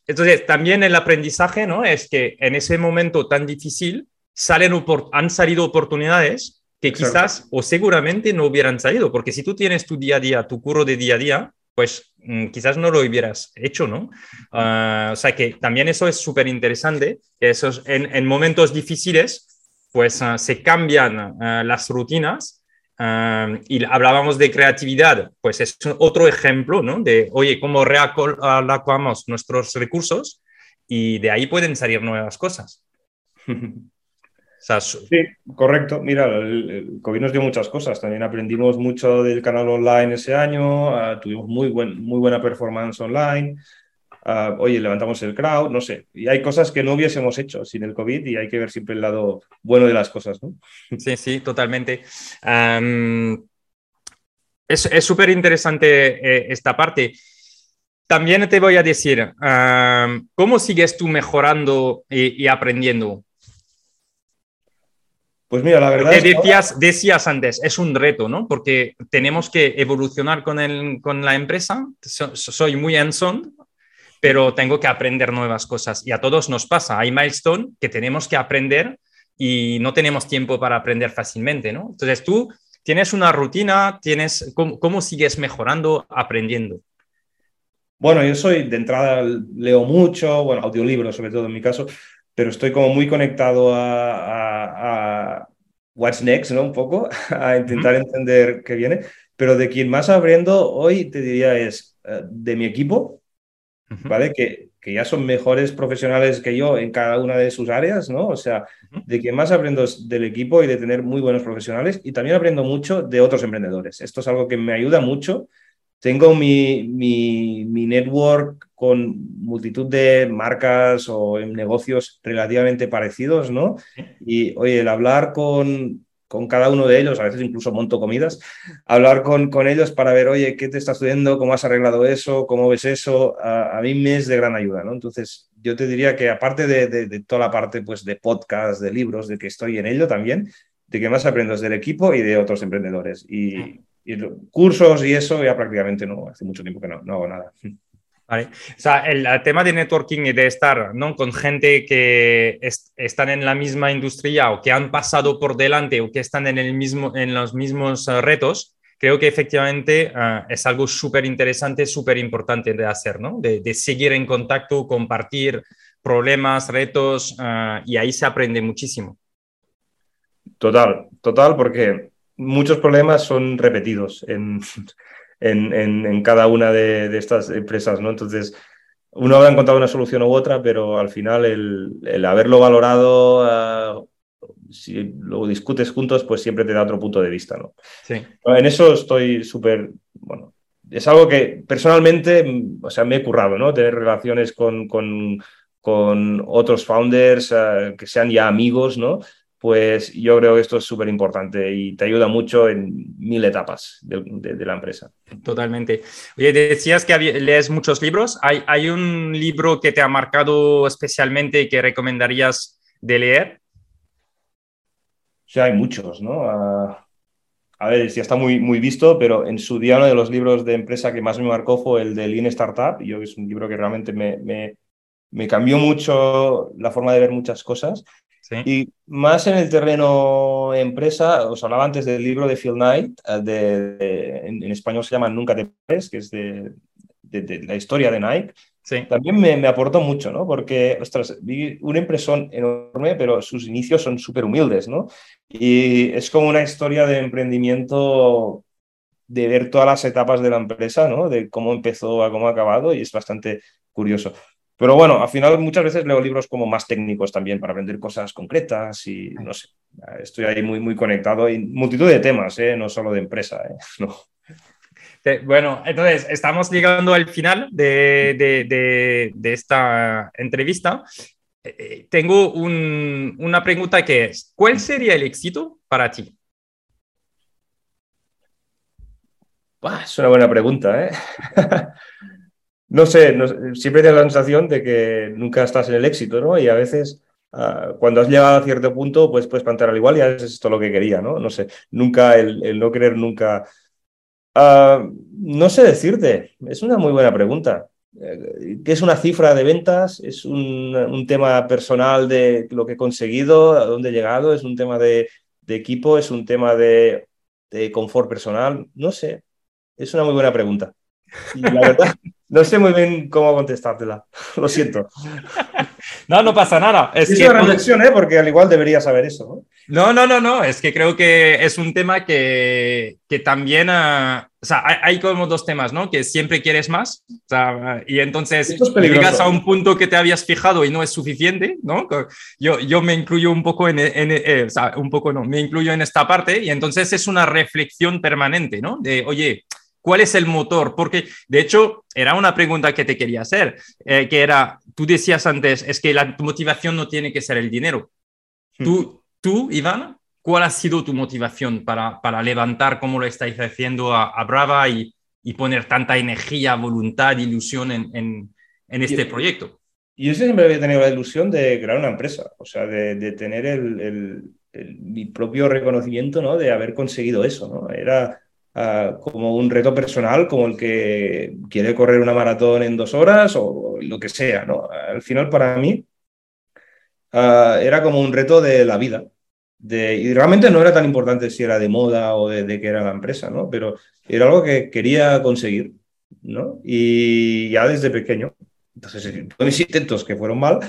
Entonces, también el aprendizaje, ¿no? Es que en ese momento tan difícil salen han salido oportunidades que quizás o seguramente no hubieran salido, porque si tú tienes tu día a día, tu curro de día a día, pues mm, quizás no lo hubieras hecho, ¿no? Ah, o sea que también eso es súper interesante, que en, momentos difíciles, pues ah, se cambian ah, las rutinas y hablábamos de creatividad, pues es otro ejemplo, ¿no? De, oye, cómo reacolocamos nuestros recursos y de ahí pueden salir nuevas cosas. <laughs> sí, correcto. Mira, el, COVID nos dio muchas cosas. También aprendimos mucho del canal online ese año, ah, tuvimos muy, buen, muy buena performance online. Ah, oye, levantamos el crowd, no sé. Y hay cosas que no hubiésemos hecho sin el COVID y hay que ver siempre el lado bueno de las cosas, ¿no? Sí, sí, totalmente. es súper interesante eh, esta parte. También te voy a decir, ¿cómo sigues tú mejorando y aprendiendo? Pues mira, la verdad. decías, decías antes, es un reto, ¿no? Porque tenemos que evolucionar con, el, con la empresa. soy muy hands-on, pero tengo que aprender nuevas cosas. Y a todos nos pasa. Hay milestone que tenemos que aprender y no tenemos tiempo para aprender fácilmente, ¿no? Entonces tú tienes una rutina, tienes, ¿cómo, cómo sigues mejorando, aprendiendo? Bueno, yo soy de entrada, leo mucho, bueno, audiolibros sobre todo en mi caso, pero estoy como muy conectado a, what's next, ¿no? Un poco, <laughs> a intentar entender qué viene. Pero de quien más abriendo hoy te diría es eh, de mi equipo, ¿vale? Que, que ya son mejores profesionales que yo en cada una de sus áreas, ¿no? O sea, de quien más aprendo del equipo y de tener muy buenos profesionales y también aprendo mucho de otros emprendedores. Esto es algo que me ayuda mucho tengo mi, mi, network con multitud de marcas o negocios relativamente parecidos, ¿no? Y oye, el hablar con, con cada uno de ellos, a veces incluso monto comidas, hablar con, con ellos para ver, oye, ¿qué te está estudiando? ¿Cómo has arreglado eso? ¿Cómo ves eso? A, mí me es de gran ayuda, ¿no? Entonces, yo te diría que aparte de, de, toda la parte pues, de podcast, de libros, de que estoy en ello también, de que más aprendo es del equipo y de otros emprendedores. Y, y cursos y eso ya prácticamente no, hace mucho tiempo que no, no hago nada. O sea, el, tema de networking y de estar ¿no? con gente que están en la misma industria o que han pasado por delante o que están en, el mismo, en los mismos eh, retos, creo que efectivamente eh, es algo súper interesante, súper importante de hacer, ¿no? De, seguir en contacto, compartir problemas, retos, eh, y ahí se aprende muchísimo. Total, total, porque muchos problemas son repetidos en, cada una de, estas empresas, ¿no? Entonces, uno habrá encontrado una solución u otra, pero al final el, haberlo valorado, ah, si lo discutes juntos, pues siempre te da otro punto de vista, ¿no? Sí. En eso estoy súper, bueno, es algo que personalmente, o sea, me he currado, ¿no? Tener relaciones con, con, con otros founders ah, que sean ya amigos, ¿no? Pues yo creo que esto es súper importante y te ayuda mucho en mil etapas de, la empresa. Totalmente. Oye, decías que lees muchos libros. ¿Hay, ¿Hay, un libro que te ha marcado especialmente y que recomendarías de leer? Sí, hay muchos, ¿no? Ah, a ver, ya está muy, muy visto, pero en su día uno de los libros de empresa que más me marcó fue el de Lean Startup. Yo es un libro que realmente me, me, me cambió mucho la forma de ver muchas cosas. Y más en el terreno empresa, os hablaba antes del libro de Phil Knight, eh, de, en, español se llama Nunca te pares, que es de, de, la historia de Nike. Sí. También me, me, aportó mucho, ¿no? Porque, ostras, vi una impresión enorme, pero sus inicios son súper humildes, ¿no? Y es como una historia de emprendimiento, de ver todas las etapas de la empresa, ¿no? De cómo empezó a cómo ha acabado, y es bastante curioso. Pero bueno, al final muchas veces leo libros como más técnicos también para aprender cosas concretas y no sé, estoy ahí muy, muy conectado y multitud de temas, ¿eh? no solo de empresa. ¿eh? <laughs> No. Bueno, entonces estamos llegando al final de, de, esta entrevista. Eh, tengo un, una pregunta que es, ¿cuál sería el éxito para ti? es una buena pregunta, ¿eh? <laughs> no sé, siempre tienes la sensación de que nunca estás en el éxito, ¿no? Y a veces ah, cuando has llegado a cierto punto, pues puedes plantear al igual y es esto lo que quería, ¿no? No sé, nunca, el, no querer nunca... Ah, no sé decirte, es una muy buena pregunta. Eh, ¿Qué es una cifra de ventas? ¿Es un, tema personal de lo que he conseguido? ¿A dónde he llegado? ¿Es un tema de, equipo? ¿Es un tema de confort personal? No sé, es una muy buena pregunta. Y la verdad, <laughs> no sé muy bien cómo contestártela, lo siento. <laughs> no, no pasa nada. Es, es una reflexión, ¿eh? porque al igual debería saber eso. ¿no? No, no, no, no, es que creo que es un tema que, que también, uh, o sea, hay, hay, como dos temas, ¿no? Que siempre quieres más, o sea, y entonces llegas a un punto que te habías fijado y no es suficiente, ¿no? Yo, yo me incluyo un poco en, en eh, o sea, un poco no, me incluyo en esta parte y entonces es una reflexión permanente, ¿no? De, oye, ¿Cuál es el motor? Porque, de hecho, era una pregunta que te quería hacer, eh, que era, tú decías antes, es que la motivación no tiene que ser el dinero. Hmm. Tú, tú, Iván, ¿cuál ha sido tu motivación para, para levantar, como lo estáis haciendo a, Brava y, y, poner tanta energía, voluntad, ilusión en, en, en este proyecto? Yo siempre había tenido la ilusión de crear una empresa, o sea, de, de tener el, el, mi propio reconocimiento, ¿no? De haber conseguido eso, ¿no? Era uh, como un reto personal, como el que quiere correr una maratón en dos horas o lo que sea, ¿no? Al final, para mí, uh, era como un reto de la vida. De, y realmente no era tan importante si era de moda o de, de qué era la empresa, ¿no? Pero era algo que quería conseguir, ¿no? Y ya desde pequeño. Entonces, mis intentos que fueron mal,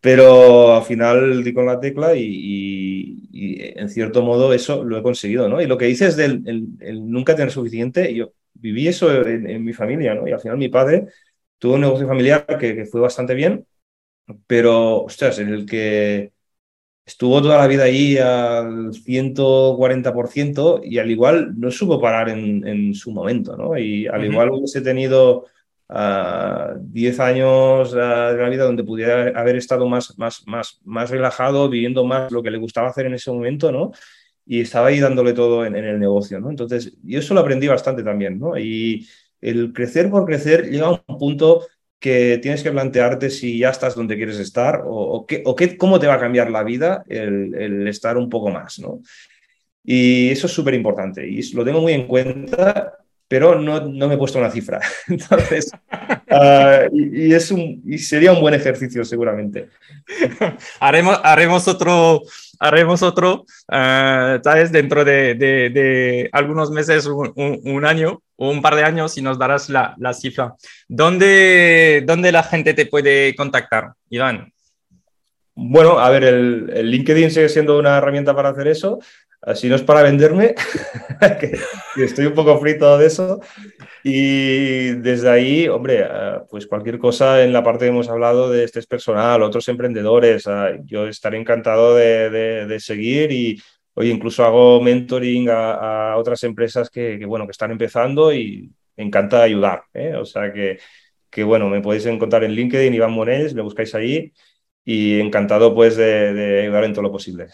pero al final di con la tecla y, y, y, en cierto modo eso lo he conseguido, ¿no? Y lo que dices del el, el nunca tener suficiente, yo viví eso en, en, mi familia, ¿no? Y al final mi padre tuvo un negocio familiar que, que fue bastante bien, pero, ostras, en el que estuvo toda la vida ahí al 140% y al igual no supo parar en, en su momento, ¿no? Y al uh -huh. igual hubiese tenido uh, 10 años uh, de la vida donde pudiera haber estado más, más, más, más relajado, viviendo más lo que le gustaba hacer en ese momento, ¿no? Y estaba ahí dándole todo en, el negocio, ¿no? Entonces, yo eso lo aprendí bastante también, ¿no? Y el crecer por crecer llega a un punto que tienes que plantearte si ya estás donde quieres estar o, qué, o qué, cómo te va a cambiar la vida el, el estar un poco más, ¿no? Y eso es súper importante y lo tengo muy en cuenta, pero no, no me he puesto una cifra. <laughs> Entonces, uh, y, y, es un, y sería un buen ejercicio seguramente. <laughs> haremos, haremos otro, haremos otro, uh, ¿sabes? Dentro de, de, de algunos meses, un, un, un, año o un par de años y nos darás la, la cifra. ¿Dónde, ¿Dónde, la gente te puede contactar, Iván? Bueno, a ver, el, el, LinkedIn sigue siendo una herramienta para hacer eso. Si no es para venderme, <laughs> que, estoy un poco frito de eso. Y desde ahí, hombre, uh, pues cualquier cosa en la parte que hemos hablado de este es personal, otros emprendedores, uh, yo estaré encantado de, seguir y, Oye, incluso hago mentoring a, otras empresas que, bueno, que están empezando y me encanta ayudar. ¿eh? O sea que, que, bueno, me podéis encontrar en LinkedIn, Iván Monés, me buscáis ahí y encantado pues de ayudar en todo lo posible.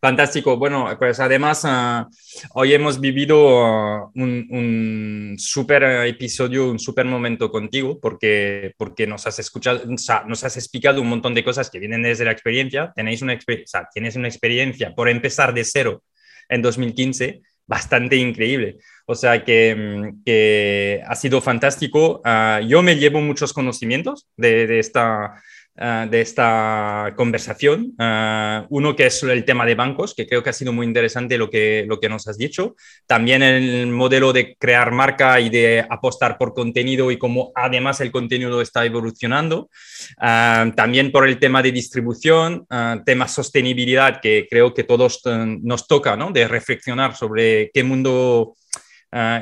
Fantástico. Bueno, pues además uh, hoy hemos vivido uh, un, un súper episodio, un súper momento contigo porque, porque nos has escuchado, o sea, nos has explicado un montón de cosas que vienen desde la experiencia. Tenéis una, o sea, tienes una experiencia por empezar de cero en 2015 bastante increíble. O sea que, que ha sido fantástico. Uh, yo me llevo muchos conocimientos de, de esta uh, de esta conversación. Uh, uno que es el tema de bancos, que creo que ha sido muy interesante lo que, lo que nos has dicho. También el modelo de crear marca y de apostar por contenido y cómo además el contenido está evolucionando. Uh, también por el tema de distribución, tema sostenibilidad, que creo que todos nos toca, ¿no? De reflexionar sobre qué mundo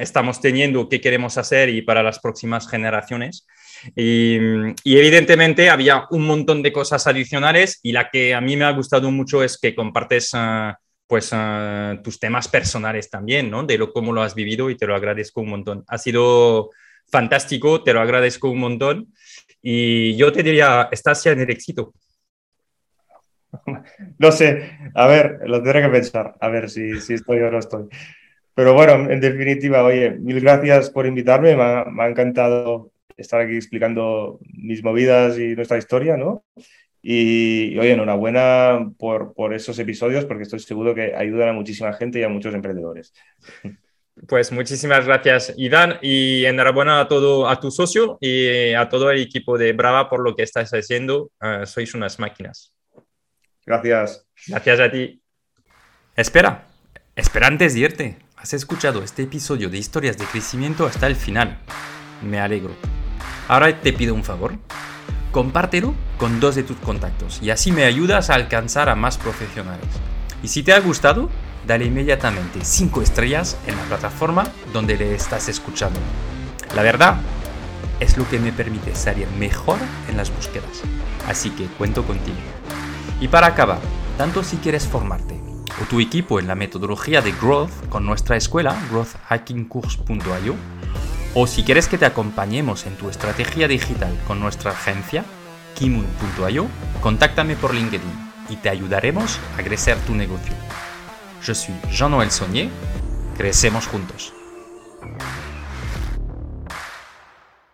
estamos teniendo, qué queremos hacer y para las próximas generaciones. Y, evidentemente había un montón de cosas adicionales y la que a mí me ha gustado mucho es que compartes uh, pues uh, tus temas personales también, ¿no? De lo, cómo lo has vivido y te lo agradezco un montón. Ha sido fantástico, te lo agradezco un montón y yo te diría, estás ya en el éxito. <laughs> No sé, a ver, lo tendré que pensar, a ver si, si estoy o no estoy. Pero bueno, en definitiva, oye, mil gracias por invitarme, me ha encantado estar aquí explicando mis movidas y nuestra historia, ¿no? Y, y oye, enhorabuena por, por esos episodios porque estoy seguro que ayudan a muchísima gente y a muchos emprendedores. Pues muchísimas gracias, Iván, y enhorabuena a todo a tu socio y a todo el equipo de Brava por lo que estáis haciendo. Uh, sois unas máquinas. Gracias. Gracias a ti. Espera, espera antes de irte. Has escuchado este episodio de historias de crecimiento hasta el final. Me alegro. Ahora te pido un favor. compártelo con dos de tus contactos y así me ayudas a alcanzar a más profesionales. Y si te ha gustado, dale inmediatamente 5 estrellas en la plataforma donde le estás escuchando. La verdad es lo que me permite salir mejor en las búsquedas. Así que cuento contigo. Y para acabar, tanto si quieres formarte o tu equipo en la metodología de Growth con nuestra escuela, growthhackingcourse.io, o si quieres que te acompañemos en tu estrategia digital con nuestra agencia, kimun.io, contáctame por LinkedIn y te ayudaremos a crecer tu negocio. Yo soy Jean-Noël crecemos juntos.